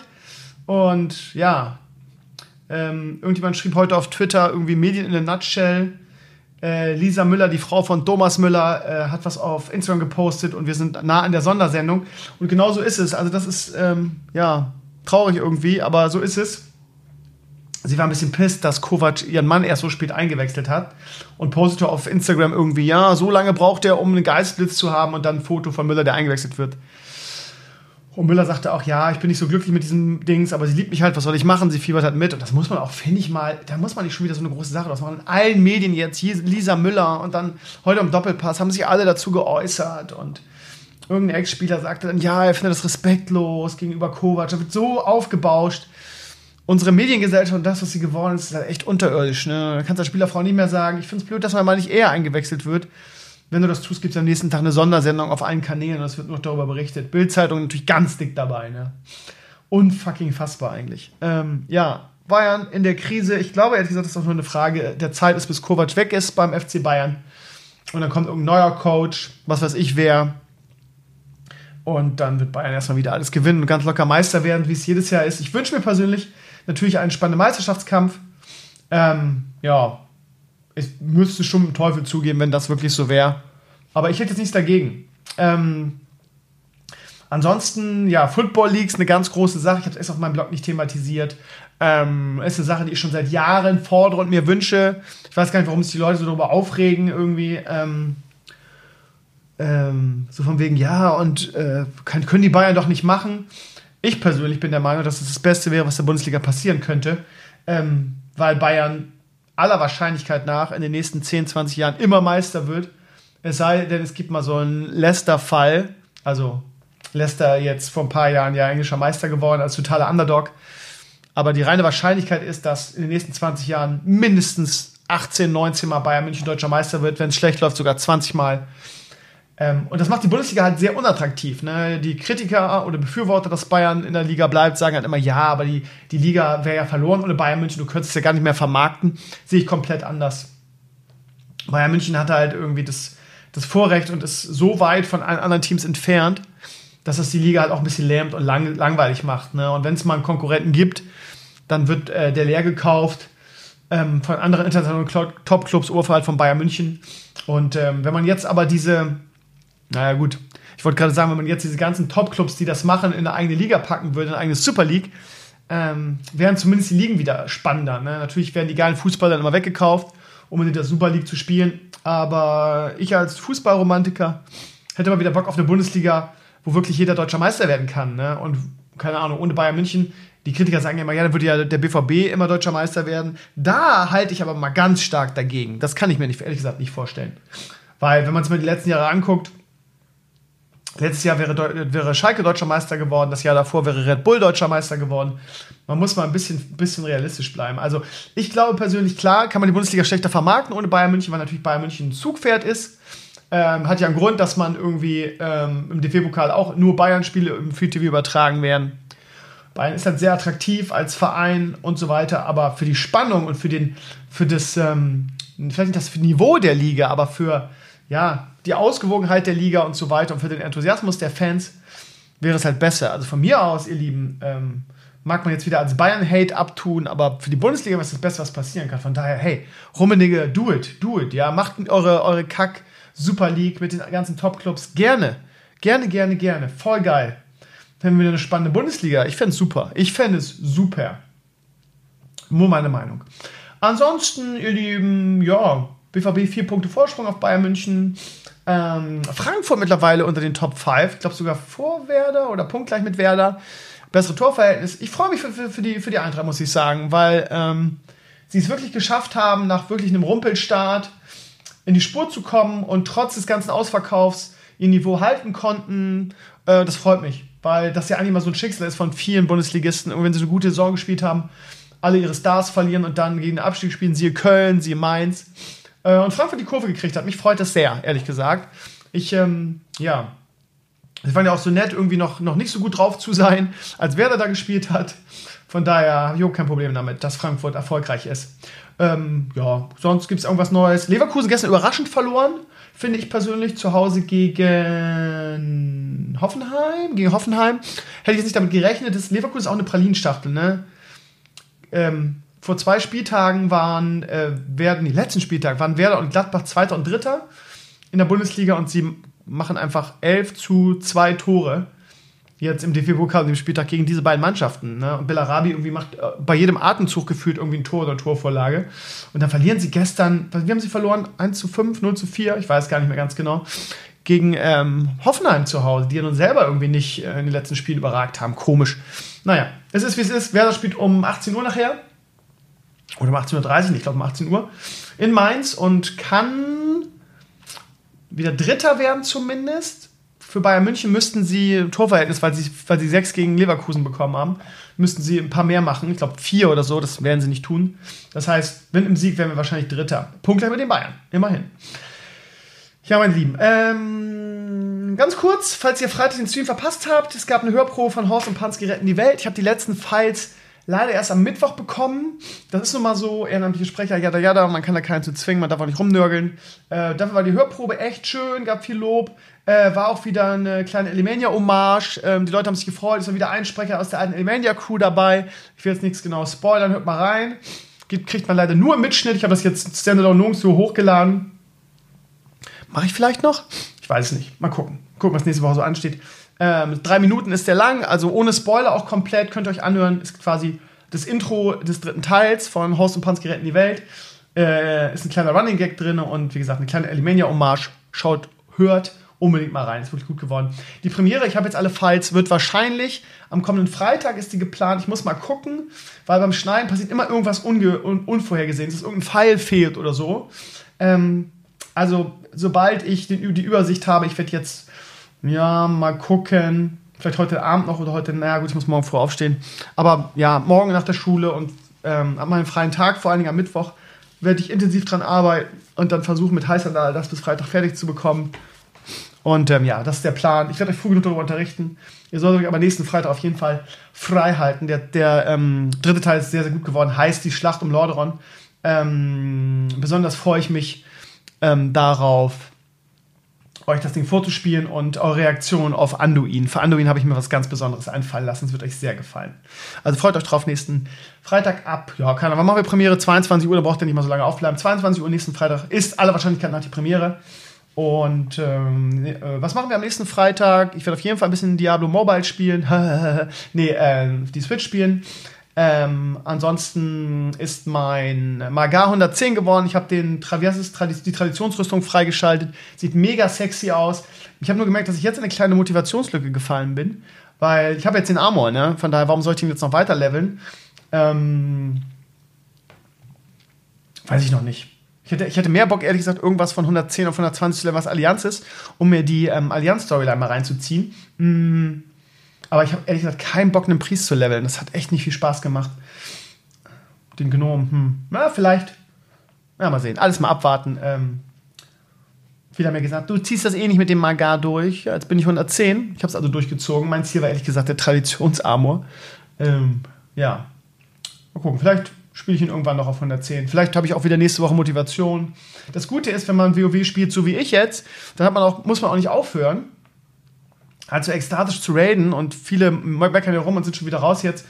Und ja, ähm, irgendjemand schrieb heute auf Twitter irgendwie Medien in a Nutshell. Äh, Lisa Müller, die Frau von Thomas Müller, äh, hat was auf Instagram gepostet und wir sind nah an der Sondersendung. Und genau so ist es. Also das ist ähm, ja traurig irgendwie, aber so ist es sie war ein bisschen pisst, dass Kovac ihren Mann erst so spät eingewechselt hat und postete auf Instagram irgendwie, ja, so lange braucht er, um einen Geistblitz zu haben und dann ein Foto von Müller, der eingewechselt wird. Und Müller sagte auch, ja, ich bin nicht so glücklich mit diesem Dings, aber sie liebt mich halt, was soll ich machen? Sie fiebert halt mit. Und das muss man auch, finde ich mal, da muss man nicht schon wieder so eine große Sache draus machen. In allen Medien jetzt, Lisa Müller und dann heute im Doppelpass haben sich alle dazu geäußert und irgendein Ex-Spieler sagte dann, ja, er findet das respektlos gegenüber Kovac. Da wird so aufgebauscht unsere Mediengesellschaft und das, was sie geworden ist, ist halt echt unterirdisch. Ne? Da kannst du als Spielerfrau nicht mehr sagen, ich finde es blöd, dass man mal nicht eher eingewechselt wird. Wenn du das tust, gibt es am nächsten Tag eine Sondersendung auf allen Kanälen und es wird noch darüber berichtet. Bildzeitung natürlich ganz dick dabei. Ne? Unfucking fassbar eigentlich. Ähm, ja, Bayern in der Krise. Ich glaube, ehrlich gesagt, das ist auch nur eine Frage der Zeit ist, bis Kovac weg ist beim FC Bayern. Und dann kommt irgendein neuer Coach, was weiß ich wer. Und dann wird Bayern erstmal wieder alles gewinnen und ganz locker Meister werden, wie es jedes Jahr ist. Ich wünsche mir persönlich natürlich einen spannenden Meisterschaftskampf. Ähm, ja, ich müsste schon dem Teufel zugeben, wenn das wirklich so wäre. Aber ich hätte jetzt nichts dagegen. Ähm, ansonsten, ja, Football Leagues eine ganz große Sache. Ich habe es erst auf meinem Blog nicht thematisiert. Ähm, ist eine Sache, die ich schon seit Jahren fordere und mir wünsche. Ich weiß gar nicht, warum sich die Leute so darüber aufregen, irgendwie. Ähm, ähm, so von wegen, ja, und äh, können die Bayern doch nicht machen. Ich persönlich bin der Meinung, dass es das Beste wäre, was der Bundesliga passieren könnte, ähm, weil Bayern aller Wahrscheinlichkeit nach in den nächsten 10, 20 Jahren immer Meister wird. Es sei denn, es gibt mal so einen Leicester-Fall. Also Leicester jetzt vor ein paar Jahren ja englischer Meister geworden als totaler Underdog. Aber die reine Wahrscheinlichkeit ist, dass in den nächsten 20 Jahren mindestens 18, 19 Mal Bayern München deutscher Meister wird, wenn es schlecht läuft, sogar 20 Mal. Ähm, und das macht die Bundesliga halt sehr unattraktiv. Ne? Die Kritiker oder Befürworter, dass Bayern in der Liga bleibt, sagen halt immer, ja, aber die, die Liga wäre ja verloren ohne Bayern München, du könntest es ja gar nicht mehr vermarkten. Sehe ich komplett anders. Bayern München hat halt irgendwie das, das Vorrecht und ist so weit von allen anderen Teams entfernt, dass das die Liga halt auch ein bisschen lähmt und lang, langweilig macht. Ne? Und wenn es mal einen Konkurrenten gibt, dann wird äh, der leer gekauft ähm, von anderen internationalen Top-Clubs, Oberfall von Bayern München. Und ähm, wenn man jetzt aber diese naja, gut. Ich wollte gerade sagen, wenn man jetzt diese ganzen Top-Clubs, die das machen, in eine eigene Liga packen würde, in eine eigene Super League, ähm, wären zumindest die Ligen wieder spannender. Ne? Natürlich werden die geilen Fußballer dann immer weggekauft, um in der Super League zu spielen. Aber ich als Fußballromantiker hätte mal wieder Bock auf eine Bundesliga, wo wirklich jeder deutscher Meister werden kann. Ne? Und keine Ahnung, ohne Bayern München, die Kritiker sagen immer, ja, dann würde ja der BVB immer deutscher Meister werden. Da halte ich aber mal ganz stark dagegen. Das kann ich mir nicht, ehrlich gesagt nicht vorstellen. Weil, wenn man es mir die letzten Jahre anguckt, Letztes Jahr wäre, wäre Schalke deutscher Meister geworden, das Jahr davor wäre Red Bull deutscher Meister geworden. Man muss mal ein bisschen, bisschen realistisch bleiben. Also, ich glaube persönlich, klar, kann man die Bundesliga schlechter vermarkten ohne Bayern München, weil natürlich Bayern München ein Zugpferd ist. Ähm, hat ja einen Grund, dass man irgendwie ähm, im DFB-Pokal auch nur Bayern-Spiele im Free TV übertragen werden. Bayern ist halt sehr attraktiv als Verein und so weiter, aber für die Spannung und für den, für das, ähm, vielleicht nicht das Niveau der Liga, aber für, ja, die Ausgewogenheit der Liga und so weiter und für den Enthusiasmus der Fans wäre es halt besser. Also von mir aus, ihr Lieben, ähm, mag man jetzt wieder als Bayern-Hate abtun, aber für die Bundesliga ist das Beste, was passieren kann. Von daher, hey, Rummenigge, do it, do it, ja, macht eure, eure Kack-Super League mit den ganzen Top-Clubs gerne, gerne, gerne, gerne, voll geil. Dann wir eine spannende Bundesliga. Ich fände es super. Ich fände es super. Nur meine Meinung. Ansonsten, ihr Lieben, ja, BVB vier Punkte Vorsprung auf Bayern München. Ähm, Frankfurt mittlerweile unter den Top 5, ich glaube sogar vor Werder oder punktgleich mit Werder. Bessere Torverhältnis. Ich freue mich für, für, für, die, für die Eintracht, muss ich sagen, weil ähm, sie es wirklich geschafft haben, nach wirklich einem Rumpelstart in die Spur zu kommen und trotz des ganzen Ausverkaufs ihr Niveau halten konnten. Äh, das freut mich, weil das ja eigentlich mal so ein Schicksal ist von vielen Bundesligisten. Und wenn sie eine gute Saison gespielt haben, alle ihre Stars verlieren und dann gegen den Abstieg spielen, siehe Köln, siehe Mainz äh, und Frankfurt die Kurve gekriegt hat. Mich freut das sehr, ehrlich gesagt. Ich, ähm, ja, sie waren ja auch so nett, irgendwie noch, noch nicht so gut drauf zu sein, als Werder da gespielt hat. Von daher habe ich auch kein Problem damit, dass Frankfurt erfolgreich ist. Ähm, ja, sonst gibt es irgendwas Neues. Leverkusen gestern überraschend verloren, finde ich persönlich, zu Hause gegen Hoffenheim. Gegen Hoffenheim. Hätte ich jetzt nicht damit gerechnet, dass Leverkusen ist auch eine Pralinschachtel, ne? Ähm, vor zwei Spieltagen waren, äh, werden, die letzten Spieltag waren Werder und Gladbach Zweiter und Dritter in der Bundesliga und sie machen einfach 11 zu 2 Tore jetzt im DFB-Pokal dem Spieltag gegen diese beiden Mannschaften. Ne? Und Bellarabi irgendwie macht äh, bei jedem Atemzug gefühlt irgendwie ein Tor oder Torvorlage. Und dann verlieren sie gestern, wie haben sie verloren? 1 zu 5, 0 zu 4, ich weiß gar nicht mehr ganz genau. Gegen ähm, Hoffenheim zu Hause, die ja nun selber irgendwie nicht äh, in den letzten Spielen überragt haben. Komisch. Naja, es ist wie es ist. Werder spielt um 18 Uhr nachher oder um 18.30 Uhr, ich glaube um 18 Uhr, in Mainz und kann wieder Dritter werden zumindest. Für Bayern München müssten sie Torverhältnis, weil sie, weil sie sechs gegen Leverkusen bekommen haben, müssten sie ein paar mehr machen. Ich glaube vier oder so, das werden sie nicht tun. Das heißt, wenn im Sieg wären wir wahrscheinlich Dritter. Punktgleich mit den Bayern, immerhin. Ja, meine Lieben, ähm, ganz kurz, falls ihr Freitag den Stream verpasst habt, es gab eine Hörprobe von Horst und Pansky retten die Welt. Ich habe die letzten Files leider erst am Mittwoch bekommen. Das ist nun mal so, ehrenamtliche Sprecher, jada jada, man kann da keinen zu zwingen, man darf auch nicht rumnörgeln. Äh, dafür war die Hörprobe echt schön, gab viel Lob. Äh, war auch wieder eine kleine Elimania-Hommage. Ähm, die Leute haben sich gefreut, es war wieder ein Sprecher aus der alten Elimania-Crew dabei. Ich will jetzt nichts genau spoilern, hört mal rein. Gibt, kriegt man leider nur im Mitschnitt. Ich habe das jetzt standalone nirgendwo hochgeladen. Mache ich vielleicht noch? Ich weiß es nicht. Mal gucken. Gucken, was nächste Woche so ansteht. Ähm, drei Minuten ist der lang, also ohne Spoiler auch komplett. Könnt ihr euch anhören. Ist quasi das Intro des dritten Teils von Horst und Panski retten die Welt. Äh, ist ein kleiner Running Gag drin und wie gesagt, eine kleine Elimania-Hommage. Schaut, hört unbedingt mal rein. Ist wirklich gut geworden. Die Premiere, ich habe jetzt alle Files, wird wahrscheinlich am kommenden Freitag ist die geplant. Ich muss mal gucken, weil beim Schneiden passiert immer irgendwas unge un unvorhergesehenes, dass irgendein Pfeil fehlt oder so. Ähm, also, sobald ich den, die Übersicht habe, ich werde jetzt, ja, mal gucken. Vielleicht heute Abend noch oder heute, naja, gut, ich muss morgen früh aufstehen. Aber ja, morgen nach der Schule und ähm, an meinem freien Tag, vor allen Dingen am Mittwoch, werde ich intensiv dran arbeiten und dann versuchen, mit heißer Nadel das bis Freitag fertig zu bekommen. Und ähm, ja, das ist der Plan. Ich werde euch früh genug darüber unterrichten. Ihr solltet euch aber nächsten Freitag auf jeden Fall frei halten. Der, der ähm, dritte Teil ist sehr, sehr gut geworden. Heißt die Schlacht um Lordaeron. Ähm, besonders freue ich mich ähm, darauf, euch das Ding vorzuspielen und eure Reaktion auf Anduin. Für Anduin habe ich mir was ganz Besonderes einfallen lassen. Es wird euch sehr gefallen. Also freut euch drauf, nächsten Freitag ab. Ja, keine Ahnung, machen wir Premiere? 22 Uhr, da braucht ihr nicht mal so lange aufbleiben. 22 Uhr nächsten Freitag ist aller Wahrscheinlichkeit nach die Premiere. Und ähm, äh, was machen wir am nächsten Freitag? Ich werde auf jeden Fall ein bisschen Diablo Mobile spielen. nee, äh, die Switch spielen. Ähm, ansonsten ist mein Magar 110 geworden. Ich habe den Traverses, die Traditionsrüstung freigeschaltet. Sieht mega sexy aus. Ich habe nur gemerkt, dass ich jetzt in eine kleine Motivationslücke gefallen bin. Weil ich habe jetzt den Armor, ne? Von daher, warum soll ich den jetzt noch weiter leveln? Ähm, weiß ich noch nicht. Ich hätte, ich hätte mehr Bock, ehrlich gesagt, irgendwas von 110 auf 120 zu lernen, was Allianz ist, um mir die ähm, Allianz-Storyline mal reinzuziehen. Mm, aber ich habe ehrlich gesagt keinen Bock, einen Priest zu leveln. Das hat echt nicht viel Spaß gemacht. Den Gnom, hm. Na, vielleicht. Ja, mal sehen. Alles mal abwarten. Ähm, viele haben mir gesagt, du ziehst das eh nicht mit dem Magar durch. Jetzt bin ich 110. Ich habe es also durchgezogen. Mein Ziel war ehrlich gesagt der Traditionsarmor. Ähm, ja. Mal gucken. Vielleicht spiele ich ihn irgendwann noch auf 110. Vielleicht habe ich auch wieder nächste Woche Motivation. Das Gute ist, wenn man WoW spielt, so wie ich jetzt, dann man auch, muss man auch nicht aufhören, halt so ekstatisch zu raiden und viele meckern ja rum und sind schon wieder raus jetzt.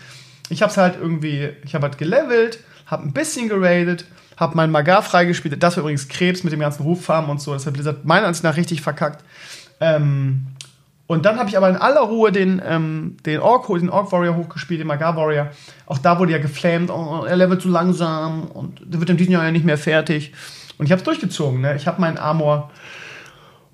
Ich habe es halt irgendwie, ich habe halt gelevelt, habe ein bisschen geradet, habe meinen Magar freigespielt. Das war übrigens Krebs mit dem ganzen Ruffarm und so. Das hat Blizzard meiner Ansicht nach richtig verkackt. Ähm, und dann habe ich aber in aller Ruhe den, ähm, den, Orc, den Orc Warrior hochgespielt, den Magar Warrior. Auch da wurde ja geflamed, oh, er levelt zu langsam und wird in diesem Jahr ja nicht mehr fertig. Und ich habe es durchgezogen. Ne? Ich habe meinen Armor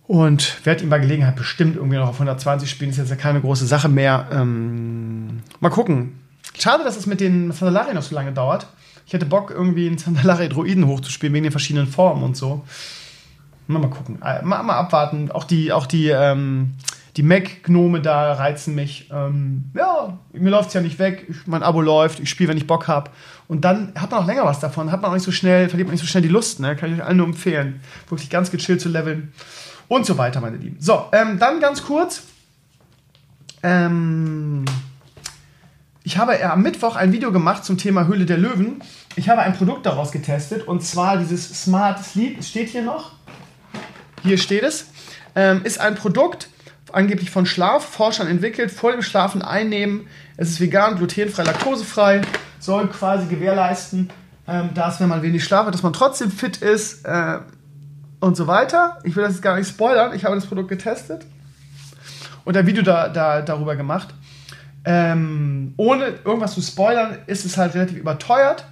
und werde ihn bei Gelegenheit bestimmt irgendwie noch auf 120 spielen. Ist jetzt ja keine große Sache mehr. Ähm, mal gucken. Schade, dass es mit den Sandalari noch so lange dauert. Ich hätte Bock, irgendwie einen Sandalari-Droiden hochzuspielen, wegen den verschiedenen Formen und so. Mal, mal gucken. Äh, mal, mal abwarten. Auch die, auch die, ähm, die Mac-Gnome da reizen mich. Ähm, ja, mir läuft es ja nicht weg. Ich, mein Abo läuft, ich spiele, wenn ich Bock habe. Und dann hat man auch länger was davon. Hat man auch nicht so schnell, verliert man nicht so schnell die Lust. Ne? Kann ich euch allen nur empfehlen. Wirklich ganz gechillt zu leveln. Und so weiter, meine Lieben. So, ähm, dann ganz kurz. Ähm, ich habe am Mittwoch ein Video gemacht zum Thema Höhle der Löwen. Ich habe ein Produkt daraus getestet und zwar dieses Smart Sleep. Es steht hier noch. Hier steht es. Ähm, ist ein Produkt, angeblich von Schlafforschern entwickelt, vor dem Schlafen einnehmen. Es ist vegan, glutenfrei, laktosefrei, soll quasi gewährleisten, ähm, dass, wenn man wenig schlaft, dass man trotzdem fit ist äh, und so weiter. Ich will das jetzt gar nicht spoilern. Ich habe das Produkt getestet und ein Video da, da, darüber gemacht. Ähm, ohne irgendwas zu spoilern, ist es halt relativ überteuert.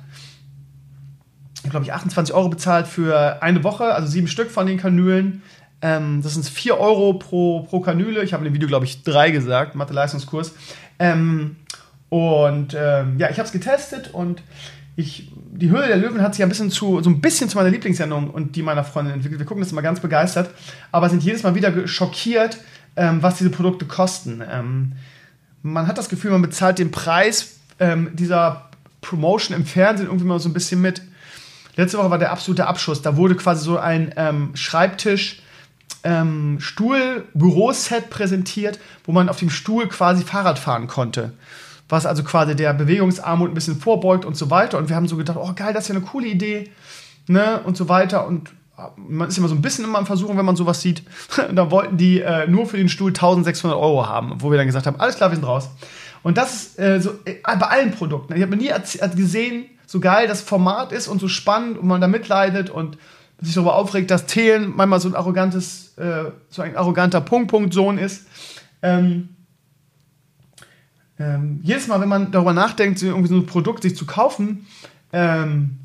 Ich glaube, ich 28 Euro bezahlt für eine Woche, also sieben Stück von den Kanülen. Ähm, das sind 4 Euro pro, pro Kanüle. Ich habe in dem Video, glaube ich, drei gesagt, Mathe-Leistungskurs. Ähm, und ähm, ja, ich habe es getestet und ich, die Höhle der Löwen hat sich ein bisschen zu, so ein bisschen zu meiner Lieblingssendung und die meiner Freundin entwickelt. Wir gucken das immer ganz begeistert, aber sind jedes Mal wieder schockiert, ähm, was diese Produkte kosten. Ähm, man hat das Gefühl, man bezahlt den Preis ähm, dieser Promotion im Fernsehen irgendwie mal so ein bisschen mit. Letzte Woche war der absolute Abschuss. Da wurde quasi so ein ähm, Schreibtisch ähm, Stuhl-Büroset präsentiert, wo man auf dem Stuhl quasi Fahrrad fahren konnte. Was also quasi der Bewegungsarmut ein bisschen vorbeugt und so weiter. Und wir haben so gedacht, oh geil, das ist ja eine coole Idee, ne, und so weiter. Und man ist immer so ein bisschen immer am Versuchen, wenn man sowas sieht. Da wollten die äh, nur für den Stuhl 1600 Euro haben, wo wir dann gesagt haben, alles klar, wir sind raus. Und das ist äh, so äh, bei allen Produkten. Ich habe nie gesehen, so geil das Format ist und so spannend und man da mitleidet und sich darüber aufregt, dass Thelen manchmal so ein arrogantes, äh, so ein arroganter Punkt-Punkt-Sohn ist. Ähm, ähm, jedes Mal, wenn man darüber nachdenkt, so irgendwie so ein Produkt sich zu kaufen, ähm,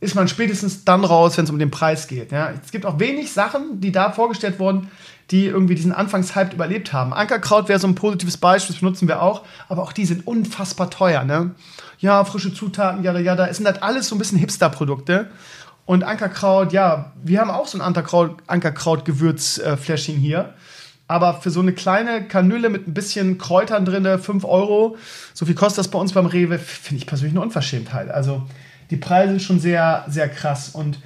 ist man spätestens dann raus, wenn es um den Preis geht. Ja? Es gibt auch wenig Sachen, die da vorgestellt wurden, die irgendwie diesen Anfangshype überlebt haben. Ankerkraut wäre so ein positives Beispiel, das benutzen wir auch, aber auch die sind unfassbar teuer. Ne? Ja, frische Zutaten, ja, ja, da. Es sind halt alles so ein bisschen Hipster-Produkte. Und Ankerkraut, ja, wir haben auch so ein Ankerkraut-Gewürzfläschchen äh, hier. Aber für so eine kleine Kanüle mit ein bisschen Kräutern drin, 5 Euro, so viel kostet das bei uns beim Rewe, finde ich persönlich eine Unverschämtheit. Also die Preise sind schon sehr, sehr krass. Und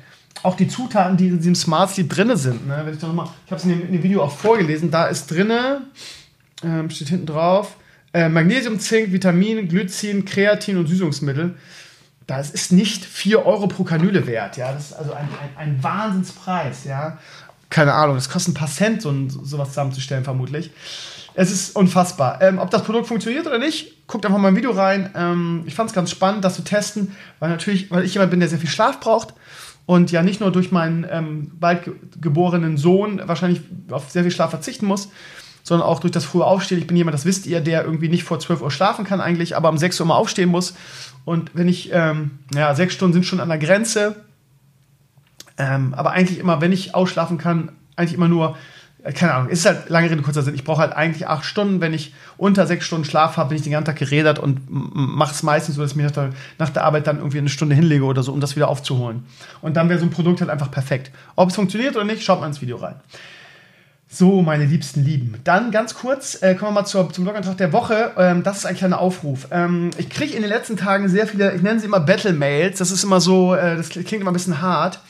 auch die Zutaten, die in diesem Smart Sleep drin sind. Ne? Wenn ich ich habe es in, in, dem Video auch vorgelesen, da ist drin, ähm, steht hinten drauf, äh, Magnesium, Zink, Vitamin, Glycin, Kreatin und Süßungsmittel. Das ist nicht 4 Euro pro Kanüle wert. Ja? Das ist also ein, ein, ein Wahnsinnspreis. Ja? Keine Ahnung, das kostet ein paar Cent, so, sowas zusammenzustellen, vermutlich. Es ist unfassbar. Ähm, ob das Produkt funktioniert oder nicht, guckt einfach mal ein Video rein. Ähm, ich fand es ganz spannend, das zu testen, weil natürlich, weil ich jemand bin, der sehr viel Schlaf braucht und ja nicht nur durch meinen ähm, bald geborenen Sohn wahrscheinlich auf sehr viel Schlaf verzichten muss, sondern auch durch das frühe Aufstehen. Ich bin jemand, das wisst ihr, der irgendwie nicht vor 12 Uhr schlafen kann eigentlich, aber um 6 Uhr mal aufstehen muss. Und wenn ich, ähm, ja, sechs Stunden sind schon an der Grenze, ähm, aber eigentlich immer, wenn ich ausschlafen kann, eigentlich immer nur äh, keine Ahnung, ist halt lange Rede, kurzer Sinn. Ich brauche halt eigentlich acht Stunden. Wenn ich unter sechs Stunden Schlaf habe, bin ich den ganzen Tag gerädert und mache es meistens so, dass ich mich nach der, nach der, Arbeit dann irgendwie eine Stunde hinlege oder so, um das wieder aufzuholen. Und dann wäre so ein Produkt halt einfach perfekt. Ob es funktioniert oder nicht, schaut mal ins Video rein. So, meine liebsten Lieben. Dann ganz kurz, äh, kommen wir mal zur, zum Blogantrag der Woche. Ähm, das ist ein kleiner Aufruf. Ähm, ich kriege in den letzten Tagen sehr viele, ich nenne sie immer Battle-Mails. Das ist immer so, äh, das klingt immer ein bisschen hart.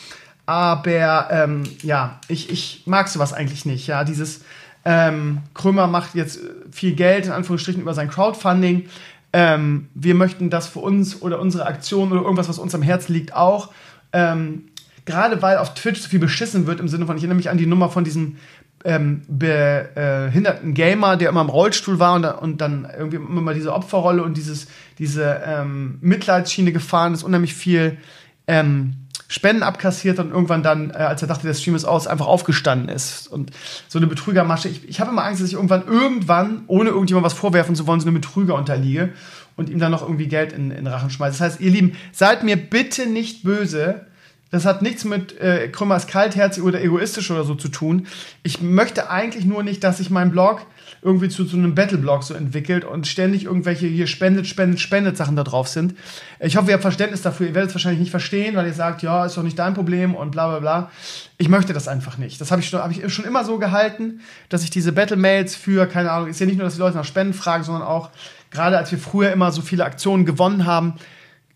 Aber ähm, ja, ich, ich mag sowas eigentlich nicht. Ja, dieses ähm, Krömer macht jetzt viel Geld in Anführungsstrichen über sein Crowdfunding. Ähm, wir möchten das für uns oder unsere Aktion oder irgendwas, was uns am Herzen liegt, auch. Ähm, gerade weil auf Twitch so viel beschissen wird im Sinne von, ich erinnere mich an die Nummer von diesem ähm, behinderten Gamer, der immer im Rollstuhl war und, und dann irgendwie immer diese Opferrolle und dieses, diese ähm, Mitleidsschiene gefahren ist, unheimlich viel ähm, Spenden abkassiert und irgendwann dann, äh, als er dachte, der Stream ist aus, einfach aufgestanden ist. Und so eine Betrügermasche. Ich, ich habe immer Angst, dass ich irgendwann, irgendwann, ohne irgendjemand was vorwerfen zu wollen, so eine Betrüger unterliege und ihm dann noch irgendwie Geld in, in Rachen schmeiße. Das heißt, ihr Lieben, seid mir bitte nicht böse. Das hat nichts mit äh, Krümmers kaltherzig oder egoistisch oder so zu tun. Ich möchte eigentlich nur nicht, dass ich meinen Blog irgendwie zu, zu einem Battle-Blog so entwickelt und ständig irgendwelche hier spendet, spendet, spendet Sachen da drauf sind. Ich hoffe, ihr habt Verständnis dafür. Ihr werdet es wahrscheinlich nicht verstehen, weil ihr sagt, ja, ist doch nicht dein Problem und bla bla bla. Ich möchte das einfach nicht. Das habe ich, schon, hab ich schon immer so gehalten, dass ich diese Battle-Mails für, keine Ahnung, ist ja nicht nur, dass die Leute nach Spenden fragen, sondern auch, gerade als wir früher immer so viele Aktionen gewonnen haben,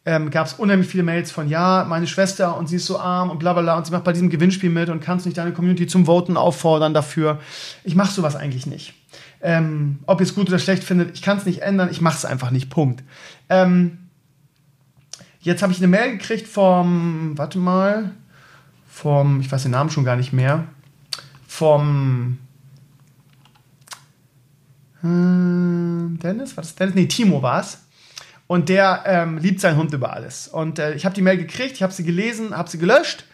ähm, gab es unheimlich viele Mails von, ja, meine Schwester und sie ist so arm und bla bla bla und sie macht bei diesem Gewinnspiel mit und kannst nicht deine Community zum Voten auffordern dafür. Ich mache sowas eigentlich nicht. Ähm, ob ihr es gut oder schlecht findet, ich kann es nicht ändern, ich mache es einfach nicht. Punkt. Ähm, jetzt habe ich eine Mail gekriegt vom, warte mal, vom, ich weiß den Namen schon gar nicht mehr, vom äh, Dennis, was ist Dennis? Nee, Timo war es. Und der ähm, liebt seinen Hund über alles. Und äh, ich habe die Mail gekriegt, ich habe sie gelesen, habe sie gelöscht,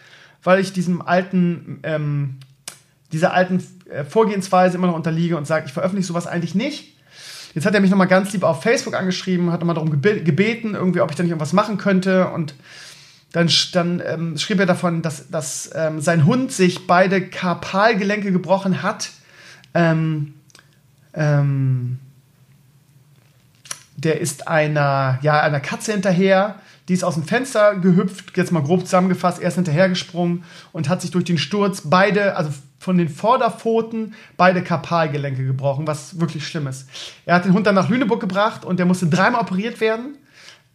weil ich diesem alten ähm, dieser alten äh, Vorgehensweise immer noch unterliege und sage, ich veröffentliche sowas eigentlich nicht. Jetzt hat er mich nochmal ganz lieb auf Facebook angeschrieben, hat nochmal darum gebeten, irgendwie, ob ich da nicht irgendwas machen könnte. Und dann, dann ähm, schrieb er davon, dass, dass ähm, sein Hund sich beide Karpalgelenke gebrochen hat. Ähm, ähm, der ist einer, ja, einer Katze hinterher. Die ist aus dem Fenster gehüpft, jetzt mal grob zusammengefasst, er ist hinterhergesprungen und hat sich durch den Sturz beide, also von den Vorderpfoten beide Karpalgelenke gebrochen, was wirklich schlimm ist. Er hat den Hund dann nach Lüneburg gebracht und der musste dreimal operiert werden.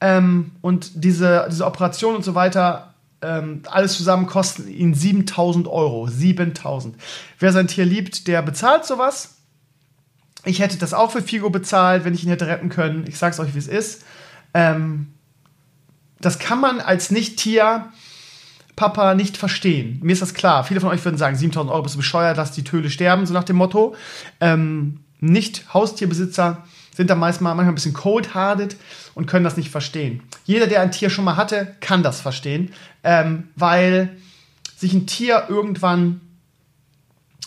Ähm, und diese, diese Operation und so weiter, ähm, alles zusammen kosten ihn 7000 Euro. 7000. Wer sein Tier liebt, der bezahlt sowas. Ich hätte das auch für Figo bezahlt, wenn ich ihn hätte retten können. Ich sag's euch, wie es ist. Ähm, das kann man als Nicht-Tier Papa nicht verstehen. Mir ist das klar. Viele von euch würden sagen, 7000 Euro bist du bescheuert, lass die Töle sterben, so nach dem Motto. Ähm, nicht Haustierbesitzer sind da meist mal manchmal ein bisschen cold-hearted und können das nicht verstehen. Jeder, der ein Tier schon mal hatte, kann das verstehen, ähm, weil sich ein Tier irgendwann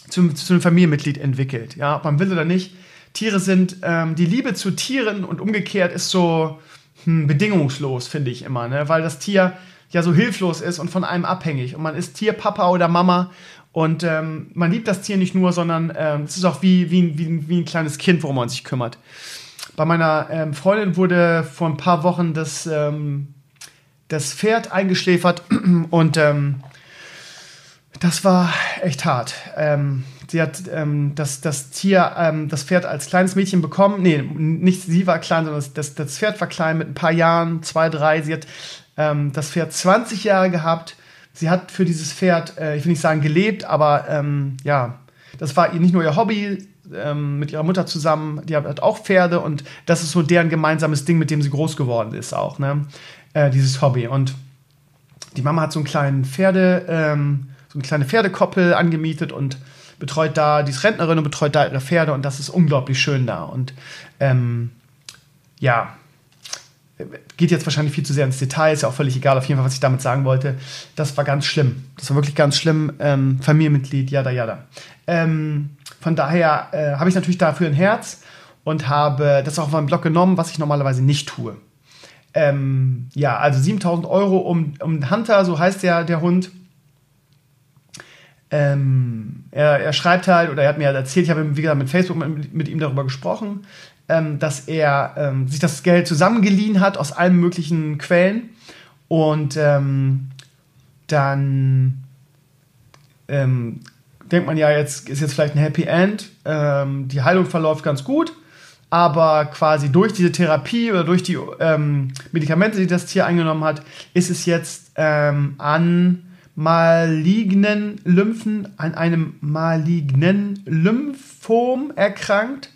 zu, zu einem Familienmitglied entwickelt. Ja, ob man will oder nicht. Tiere sind, ähm, die Liebe zu Tieren und umgekehrt ist so hm, bedingungslos, finde ich immer, ne? weil das Tier ja so hilflos ist und von einem abhängig. Und man ist Tierpapa oder Mama und ähm, man liebt das Tier nicht nur, sondern ähm, es ist auch wie, wie, wie, wie ein kleines Kind, worum man sich kümmert. Bei meiner ähm, Freundin wurde vor ein paar Wochen das, ähm, das Pferd eingeschläfert und ähm, das war echt hart. Sie hat ähm, das, das Tier, ähm, das Pferd als kleines Mädchen bekommen. Nee, nicht sie war klein, sondern das, das Pferd war klein mit ein paar Jahren, zwei, drei. Sie hat ähm, das Pferd 20 Jahre gehabt. Sie hat für dieses Pferd, äh, ich will nicht sagen gelebt, aber ähm, ja, das war nicht nur ihr Hobby, ähm, mit ihrer Mutter zusammen, die hat auch Pferde und das ist so deren gemeinsames Ding, mit dem sie groß geworden ist auch, ne? Äh, dieses Hobby. Und die Mama hat so einen kleinen Pferde, ähm, so eine kleine Pferdekoppel angemietet und betreut da, die Rentnerin und betreut da ihre Pferde und das ist unglaublich schön da. Und ähm, ja, geht jetzt wahrscheinlich viel zu sehr ins Detail, ist ja auch völlig egal, auf jeden Fall, was ich damit sagen wollte. Das war ganz schlimm. Das war wirklich ganz schlimm. Ähm, Familienmitglied, jada, jada. Ähm, von daher äh, habe ich natürlich dafür ein Herz und habe das auch auf meinem Blog genommen, was ich normalerweise nicht tue. Ähm, ja, also 7000 Euro um, um Hunter, so heißt der, der Hund. Ähm, er, er, schreibt halt, oder er hat mir halt erzählt, ich habe, wie gesagt, mit Facebook mit, mit ihm darüber gesprochen ähm, dass er ähm, sich das Geld zusammengeliehen hat aus allen möglichen Quellen und ähm, dann ähm, denkt man ja, jetzt ist jetzt vielleicht ein Happy End, ähm, die Heilung verläuft ganz gut, aber quasi durch diese Therapie oder durch die Medikamente, die das Tier eingenommen hat, ist es jetzt an malignen Lymphen, an einem malignen Lymphom erkrankt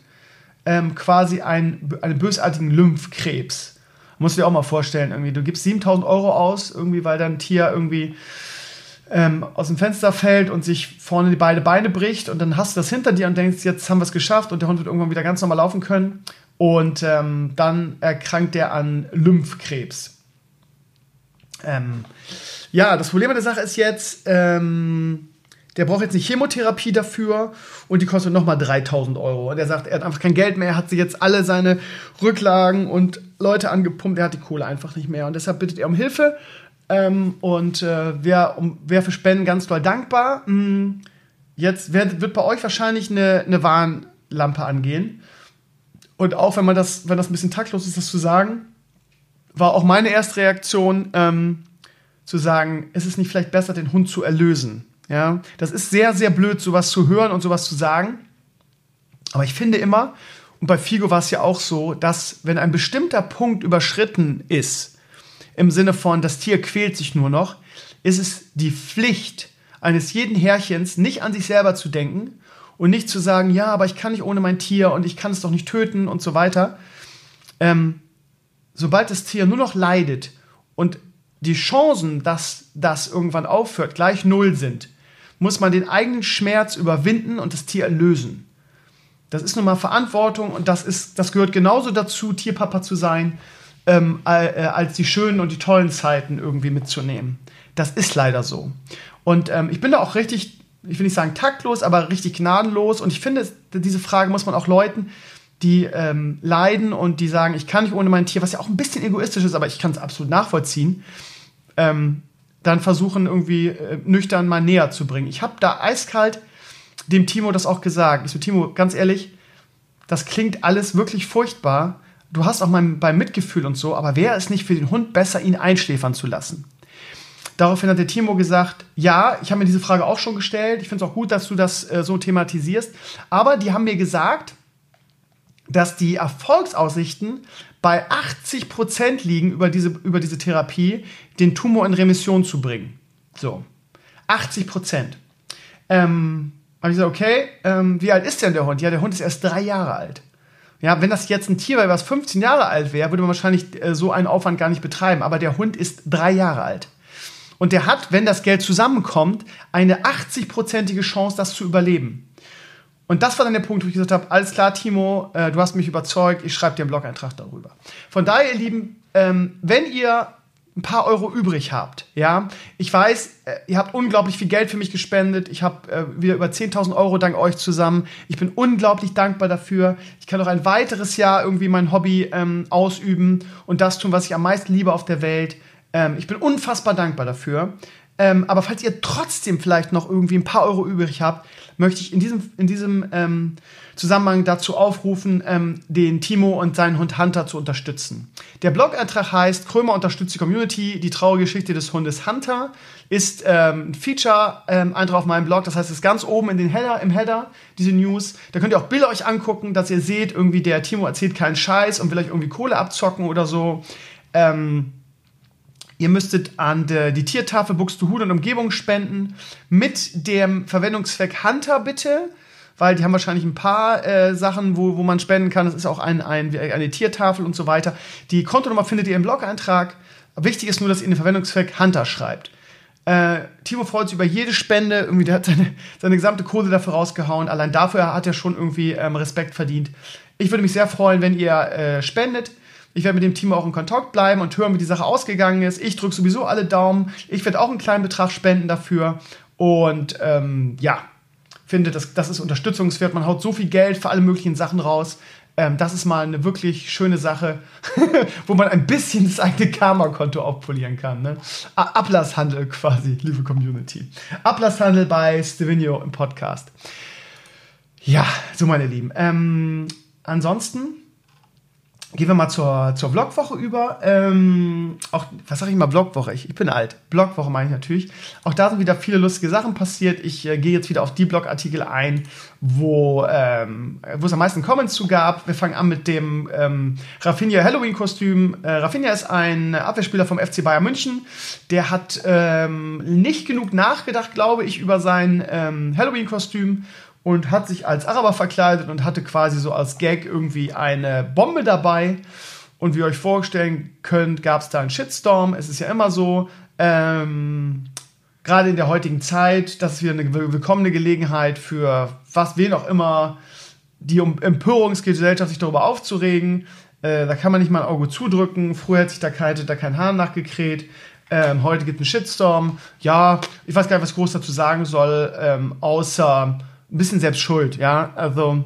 ähm, quasi ein, einen bösartigen Lymphkrebs. Musst du dir auch mal vorstellen, irgendwie, du gibst 7000 Euro aus, irgendwie, weil dein Tier irgendwie ähm, aus dem Fenster fällt und sich vorne die beide Beine bricht und dann hast du das hinter dir und denkst, jetzt haben wir es geschafft und der Hund wird irgendwann wieder ganz normal laufen können. Und ähm, dann erkrankt der an Lymphkrebs. Ähm, ja, das Problem an der Sache ist jetzt, ähm, der braucht jetzt eine Chemotherapie dafür und die kostet nochmal 3000 Euro. Und er sagt, er hat einfach kein Geld mehr, er hat sich jetzt alle seine Rücklagen und Leute angepumpt, er hat die Kohle einfach nicht mehr. Und deshalb bittet er um Hilfe ähm, und äh, wäre um, wär für Spenden ganz doll dankbar. Hm, jetzt wird, wird bei euch wahrscheinlich eine, eine Warnlampe angehen. Und auch wenn man das, wenn das ein bisschen taktlos ist, das zu sagen, war auch meine erste Reaktion, ähm, zu sagen, ist es nicht vielleicht besser, den Hund zu erlösen? Ja, das ist sehr, sehr blöd, sowas zu hören und sowas zu sagen. Aber ich finde immer, und bei Figo war es ja auch so, dass wenn ein bestimmter Punkt überschritten ist, im Sinne von, das Tier quält sich nur noch, ist es die Pflicht eines jeden Herrchens, nicht an sich selber zu denken und nicht zu sagen, ja, aber ich kann nicht ohne mein Tier und ich kann es doch nicht töten und so weiter. Ähm, sobald das Tier nur noch leidet und die Chancen, dass das irgendwann aufhört, gleich null sind, muss man den eigenen Schmerz überwinden und das Tier erlösen. Das ist nun mal Verantwortung und das, ist, das gehört genauso dazu, Tierpapa zu sein, ähm, äh, als die schönen und die tollen Zeiten irgendwie mitzunehmen. Das ist leider so. Und ähm, ich bin da auch richtig, ich will nicht sagen taktlos, aber richtig gnadenlos. Und ich finde, diese Frage muss man auch Leuten, die ähm, leiden und die sagen, ich kann nicht ohne mein Tier, was ja auch ein bisschen egoistisch ist, aber ich kann es absolut nachvollziehen, ähm, dann versuchen, irgendwie äh, nüchtern mal näher zu bringen. Ich habe da eiskalt dem Timo das auch gesagt. Ich so, Timo, ganz ehrlich, das klingt alles wirklich furchtbar. Du hast auch mal beim Mitgefühl und so, aber wäre es nicht für den Hund besser, ihn einschläfern zu lassen? Daraufhin hat der Timo gesagt, ja, ich habe mir diese Frage auch schon gestellt. Ich finde es auch gut, dass du das äh, so thematisierst. Aber die haben mir gesagt, dass die Erfolgsaussichten bei 80 Prozent liegen über diese, über diese Therapie, den Tumor in Remission zu bringen. So, 80 Prozent. Ähm, Habe ich gesagt, okay, ähm, wie alt ist denn der Hund? Ja, der Hund ist erst drei Jahre alt. Ja, wenn das jetzt ein Tier wäre, was 15 Jahre alt wäre, würde man wahrscheinlich äh, so einen Aufwand gar nicht betreiben. Aber der Hund ist drei Jahre alt. Und der hat, wenn das Geld zusammenkommt, eine 80-prozentige Chance, das zu überleben. Und das war dann der Punkt, wo ich gesagt habe, alles klar, Timo, äh, du hast mich überzeugt, ich schreibe dir einen Blog-Eintrag darüber. Von daher, ihr Lieben, ähm, wenn ihr ein paar Euro übrig habt, ja, ich weiß, äh, ihr habt unglaublich viel Geld für mich gespendet, ich habe äh, wieder über 10.000 Euro dank euch zusammen, ich bin unglaublich dankbar dafür, ich kann noch ein weiteres Jahr irgendwie mein Hobby ähm, ausüben und das tun, was ich am meisten liebe auf der Welt. Ähm, ich bin unfassbar dankbar dafür. Ähm, aber falls ihr trotzdem vielleicht noch irgendwie ein paar Euro übrig habt, möchte ich in diesem, in diesem ähm, Zusammenhang dazu aufrufen, ähm, den Timo und seinen Hund Hunter zu unterstützen. Der Blog-Eintrag heißt Krömer unterstützt die Community. Die traurige Geschichte des Hundes Hunter ist ähm, ein Feature-Eintrag ähm, auf meinem Blog. Das heißt, es ist ganz oben in den Header, im Header, diese News. Da könnt ihr auch Bilder euch angucken, dass ihr seht, irgendwie der Timo erzählt keinen Scheiß und will euch irgendwie Kohle abzocken oder so. Ähm, Ihr müsstet an de, die Tiertafel Buxtehude und Umgebung spenden mit dem Verwendungszweck Hunter bitte, weil die haben wahrscheinlich ein paar äh, Sachen, wo, wo man spenden kann. Das ist auch ein, ein, eine Tiertafel und so weiter. Die Kontonummer findet ihr im Blog-Eintrag. Wichtig ist nur, dass ihr den Verwendungszweck Hunter schreibt. Äh, Timo freut sich über jede Spende. Irgendwie, der hat seine, seine gesamte Kohle dafür rausgehauen. Allein dafür hat er schon irgendwie ähm, Respekt verdient. Ich würde mich sehr freuen, wenn ihr äh, spendet. Ich werde mit dem Team auch in Kontakt bleiben und hören, wie die Sache ausgegangen ist. Ich drücke sowieso alle Daumen. Ich werde auch einen kleinen Betrag spenden dafür. Und ähm, ja, finde, das, das ist unterstützungswert. Man haut so viel Geld für alle möglichen Sachen raus. Ähm, das ist mal eine wirklich schöne Sache, wo man ein bisschen das eigene Karma-Konto aufpolieren kann. Ne? Ablasshandel quasi, liebe Community. Ablasshandel bei Stevenio im Podcast. Ja, so meine Lieben. Ähm, ansonsten Gehen wir mal zur, zur Vlogwoche über. Ähm, auch, was sage ich mal, Vlogwoche? Ich, ich bin alt. Blogwoche meine ich natürlich. Auch da sind wieder viele lustige Sachen passiert. Ich äh, gehe jetzt wieder auf die Blogartikel ein, wo, ähm, wo es am meisten Comments zu gab. Wir fangen an mit dem ähm, Rafinha Halloween-Kostüm. Äh, Rafinha ist ein Abwehrspieler vom FC Bayern München. Der hat ähm, nicht genug nachgedacht, glaube ich, über sein ähm, Halloween-Kostüm und hat sich als Araber verkleidet und hatte quasi so als Gag irgendwie eine Bombe dabei. Und wie ihr euch vorstellen könnt, gab es da einen Shitstorm. Es ist ja immer so, ähm, gerade in der heutigen Zeit, das ist wieder eine willkommene Gelegenheit für was, wen auch immer, die Empörungsgesellschaft sich darüber aufzuregen. Äh, da kann man nicht mal ein Auge zudrücken. Früher hätte sich da, kein, da kein Hahn nachgekräht. Ähm, heute gibt es einen Shitstorm. Ja, ich weiß gar nicht, was groß dazu sagen soll, ähm, außer ein bisschen selbst schuld, ja. Also,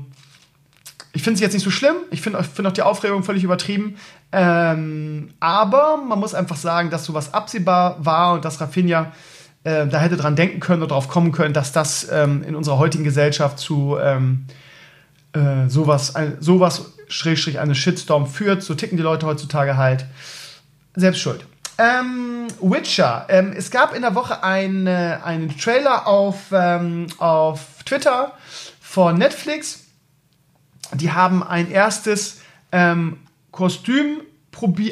ich finde es jetzt nicht so schlimm. Ich finde find auch die Aufregung völlig übertrieben. Ähm, aber man muss einfach sagen, dass sowas absehbar war und dass Rafinha äh, da hätte dran denken können oder drauf kommen können, dass das ähm, in unserer heutigen Gesellschaft zu ähm, äh, sowas, ein, sowas Schrägstrich eines Shitstorm führt. So ticken die Leute heutzutage halt. Selbst schuld. Ähm, Witcher. Ähm, es gab in der Woche ein, einen Trailer auf, ähm, auf Twitter von Netflix. Die haben ein erstes ähm, Kostüm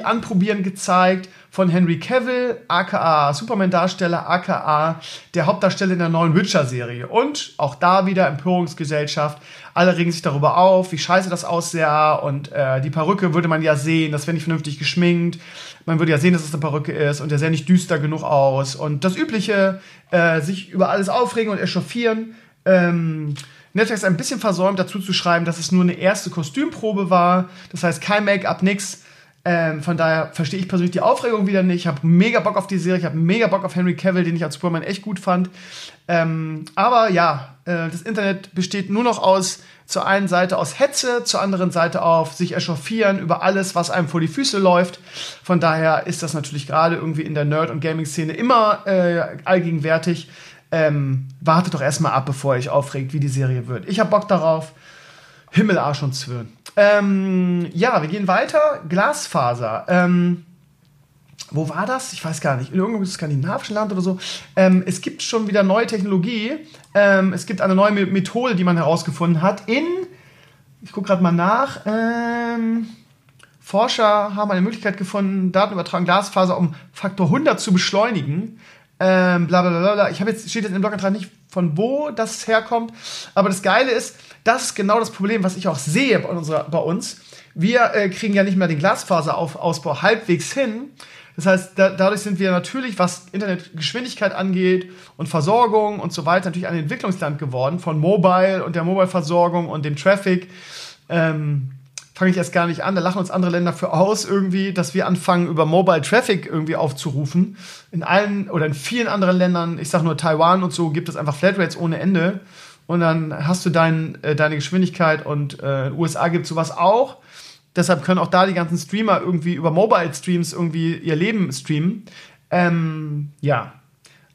anprobieren gezeigt von Henry Cavill, aka Superman-Darsteller, aka der Hauptdarsteller in der neuen Witcher-Serie. Und auch da wieder Empörungsgesellschaft. Alle regen sich darüber auf, wie scheiße das aussah. Und äh, die Perücke würde man ja sehen, das wäre nicht vernünftig geschminkt. Man würde ja sehen, dass es eine Perücke ist und der sähe nicht düster genug aus. Und das Übliche, äh, sich über alles aufregen und echauffieren. Ähm, Netflix ein bisschen versäumt, dazu zu schreiben, dass es nur eine erste Kostümprobe war. Das heißt, kein Make-up, nix. Ähm, von daher verstehe ich persönlich die Aufregung wieder nicht. Ich habe mega Bock auf die Serie. Ich habe mega Bock auf Henry Cavill, den ich als Superman echt gut fand. Ähm, aber ja, äh, das Internet besteht nur noch aus zur einen Seite aus Hetze, zur anderen Seite auf sich echauffieren über alles, was einem vor die Füße läuft. Von daher ist das natürlich gerade irgendwie in der Nerd- und Gaming-Szene immer äh, allgegenwärtig. Ähm, wartet doch erstmal ab, bevor ihr euch aufregt, wie die Serie wird. Ich hab Bock darauf. Himmel, Arsch und Zwirn. Ähm, ja, wir gehen weiter. Glasfaser. Ähm, wo war das? Ich weiß gar nicht. In irgendeinem skandinavischen Land oder so. Ähm, es gibt schon wieder neue Technologie. Ähm, es gibt eine neue Methode, die man herausgefunden hat. In, ich gucke gerade mal nach. Ähm, Forscher haben eine Möglichkeit gefunden, Datenübertragung Glasfaser um Faktor 100 zu beschleunigen. Ähm, bla bla bla bla. Ich habe jetzt, steht jetzt im Blogantrag nicht, von wo das herkommt. Aber das Geile ist, das ist genau das Problem, was ich auch sehe bei, unserer, bei uns. Wir äh, kriegen ja nicht mehr den Glasfaserausbau halbwegs hin. Das heißt, da, dadurch sind wir natürlich, was Internetgeschwindigkeit angeht und Versorgung und so weiter, natürlich ein Entwicklungsland geworden von Mobile und der Mobile-Versorgung und dem Traffic. Ähm, fange ich erst gar nicht an. Da lachen uns andere Länder für aus, irgendwie, dass wir anfangen, über Mobile Traffic irgendwie aufzurufen. In allen oder in vielen anderen Ländern, ich sag nur Taiwan und so, gibt es einfach Flatrates ohne Ende. Und dann hast du dein, äh, deine Geschwindigkeit und äh, USA gibt sowas auch. Deshalb können auch da die ganzen Streamer irgendwie über Mobile Streams irgendwie ihr Leben streamen. Ähm, ja,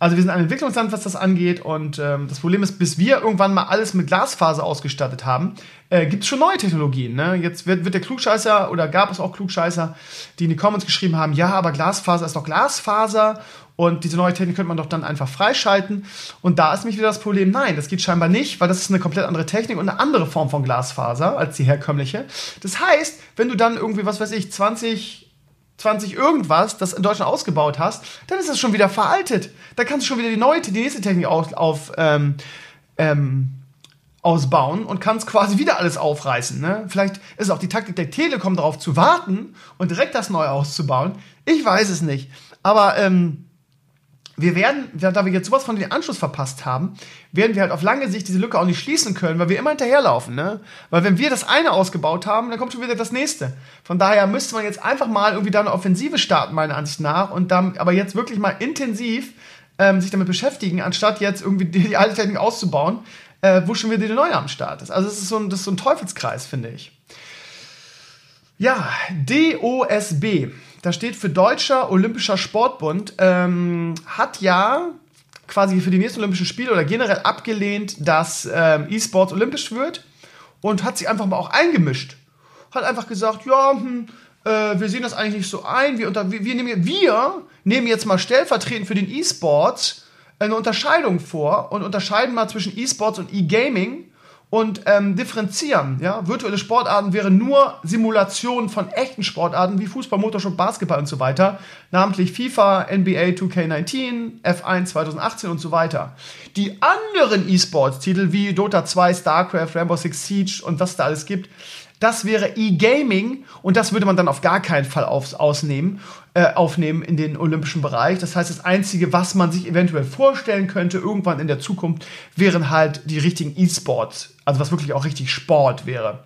also wir sind ein Entwicklungsland, was das angeht. Und ähm, das Problem ist, bis wir irgendwann mal alles mit Glasfaser ausgestattet haben, äh, gibt es schon neue Technologien. Ne? Jetzt wird, wird der Klugscheißer oder gab es auch Klugscheißer, die in die Comments geschrieben haben, ja, aber Glasfaser ist doch Glasfaser und diese neue Technik könnte man doch dann einfach freischalten. Und da ist nämlich wieder das Problem, nein, das geht scheinbar nicht, weil das ist eine komplett andere Technik und eine andere Form von Glasfaser als die herkömmliche. Das heißt, wenn du dann irgendwie, was weiß ich, 20 20 irgendwas, das in Deutschland ausgebaut hast, dann ist das schon wieder veraltet. Da kannst du schon wieder die neue, die nächste Technik auf, auf ähm, ähm, ausbauen und kannst quasi wieder alles aufreißen. Ne? Vielleicht ist auch die Taktik der Telekom darauf zu warten und direkt das neu auszubauen. Ich weiß es nicht. Aber ähm, wir werden, da wir jetzt sowas von den Anschluss verpasst haben, werden wir halt auf lange Sicht diese Lücke auch nicht schließen können, weil wir immer hinterherlaufen, ne? Weil wenn wir das eine ausgebaut haben, dann kommt schon wieder das nächste. Von daher müsste man jetzt einfach mal irgendwie da eine Offensive starten, meiner Ansicht nach, und dann aber jetzt wirklich mal intensiv ähm, sich damit beschäftigen, anstatt jetzt irgendwie die, die alte Technik auszubauen, äh, wo schon wieder die neue am Start ist. Also das ist so ein, das ist so ein Teufelskreis, finde ich. Ja, DOSB da steht für Deutscher Olympischer Sportbund, ähm, hat ja quasi für die nächsten Olympischen Spiele oder generell abgelehnt, dass ähm, E-Sports olympisch wird und hat sich einfach mal auch eingemischt. Hat einfach gesagt, ja, hm, äh, wir sehen das eigentlich nicht so ein. Wir, unter, wir, wir, nehmen, wir nehmen jetzt mal stellvertretend für den E-Sports eine Unterscheidung vor und unterscheiden mal zwischen E-Sports und E-Gaming und ähm, differenzieren. Ja? Virtuelle Sportarten wären nur Simulationen von echten Sportarten wie Fußball, Motorsport, Basketball und so weiter, namentlich FIFA, NBA 2K19, F1 2018 und so weiter. Die anderen E-Sports-Titel wie Dota 2, StarCraft, Rainbow Six Siege und was da alles gibt, das wäre E-Gaming und das würde man dann auf gar keinen Fall aufs, ausnehmen, äh, aufnehmen in den olympischen Bereich. Das heißt, das Einzige, was man sich eventuell vorstellen könnte, irgendwann in der Zukunft, wären halt die richtigen E-Sports. Also was wirklich auch richtig Sport wäre.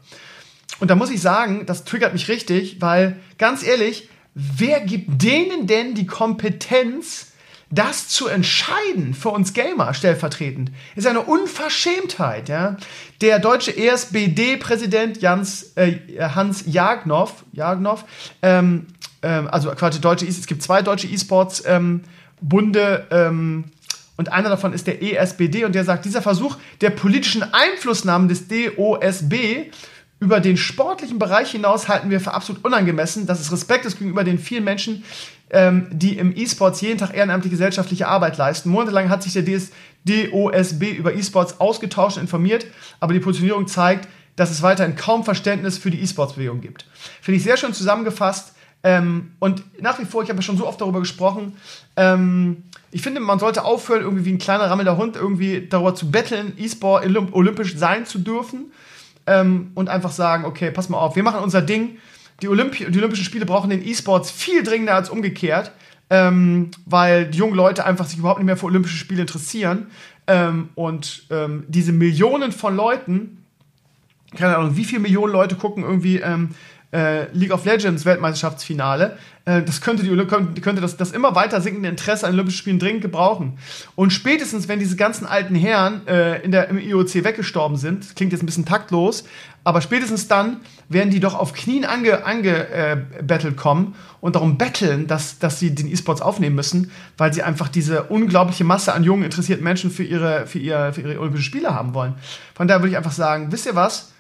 Und da muss ich sagen, das triggert mich richtig, weil ganz ehrlich, wer gibt denen denn die Kompetenz, das zu entscheiden für uns Gamer stellvertretend, ist eine Unverschämtheit. Ja? Der deutsche ESBD-Präsident äh, Hans Jagnow, Jagnow ähm, ähm, also quasi deutsche, es gibt zwei deutsche E-Sports-Bunde, ähm, und einer davon ist der ESBD und der sagt, dieser Versuch der politischen Einflussnahme des DOSB über den sportlichen Bereich hinaus halten wir für absolut unangemessen. Das ist Respekt gegenüber den vielen Menschen, ähm, die im E-Sports jeden Tag ehrenamtliche gesellschaftliche Arbeit leisten. Monatelang hat sich der DS DOSB über E-Sports ausgetauscht und informiert, aber die Positionierung zeigt, dass es weiterhin kaum Verständnis für die E-Sports-Bewegung gibt. Finde ich sehr schön zusammengefasst. Ähm, und nach wie vor, ich habe ja schon so oft darüber gesprochen, ähm, ich finde, man sollte aufhören, irgendwie wie ein kleiner rammelnder Hund irgendwie darüber zu betteln, E-Sport olympisch sein zu dürfen. Ähm, und einfach sagen, okay, pass mal auf, wir machen unser Ding die, Olympi die Olympischen Spiele brauchen den E-Sports viel dringender als umgekehrt, ähm, weil die jungen Leute einfach sich überhaupt nicht mehr für Olympische Spiele interessieren. Ähm, und ähm, diese Millionen von Leuten, keine Ahnung, wie viele Millionen Leute gucken irgendwie ähm, äh, League of Legends Weltmeisterschaftsfinale. Äh, das könnte, die, könnte das, das immer weiter sinkende Interesse an Olympischen Spielen dringend gebrauchen. Und spätestens, wenn diese ganzen alten Herren äh, in der, im IOC weggestorben sind, klingt jetzt ein bisschen taktlos, aber spätestens dann werden die doch auf Knien angebettelt ange, äh, kommen und darum betteln, dass, dass sie den E-Sports aufnehmen müssen, weil sie einfach diese unglaubliche Masse an jungen, interessierten Menschen für ihre, für, ihr, für ihre Olympischen Spiele haben wollen. Von daher würde ich einfach sagen, wisst ihr was?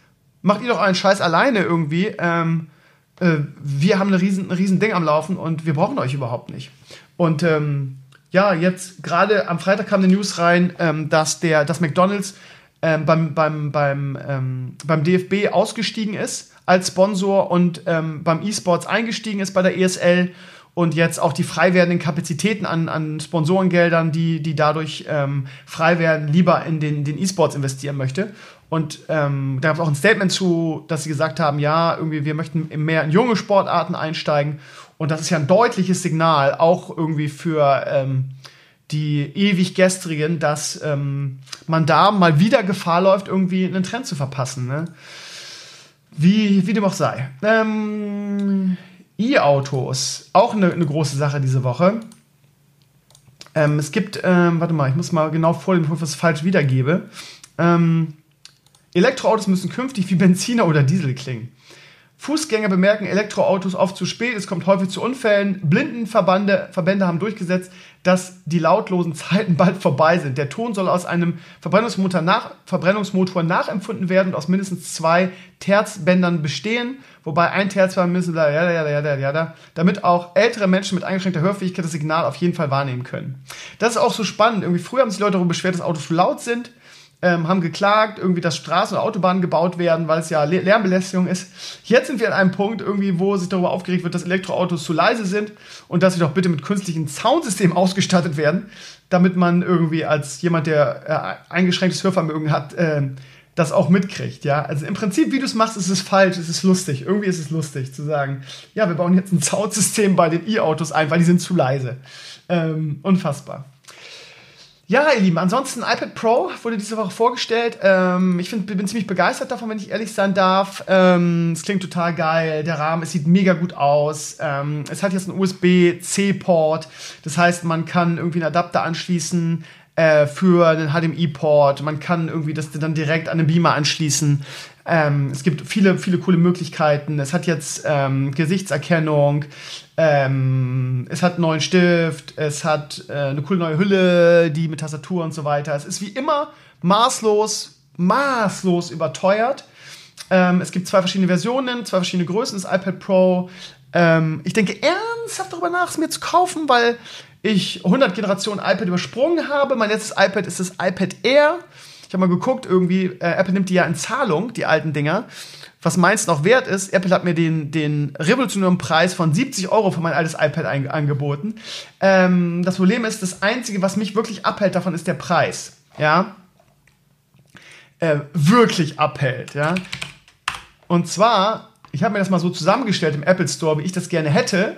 Macht ihr doch einen Scheiß alleine irgendwie. Ähm, äh, wir haben ein riesen, riesen Ding am Laufen und wir brauchen euch überhaupt nicht. Und ähm, ja, jetzt gerade am Freitag kam eine News rein, ähm, dass der, dass McDonalds ähm, beim, beim, beim, ähm, beim DFB ausgestiegen ist als Sponsor und ähm, beim E-Sports eingestiegen ist bei der ESL und jetzt auch die frei werdenden Kapazitäten an, an Sponsorengeldern, die, die dadurch ähm, frei werden, lieber in den, den E-Sports investieren möchte. Und ähm, da gab es auch ein Statement zu, dass sie gesagt haben, ja, irgendwie, wir möchten mehr in junge Sportarten einsteigen. Und das ist ja ein deutliches Signal, auch irgendwie für ähm, die ewig gestrigen, dass ähm, man da mal wieder Gefahr läuft, irgendwie einen Trend zu verpassen. Ne? Wie, wie dem auch sei. Ähm, E-Autos, auch eine, eine große Sache diese Woche. Ähm, es gibt, ähm, warte mal, ich muss mal genau vorlesen, bevor ich falsch wiedergebe. Ähm, Elektroautos müssen künftig wie Benziner oder Diesel klingen. Fußgänger bemerken Elektroautos oft zu spät, es kommt häufig zu Unfällen. Blindenverbände Verbände haben durchgesetzt, dass die lautlosen Zeiten bald vorbei sind. Der Ton soll aus einem Verbrennungsmotor, nach, Verbrennungsmotor nachempfunden werden und aus mindestens zwei Terzbändern bestehen, wobei ein Terzband müssen, ja, damit auch ältere Menschen mit eingeschränkter Hörfähigkeit das Signal auf jeden Fall wahrnehmen können. Das ist auch so spannend. Irgendwie früher haben sich Leute darüber beschwert, dass Autos zu laut sind ähm, haben geklagt, irgendwie, dass Straßen und Autobahnen gebaut werden, weil es ja Lärmbelästigung ist. Jetzt sind wir an einem Punkt, irgendwie, wo sich darüber aufgeregt wird, dass Elektroautos zu leise sind und dass sie doch bitte mit künstlichen Soundsystemen ausgestattet werden, damit man irgendwie als jemand, der äh, eingeschränktes Hörvermögen hat, äh, das auch mitkriegt, ja. Also im Prinzip, wie du es machst, ist es falsch, ist es lustig. Irgendwie ist es lustig zu sagen, ja, wir bauen jetzt ein Soundsystem bei den E-Autos ein, weil die sind zu leise. Ähm, unfassbar. Ja, ihr Lieben, ansonsten iPad Pro wurde diese Woche vorgestellt. Ähm, ich find, bin ziemlich begeistert davon, wenn ich ehrlich sein darf. Ähm, es klingt total geil. Der Rahmen, es sieht mega gut aus. Ähm, es hat jetzt einen USB-C-Port. Das heißt, man kann irgendwie einen Adapter anschließen äh, für einen HDMI-Port. Man kann irgendwie das dann direkt an den Beamer anschließen. Ähm, es gibt viele, viele coole Möglichkeiten. Es hat jetzt ähm, Gesichtserkennung, ähm, es hat einen neuen Stift, es hat äh, eine coole neue Hülle, die mit Tastatur und so weiter. Es ist wie immer maßlos, maßlos überteuert. Ähm, es gibt zwei verschiedene Versionen, zwei verschiedene Größen des iPad Pro. Ähm, ich denke ernsthaft darüber nach, es mir zu kaufen, weil ich 100 Generationen iPad übersprungen habe. Mein letztes iPad ist das iPad Air. Ich habe mal geguckt, irgendwie, äh, Apple nimmt die ja in Zahlung, die alten Dinger. Was meins noch wert ist, Apple hat mir den, den revolutionären Preis von 70 Euro für mein altes iPad angeboten. Ähm, das Problem ist, das Einzige, was mich wirklich abhält davon, ist der Preis. Ja. Äh, wirklich abhält, ja. Und zwar, ich habe mir das mal so zusammengestellt im Apple Store, wie ich das gerne hätte.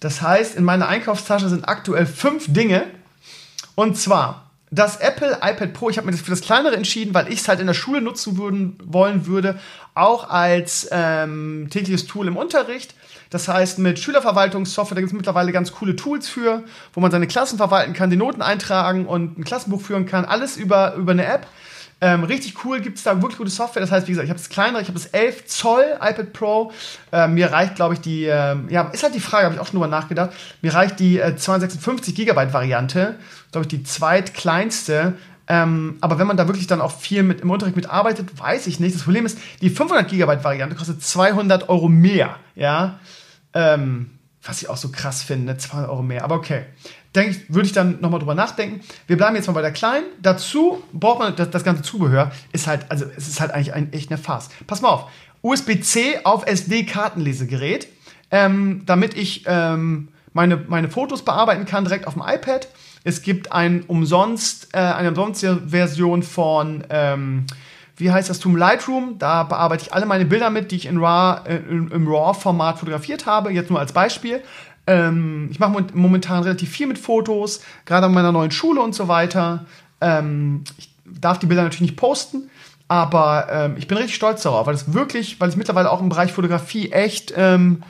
Das heißt, in meiner Einkaufstasche sind aktuell fünf Dinge. Und zwar das Apple iPad Pro, ich habe mir das für das kleinere entschieden, weil ich es halt in der Schule nutzen würden, wollen würde, auch als ähm, tägliches Tool im Unterricht. Das heißt, mit Schülerverwaltungssoftware, da gibt es mittlerweile ganz coole Tools für, wo man seine Klassen verwalten kann, die Noten eintragen und ein Klassenbuch führen kann, alles über, über eine App. Ähm, richtig cool, gibt es da wirklich gute Software. Das heißt, wie gesagt, ich habe das kleinere, ich habe das 11 Zoll iPad Pro. Ähm, mir reicht, glaube ich, die, ähm, ja, ist halt die Frage, habe ich auch schon drüber nachgedacht. Mir reicht die äh, 256 Gigabyte Variante, glaube ich, die zweitkleinste. Ähm, aber wenn man da wirklich dann auch viel mit im Unterricht mitarbeitet, weiß ich nicht. Das Problem ist, die 500 Gigabyte Variante kostet 200 Euro mehr, ja. Ähm, was ich auch so krass finde, 200 Euro mehr. Aber okay denke ich, würde ich dann nochmal drüber nachdenken. Wir bleiben jetzt mal bei der kleinen. Dazu braucht man das, das ganze Zubehör. Ist halt, also es ist halt eigentlich ein, echt eine Farce. Pass mal auf. USB-C auf SD-Kartenlesegerät, ähm, damit ich ähm, meine, meine Fotos bearbeiten kann direkt auf dem iPad. Es gibt ein umsonst, äh, eine umsonste Version von, ähm, wie heißt das, Tool Lightroom. Da bearbeite ich alle meine Bilder mit, die ich in RAW, äh, im RAW-Format fotografiert habe. Jetzt nur als Beispiel. Ähm, ich mache momentan relativ viel mit Fotos, gerade an meiner neuen Schule und so weiter. Ähm, ich darf die Bilder natürlich nicht posten, aber ähm, ich bin richtig stolz darauf, weil es wirklich, weil ich mittlerweile auch im Bereich Fotografie echt ähm,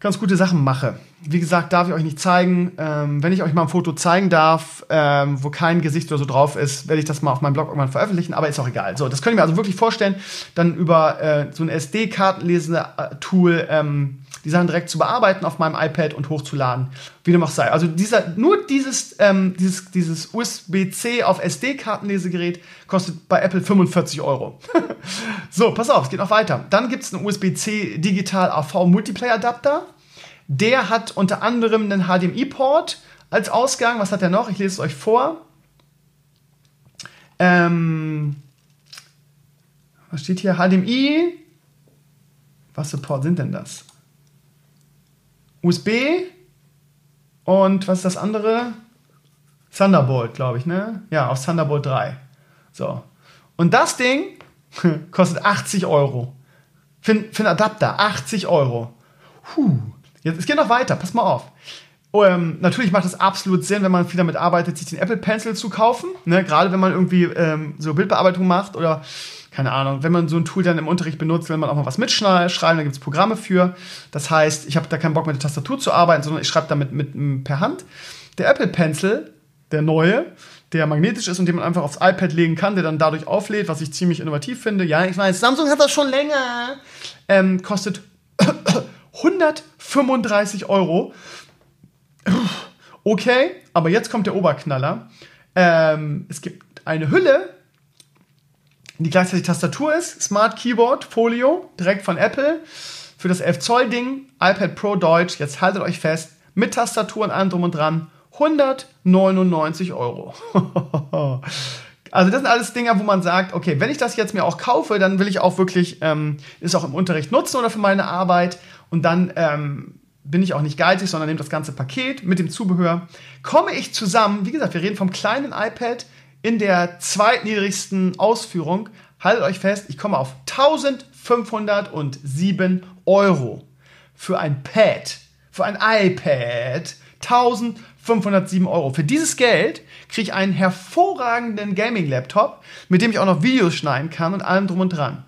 ganz gute Sachen mache. Wie gesagt, darf ich euch nicht zeigen. Ähm, wenn ich euch mal ein Foto zeigen darf, ähm, wo kein Gesicht oder so drauf ist, werde ich das mal auf meinem Blog irgendwann veröffentlichen, aber ist auch egal. So, das könnt ihr mir also wirklich vorstellen, dann über äh, so ein SD-Kartenlesende-Tool ähm, die Sachen direkt zu bearbeiten auf meinem iPad und hochzuladen, wie dem auch sei. Also dieser, nur dieses, ähm, dieses, dieses USB-C auf SD-Kartenlesegerät kostet bei Apple 45 Euro. so, pass auf, es geht noch weiter. Dann gibt es einen USB-C Digital AV Multiplayer Adapter. Der hat unter anderem einen HDMI-Port als Ausgang. Was hat er noch? Ich lese es euch vor. Ähm, was steht hier? HDMI. Was für Port sind denn das? USB und was ist das andere? Thunderbolt, glaube ich, ne? Ja, auf Thunderbolt 3. So. Und das Ding kostet 80 Euro. Für, für einen Adapter, 80 Euro. Puh. Jetzt, es geht noch weiter, pass mal auf. Ähm, natürlich macht es absolut Sinn, wenn man viel damit arbeitet, sich den Apple Pencil zu kaufen. Ne? Gerade wenn man irgendwie ähm, so Bildbearbeitung macht oder keine Ahnung, wenn man so ein Tool dann im Unterricht benutzt, will man auch mal was mitschreiben, da gibt es Programme für. Das heißt, ich habe da keinen Bock mit der Tastatur zu arbeiten, sondern ich schreibe damit mit, mit, per Hand. Der Apple Pencil, der neue, der magnetisch ist und den man einfach aufs iPad legen kann, der dann dadurch auflädt, was ich ziemlich innovativ finde. Ja, ich weiß, Samsung hat das schon länger. Ähm, kostet 135 Euro. Okay, aber jetzt kommt der Oberknaller. Ähm, es gibt eine Hülle, die gleichzeitig Tastatur ist, Smart Keyboard, Folio, direkt von Apple. Für das 11 Zoll Ding, iPad Pro Deutsch, jetzt haltet euch fest, mit Tastatur und allem drum und dran, 199 Euro. also das sind alles Dinge, wo man sagt, okay, wenn ich das jetzt mir auch kaufe, dann will ich auch wirklich ähm, es auch im Unterricht nutzen oder für meine Arbeit und dann ähm, bin ich auch nicht geizig, sondern nehme das ganze Paket mit dem Zubehör. Komme ich zusammen, wie gesagt, wir reden vom kleinen iPad in der zweitniedrigsten Ausführung. Haltet euch fest, ich komme auf 1507 Euro für ein Pad, für ein iPad. 1507 Euro. Für dieses Geld kriege ich einen hervorragenden Gaming-Laptop, mit dem ich auch noch Videos schneiden kann und allem drum und dran.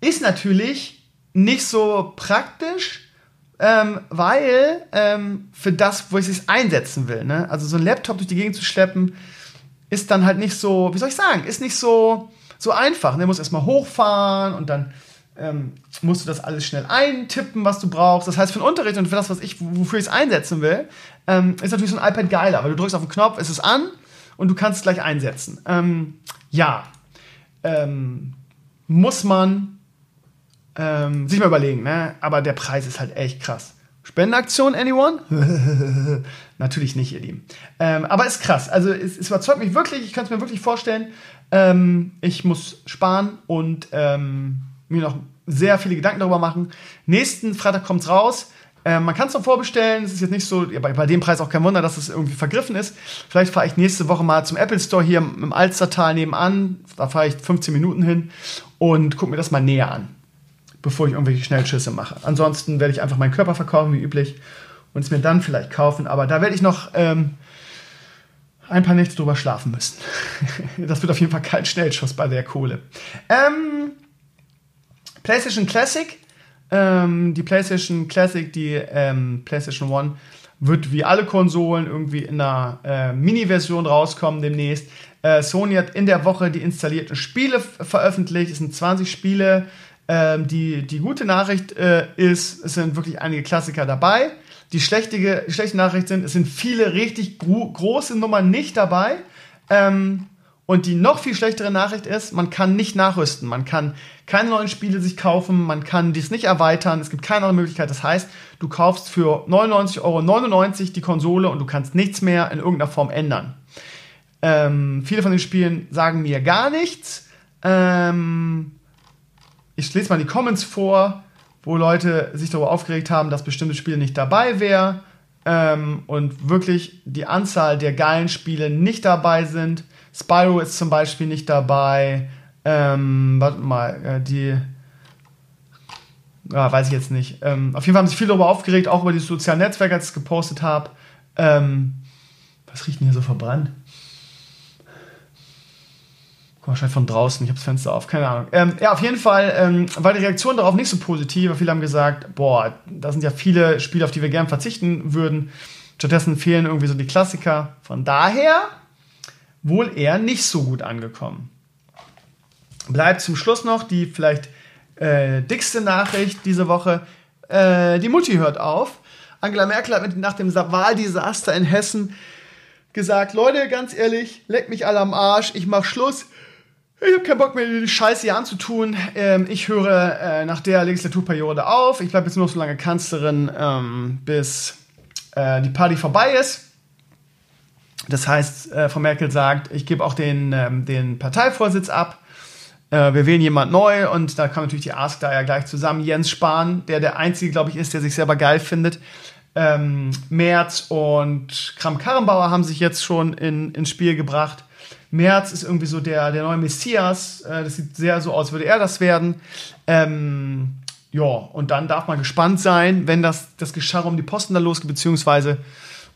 Ist natürlich nicht so praktisch, ähm, weil ähm, für das, wo ich es einsetzen will, ne? also so ein Laptop durch die Gegend zu schleppen, ist dann halt nicht so, wie soll ich sagen, ist nicht so, so einfach. Ne? Du musst erstmal hochfahren und dann ähm, musst du das alles schnell eintippen, was du brauchst. Das heißt, für den Unterricht und für das, was ich, wofür ich es einsetzen will, ähm, ist natürlich so ein iPad geiler, weil du drückst auf den Knopf, ist es an und du kannst es gleich einsetzen. Ähm, ja, ähm, muss man ähm, sich mal überlegen, ne? Aber der Preis ist halt echt krass. Spendenaktion, anyone? Natürlich nicht, ihr Lieben. Ähm, aber ist krass. Also es, es, überzeugt mich wirklich, ich kann es mir wirklich vorstellen. Ähm, ich muss sparen und ähm, mir noch sehr viele Gedanken darüber machen. Nächsten Freitag kommt es raus. Ähm, man kann es noch vorbestellen. Es ist jetzt nicht so, ja, bei, bei, dem Preis auch kein Wunder, dass es irgendwie vergriffen ist. Vielleicht fahre ich nächste Woche mal zum Apple Store hier im Alstertal nebenan. Da fahre ich 15 Minuten hin und gucke mir das mal näher an bevor ich irgendwelche Schnellschüsse mache. Ansonsten werde ich einfach meinen Körper verkaufen, wie üblich, und es mir dann vielleicht kaufen. Aber da werde ich noch ähm, ein paar Nächte drüber schlafen müssen. das wird auf jeden Fall kein Schnellschuss bei der Kohle. Ähm, PlayStation Classic. Ähm, die PlayStation Classic, die ähm, PlayStation One, wird wie alle Konsolen irgendwie in einer äh, Mini-Version rauskommen demnächst. Äh, Sony hat in der Woche die installierten Spiele veröffentlicht. Es sind 20 Spiele. Ähm, die, die gute Nachricht äh, ist, es sind wirklich einige Klassiker dabei. Die schlechte, schlechte Nachricht sind, es sind viele richtig gro große Nummern nicht dabei. Ähm, und die noch viel schlechtere Nachricht ist, man kann nicht nachrüsten. Man kann keine neuen Spiele sich kaufen, man kann dies nicht erweitern, es gibt keine andere Möglichkeit. Das heißt, du kaufst für 99,99 Euro die Konsole und du kannst nichts mehr in irgendeiner Form ändern. Ähm, viele von den Spielen sagen mir gar nichts. Ähm, ich lese mal die Comments vor, wo Leute sich darüber aufgeregt haben, dass bestimmte Spiele nicht dabei wären ähm, und wirklich die Anzahl der geilen Spiele nicht dabei sind. Spyro ist zum Beispiel nicht dabei. Ähm, warte mal, äh, die. Ja, weiß ich jetzt nicht. Ähm, auf jeden Fall haben sich viele darüber aufgeregt, auch über die sozialen Netzwerke, als ich es gepostet habe. Ähm, was riecht denn hier so verbrannt? Wahrscheinlich von draußen, ich habe das Fenster auf, keine Ahnung. Ähm, ja, auf jeden Fall ähm, war die Reaktion darauf nicht so positiv. Viele haben gesagt, boah, da sind ja viele Spiele, auf die wir gern verzichten würden. Stattdessen fehlen irgendwie so die Klassiker. Von daher wohl eher nicht so gut angekommen. Bleibt zum Schluss noch die vielleicht äh, dickste Nachricht diese Woche. Äh, die Mutti hört auf. Angela Merkel hat mit, nach dem Wahldesaster in Hessen gesagt, Leute, ganz ehrlich, leckt mich alle am Arsch, ich mach Schluss ich habe keinen Bock mehr, die Scheiße hier anzutun. Ähm, ich höre äh, nach der Legislaturperiode auf. Ich bleibe jetzt nur so lange Kanzlerin, ähm, bis äh, die Party vorbei ist. Das heißt, äh, Frau Merkel sagt, ich gebe auch den, ähm, den Parteivorsitz ab. äh, wir wählen jemand neu und da kam natürlich die Ask da ja gleich zusammen. Jens Spahn, der der Einzige, glaube ich, ist, der sich selber geil findet. Ähm, Merz und Kram-Karrenbauer haben sich jetzt schon in, ins Spiel gebracht. Merz ist irgendwie so der, der neue Messias. Äh, das sieht sehr so aus, würde er das werden. Ähm, ja, und dann darf man gespannt sein, wenn das, das Gescharre um die Posten da losgeht, beziehungsweise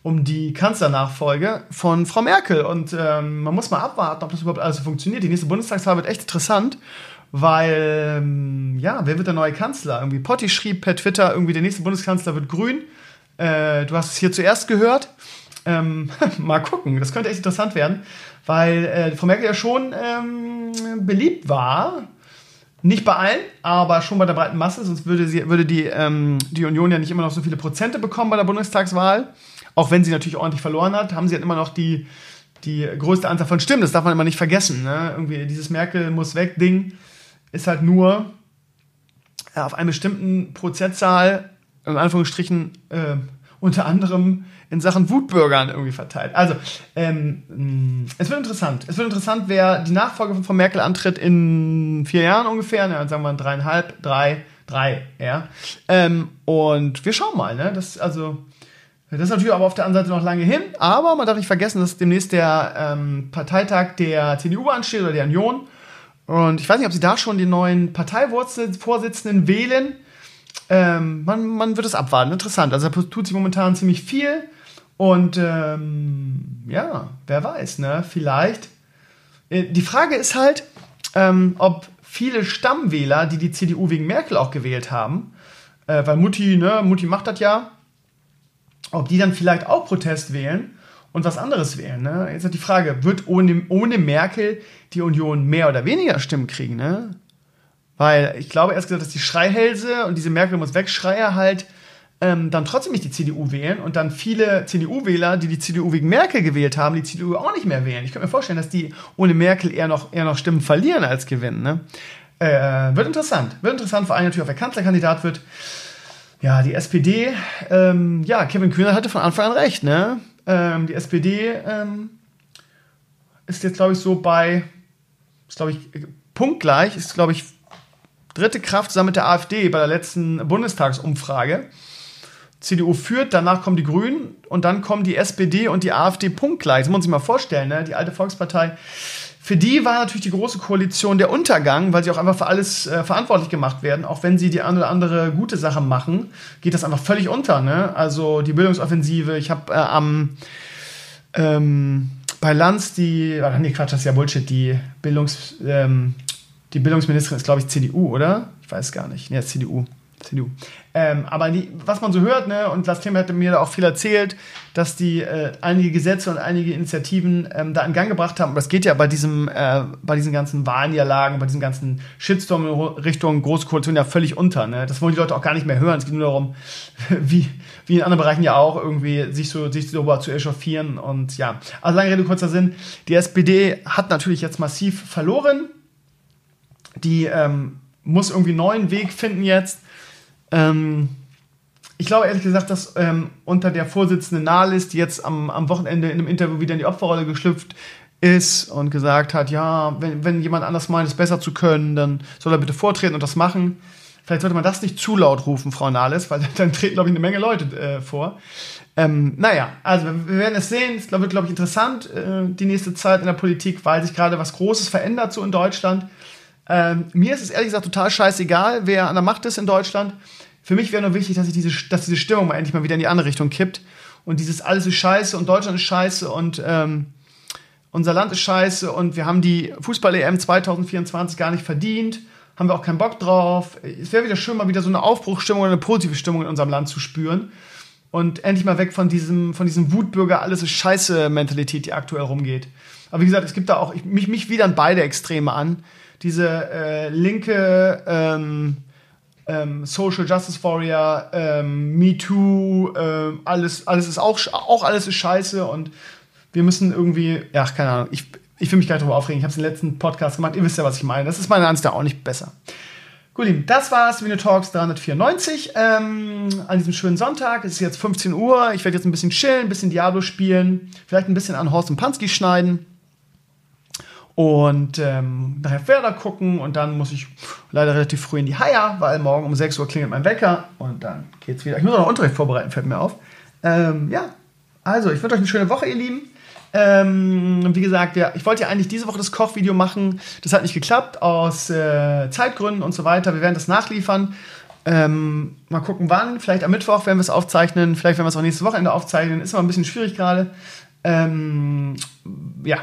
um die Kanzlernachfolge von Frau Merkel. Und ähm, man muss mal abwarten, ob das überhaupt alles funktioniert. Die nächste Bundestagswahl wird echt interessant, weil, ähm, ja, wer wird der neue Kanzler? Irgendwie Potti schrieb per Twitter, irgendwie der nächste Bundeskanzler wird grün. Äh, du hast es hier zuerst gehört. Ähm, mal gucken, das könnte echt interessant werden, weil äh, Frau Merkel ja schon ähm, beliebt war. Nicht bei allen, aber schon bei der breiten Masse, sonst würde, sie, würde die, ähm, die Union ja nicht immer noch so viele Prozente bekommen bei der Bundestagswahl. Auch wenn sie natürlich ordentlich verloren hat, haben sie halt immer noch die, die größte Anzahl von Stimmen. Das darf man immer nicht vergessen. Ne? Irgendwie dieses Merkel muss weg Ding ist halt nur auf einen bestimmten Prozentzahl, in Anführungsstrichen, äh, unter anderem in Sachen Wutbürgern irgendwie verteilt. Also, ähm, es wird interessant. Es wird interessant, wer die Nachfolge von Frau Merkel antritt in vier Jahren ungefähr, ne, sagen wir dreieinhalb, drei, drei, ja. Ähm, und wir schauen mal, ne? Das, also, das ist natürlich aber auf der anderen Seite noch lange hin, aber man darf nicht vergessen, dass demnächst der ähm, Parteitag der CDU ansteht oder der Union. Und ich weiß nicht, ob sie da schon den neuen Parteivorsitzenden wählen. Ähm, man, man wird es abwarten. Interessant. Also da tut sich momentan ziemlich viel. Und ähm, ja, wer weiß, ne? Vielleicht. Äh, die Frage ist halt, ähm, ob viele Stammwähler, die die CDU wegen Merkel auch gewählt haben, äh, weil Mutti, ne, Mutti macht das ja, ob die dann vielleicht auch Protest wählen und was anderes wählen. Ne? Jetzt hat die Frage, wird ohne, ohne Merkel die Union mehr oder weniger Stimmen kriegen? Ne? Weil ich glaube erst gesagt, dass die Schreihälse und diese Merkel muss wegschreier halt ähm, dann trotzdem nicht die CDU wählen und dann viele CDU-Wähler, die die CDU wegen Merkel gewählt haben, die CDU auch nicht mehr wählen. Ich könnte mir vorstellen, dass die ohne Merkel eher noch, eher noch Stimmen verlieren als gewinnen. Ne? Äh, wird interessant. Wird interessant, vor allem natürlich, wer Kanzlerkandidat wird. Ja, die SPD, ähm, ja, Kevin Kühner hatte von Anfang an recht, ne? Ähm, die SPD ähm, ist jetzt, glaube ich, so bei, ist, glaube ich, punktgleich, ist, glaube ich, dritte Kraft zusammen mit der AfD bei der letzten Bundestagsumfrage. CDU führt, danach kommen die Grünen und dann kommen die SPD und die AfD punktgleich. Das muss man sich mal vorstellen, ne? Die alte Volkspartei für die war natürlich die große Koalition der Untergang, weil sie auch einfach für alles äh, verantwortlich gemacht werden. Auch wenn sie die eine oder andere gute Sache machen, geht das einfach völlig unter. Ne? Also die Bildungsoffensive, ich habe äh, am ähm, bei Lanz die, ach nee, Quatsch, das ist ja Bullshit, die Bildungs, ähm, die Bildungsministerin ist, glaube ich, CDU, oder? Ich weiß gar nicht. Nee, CDU. CDU. Ähm, aber die, was man so hört, ne, und Lars Thema hatte mir da auch viel erzählt, dass die äh, einige Gesetze und einige Initiativen ähm, da in Gang gebracht haben. Und das geht ja bei diesem, äh, bei diesen ganzen Wahlniederlagen, bei diesem ganzen Shitstorm in Richtung Großkoalition ja völlig unter. Ne? Das wollen die Leute auch gar nicht mehr hören. Es geht nur darum, wie, wie in anderen Bereichen ja auch, irgendwie sich so sich darüber zu echauffieren. Und ja, also lange Rede, kurzer Sinn. Die SPD hat natürlich jetzt massiv verloren. Die ähm, muss irgendwie einen neuen Weg finden jetzt. Ähm, ich glaube ehrlich gesagt, dass ähm, unter der Vorsitzenden Nahles, die jetzt am, am Wochenende in einem Interview wieder in die Opferrolle geschlüpft ist und gesagt hat, ja, wenn, wenn jemand anders meint, es besser zu können, dann soll er bitte vortreten und das machen. Vielleicht sollte man das nicht zu laut rufen, Frau Nahles, weil dann treten, glaube ich, eine Menge Leute äh, vor. Ähm, naja, also wir werden es sehen. Es wird, glaube ich, interessant, äh, die nächste Zeit in der Politik, weil sich gerade was Großes verändert so in Deutschland. Ähm, mir ist es ehrlich gesagt total scheißegal, wer an der Macht ist in Deutschland. Für mich wäre nur wichtig, dass, ich diese, dass diese Stimmung mal endlich mal wieder in die andere Richtung kippt. Und dieses alles ist scheiße und Deutschland ist scheiße und ähm, unser Land ist scheiße und wir haben die Fußball-EM 2024 gar nicht verdient, haben wir auch keinen Bock drauf. Es wäre wieder schön, mal wieder so eine Aufbruchstimmung oder eine positive Stimmung in unserem Land zu spüren. Und endlich mal weg von diesem, von diesem Wutbürger, alles ist scheiße Mentalität, die aktuell rumgeht. Aber wie gesagt, es gibt da auch, ich, mich, mich widern beide Extreme an. Diese äh, linke, ähm, ähm, Social Justice Warrior, ähm, Me Too, ähm, alles, alles ist auch, auch alles ist scheiße und wir müssen irgendwie, ja, keine Ahnung, ich, ich will mich gar nicht darüber aufregen. Ich habe es im letzten Podcast gemacht, ihr wisst ja, was ich meine. Das ist meiner Ansicht nach auch nicht besser. Gut, lieben, das war's, Video Talks 394 ähm, an diesem schönen Sonntag. Es ist jetzt 15 Uhr. Ich werde jetzt ein bisschen chillen, ein bisschen Diablo spielen, vielleicht ein bisschen an Horst und Pansky schneiden. Und ähm, nachher Werder gucken und dann muss ich leider relativ früh in die Haia, weil morgen um 6 Uhr klingelt mein Wecker und dann geht's wieder. Ich muss auch noch Unterricht vorbereiten, fällt mir auf. Ähm, ja, also ich wünsche euch eine schöne Woche, ihr Lieben. Ähm, wie gesagt, ja, ich wollte ja eigentlich diese Woche das Kochvideo machen. Das hat nicht geklappt aus äh, Zeitgründen und so weiter. Wir werden das nachliefern. Ähm, mal gucken, wann. Vielleicht am Mittwoch werden wir es aufzeichnen. Vielleicht werden wir es auch nächstes Wochenende aufzeichnen. Ist immer ein bisschen schwierig gerade. Ähm, ja,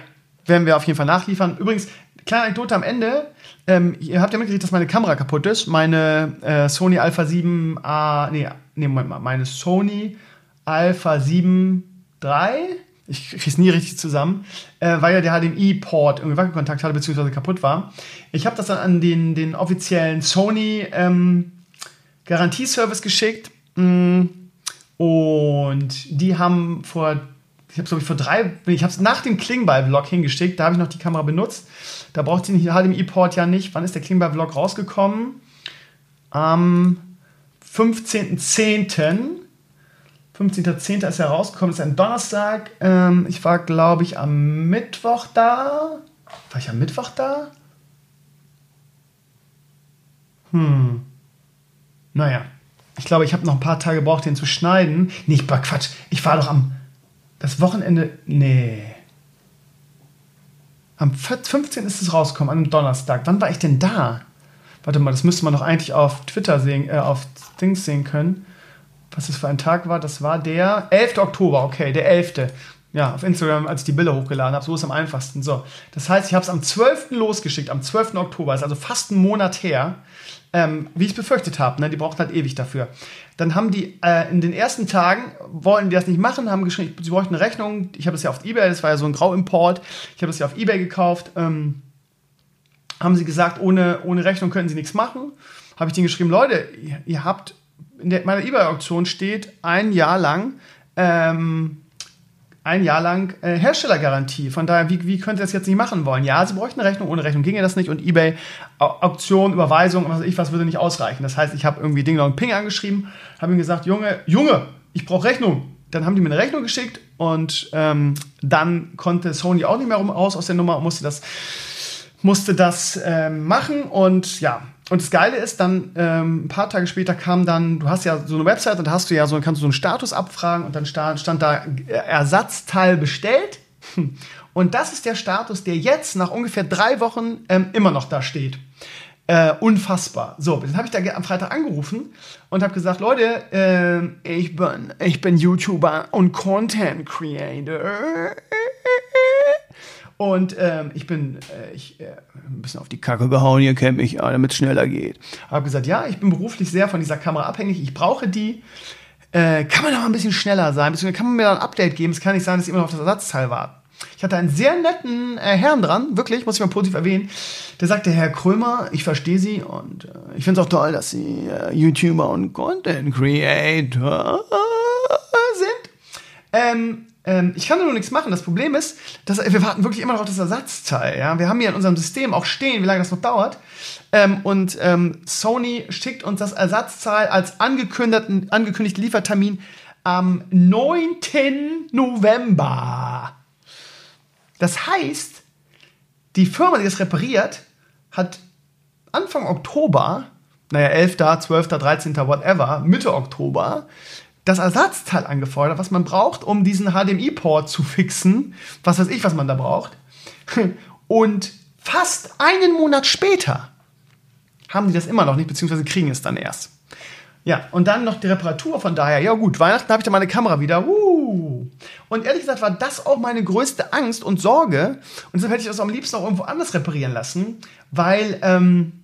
werden wir auf jeden Fall nachliefern. Übrigens, kleine Anekdote am Ende. Ähm, ihr habt ja mitgekriegt, dass meine Kamera kaputt ist. Meine äh, Sony Alpha 7A, nee, nee, Moment mal, meine Sony Alpha 7 III ich kriege es nie richtig zusammen, äh, weil ja der HDMI-Port irgendwie Wackelkontakt hatte, beziehungsweise kaputt war. Ich habe das dann an den, den offiziellen Sony ähm, Garantieservice geschickt mm, und die haben vor, habe es glaube ich vor drei, ich habe es nach dem Klingbeil-Vlog hingeschickt, da habe ich noch die Kamera benutzt. Da braucht sie den HDMI-Port ja nicht. Wann ist der Klingbeil-Vlog rausgekommen? Am 15.10. 15.10. ist er rausgekommen, ist ein Donnerstag. Ähm, ich war, glaube ich, am Mittwoch da. War ich am Mittwoch da? Hm. Naja. Ich glaube, ich habe noch ein paar Tage gebraucht, den zu schneiden. Nee, Quatsch. Ich war doch am. Das Wochenende. Nee. Am 15. ist es rausgekommen, am Donnerstag. Wann war ich denn da? Warte mal, das müsste man doch eigentlich auf Twitter sehen, äh, auf Dings sehen können was das für ein Tag war. Das war der 11. Oktober, okay, der 11. Ja, auf Instagram, als ich die Bilder hochgeladen habe, so ist es am einfachsten. So, das heißt, ich habe es am 12. losgeschickt, am 12. Oktober, ist also fast ein Monat her, ähm, wie ich befürchtet habe. Ne? Die brauchten halt ewig dafür. Dann haben die äh, in den ersten Tagen, wollten die das nicht machen, haben geschrieben, sie bräuchten eine Rechnung. Ich habe es ja auf Ebay, das war ja so ein Grauimport. Ich habe es ja auf Ebay gekauft. Ähm, haben sie gesagt, ohne, ohne Rechnung können sie nichts machen. Habe ich denen geschrieben, Leute, ihr, ihr habt in der, meiner eBay-Auktion steht ein Jahr lang ähm, ein Jahr lang äh, Herstellergarantie. Von daher, wie, wie könnt ihr das jetzt nicht machen wollen? Ja, sie bräuchten eine Rechnung, ohne Rechnung ginge das nicht und eBay, Auktion, Überweisung, was weiß ich was, würde nicht ausreichen. Das heißt, ich habe irgendwie Ding Dong Ping angeschrieben, habe ihm gesagt, Junge, Junge, ich brauche Rechnung. Dann haben die mir eine Rechnung geschickt und ähm, dann konnte Sony auch nicht mehr raus aus der Nummer und musste das, musste das ähm, machen und ja, und das Geile ist, dann ähm, ein paar Tage später kam dann, du hast ja so eine Website und da hast du ja so, kannst du so einen Status abfragen und dann stand, da äh, Ersatzteil bestellt. Und das ist der Status, der jetzt nach ungefähr drei Wochen ähm, immer noch da steht. Äh, unfassbar. So, dann habe ich da am Freitag angerufen und habe gesagt, Leute, äh, ich, bin, ich bin YouTuber und Content Creator. Und ähm, ich bin äh, ich, äh, ein bisschen auf die Kacke gehauen, ihr kennt mich, ja, damit es schneller geht. Habe gesagt, ja, ich bin beruflich sehr von dieser Kamera abhängig, ich brauche die. Äh, kann man da ein bisschen schneller sein? Beziehungsweise kann man mir da ein Update geben? Es kann nicht sein, dass ich immer noch auf das Ersatzteil warte. Ich hatte einen sehr netten äh, Herrn dran, wirklich, muss ich mal positiv erwähnen. Der sagte, Herr Krömer, ich verstehe Sie und äh, ich finde es auch toll, dass Sie äh, YouTuber und Content Creator sind. Ähm, ähm, ich kann nur nichts machen. Das Problem ist, dass wir warten wirklich immer noch auf das Ersatzteil. Ja? Wir haben hier in unserem System auch stehen, wie lange das noch dauert. Ähm, und ähm, Sony schickt uns das Ersatzteil als angekündigten, angekündigten Liefertermin am 9. November. Das heißt, die Firma, die das repariert, hat Anfang Oktober, naja, 11., 12., 13., whatever, Mitte Oktober, das Ersatzteil angefordert, was man braucht, um diesen HDMI-Port zu fixen. Was weiß ich, was man da braucht. Und fast einen Monat später haben die das immer noch nicht, beziehungsweise kriegen es dann erst. Ja, und dann noch die Reparatur, von daher, ja gut, Weihnachten habe ich dann meine Kamera wieder. Uh. Und ehrlich gesagt war das auch meine größte Angst und Sorge. Und deshalb hätte ich das am liebsten auch irgendwo anders reparieren lassen, weil ähm,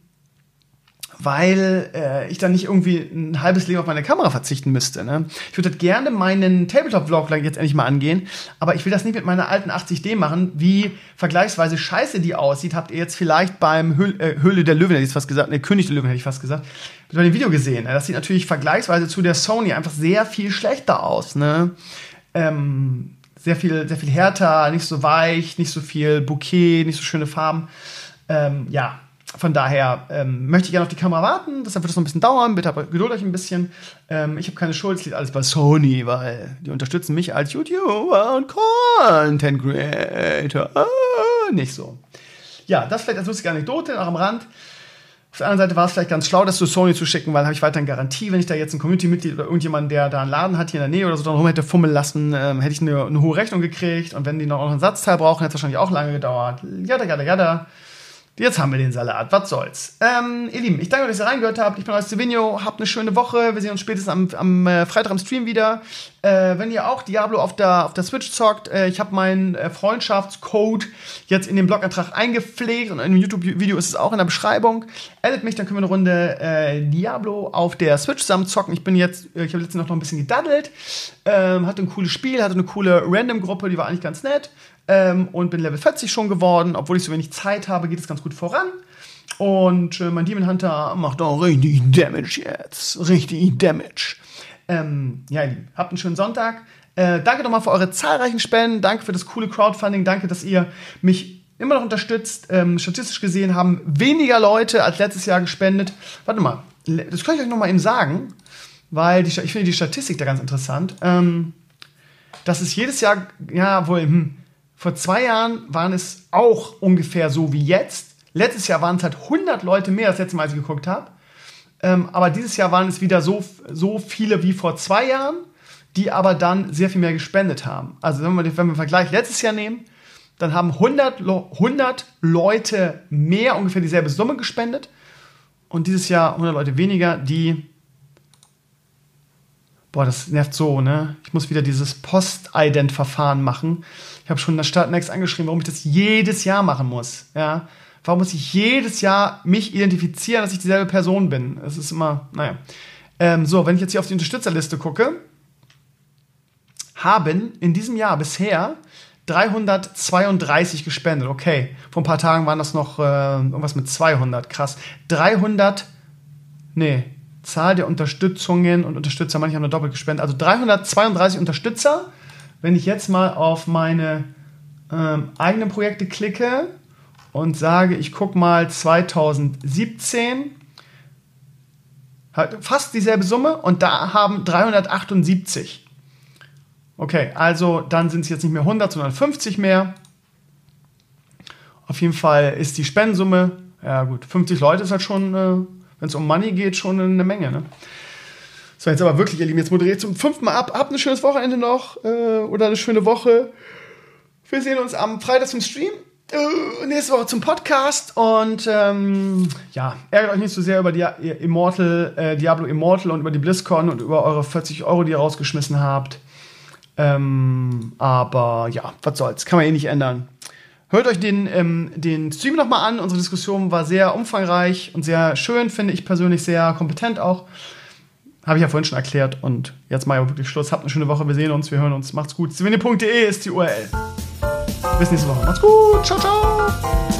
weil äh, ich dann nicht irgendwie ein halbes Leben auf meine Kamera verzichten müsste. Ne? Ich würde gerne meinen Tabletop-Vlog jetzt endlich mal angehen, aber ich will das nicht mit meiner alten 80D machen. Wie vergleichsweise scheiße die aussieht, habt ihr jetzt vielleicht beim Höhl, äh, Höhle der Löwen, hätte ich fast gesagt, ne, König der Löwen hätte ich fast gesagt, bei dem Video gesehen. Ne? Das sieht natürlich vergleichsweise zu der Sony einfach sehr viel schlechter aus. Ne? Ähm, sehr viel, sehr viel härter, nicht so weich, nicht so viel Bouquet, nicht so schöne Farben. Ähm, ja, von daher ähm, möchte ich gerne auf die Kamera warten. Deshalb wird es noch ein bisschen dauern. Bitte geduld euch ein bisschen. Ähm, ich habe keine Schuld. Es liegt alles bei Sony, weil die unterstützen mich als YouTuber und Content Creator. Ah, nicht so. Ja, das vielleicht als lustige Anekdote noch am Rand. Auf der anderen Seite war es vielleicht ganz schlau, das zu Sony zu schicken, weil habe ich weiterhin Garantie, wenn ich da jetzt ein Community-Mitglied oder irgendjemand, der da einen Laden hat hier in der Nähe oder so, dann rum hätte fummeln lassen, ähm, hätte ich eine, eine, hohe Rechnung gekriegt. Und wenn die noch einen Satzteil brauchen, hätte es wahrscheinlich auch lange gedauert. Jada, jada, jada. Jetzt haben wir den Salat. Was soll's? Ähm, ihr Lieben, ich danke, dass ihr reingehört habt. Ich bin euer Stevenio. Habt eine schöne Woche. Wir sehen uns spätestens am, am äh, Freitag am Stream wieder. Äh, wenn ihr auch Diablo auf der, auf der Switch zockt, äh, ich habe meinen äh, Freundschaftscode jetzt in den Blogantrag eingepflegt und in einem YouTube-Video ist es auch in der Beschreibung. Addet mich, dann können wir eine Runde äh, Diablo auf der Switch zusammen zocken. Ich bin jetzt, äh, ich habe letztens noch ein bisschen gedaddelt. Ähm, hatte ein cooles Spiel, hatte eine coole Random-Gruppe, die war eigentlich ganz nett ähm, und bin Level 40 schon geworden. Obwohl ich so wenig Zeit habe, geht es ganz gut voran. Und äh, mein Demon Hunter macht auch richtig Damage jetzt. Richtig Damage. Ähm, ja, ihr Lieben, habt einen schönen Sonntag. Äh, danke nochmal für eure zahlreichen Spenden. Danke für das coole Crowdfunding. Danke, dass ihr mich immer noch unterstützt. Ähm, statistisch gesehen haben weniger Leute als letztes Jahr gespendet. Warte mal, das kann ich euch nochmal eben sagen, weil die, ich finde die Statistik da ganz interessant. Ähm, das ist jedes Jahr, ja, wohl, hm, vor zwei Jahren waren es auch ungefähr so wie jetzt. Letztes Jahr waren es halt 100 Leute mehr, das letzte Mal, als ich geguckt habe. Ähm, aber dieses Jahr waren es wieder so, so viele wie vor zwei Jahren, die aber dann sehr viel mehr gespendet haben. Also wenn wir, wenn wir den Vergleich letztes Jahr nehmen, dann haben 100, 100 Leute mehr ungefähr dieselbe Summe gespendet und dieses Jahr 100 Leute weniger, die Boah, das nervt so, ne? Ich muss wieder dieses Post-Ident-Verfahren machen. Ich habe schon in der Stadt Next angeschrieben, warum ich das jedes Jahr machen muss. Ja? Warum muss ich jedes Jahr mich identifizieren, dass ich dieselbe Person bin? Es ist immer, naja. Ähm, so, wenn ich jetzt hier auf die Unterstützerliste gucke, haben in diesem Jahr bisher 332 gespendet. Okay, vor ein paar Tagen waren das noch äh, irgendwas mit 200. Krass. 300, nee, Zahl der Unterstützungen und Unterstützer, manche haben nur doppelt gespendet. Also 332 Unterstützer. Wenn ich jetzt mal auf meine ähm, eigenen Projekte klicke und sage, ich gucke mal 2017, hat fast dieselbe Summe und da haben 378. Okay, also dann sind es jetzt nicht mehr 100, sondern 50 mehr. Auf jeden Fall ist die Spendensumme, ja gut, 50 Leute ist halt schon äh, wenn es um Money geht, schon eine Menge. Ne? So, jetzt aber wirklich, ihr Lieben, jetzt moderiert zum fünften Mal ab. Habt ein schönes Wochenende noch äh, oder eine schöne Woche. Wir sehen uns am Freitag zum Stream. Äh, nächste Woche zum Podcast und ähm, ja, ärgert euch nicht so sehr über die Immortal, äh, Diablo Immortal und über die BlizzCon und über eure 40 Euro, die ihr rausgeschmissen habt. Ähm, aber ja, was soll's, kann man eh nicht ändern. Hört euch den, ähm, den Stream nochmal an. Unsere Diskussion war sehr umfangreich und sehr schön, finde ich persönlich sehr kompetent auch. Habe ich ja vorhin schon erklärt. Und jetzt mal ja wirklich Schluss. Habt eine schöne Woche. Wir sehen uns, wir hören uns. Macht's gut. Svenne.de ist die URL. Bis nächste Woche. Macht's gut. Ciao, ciao.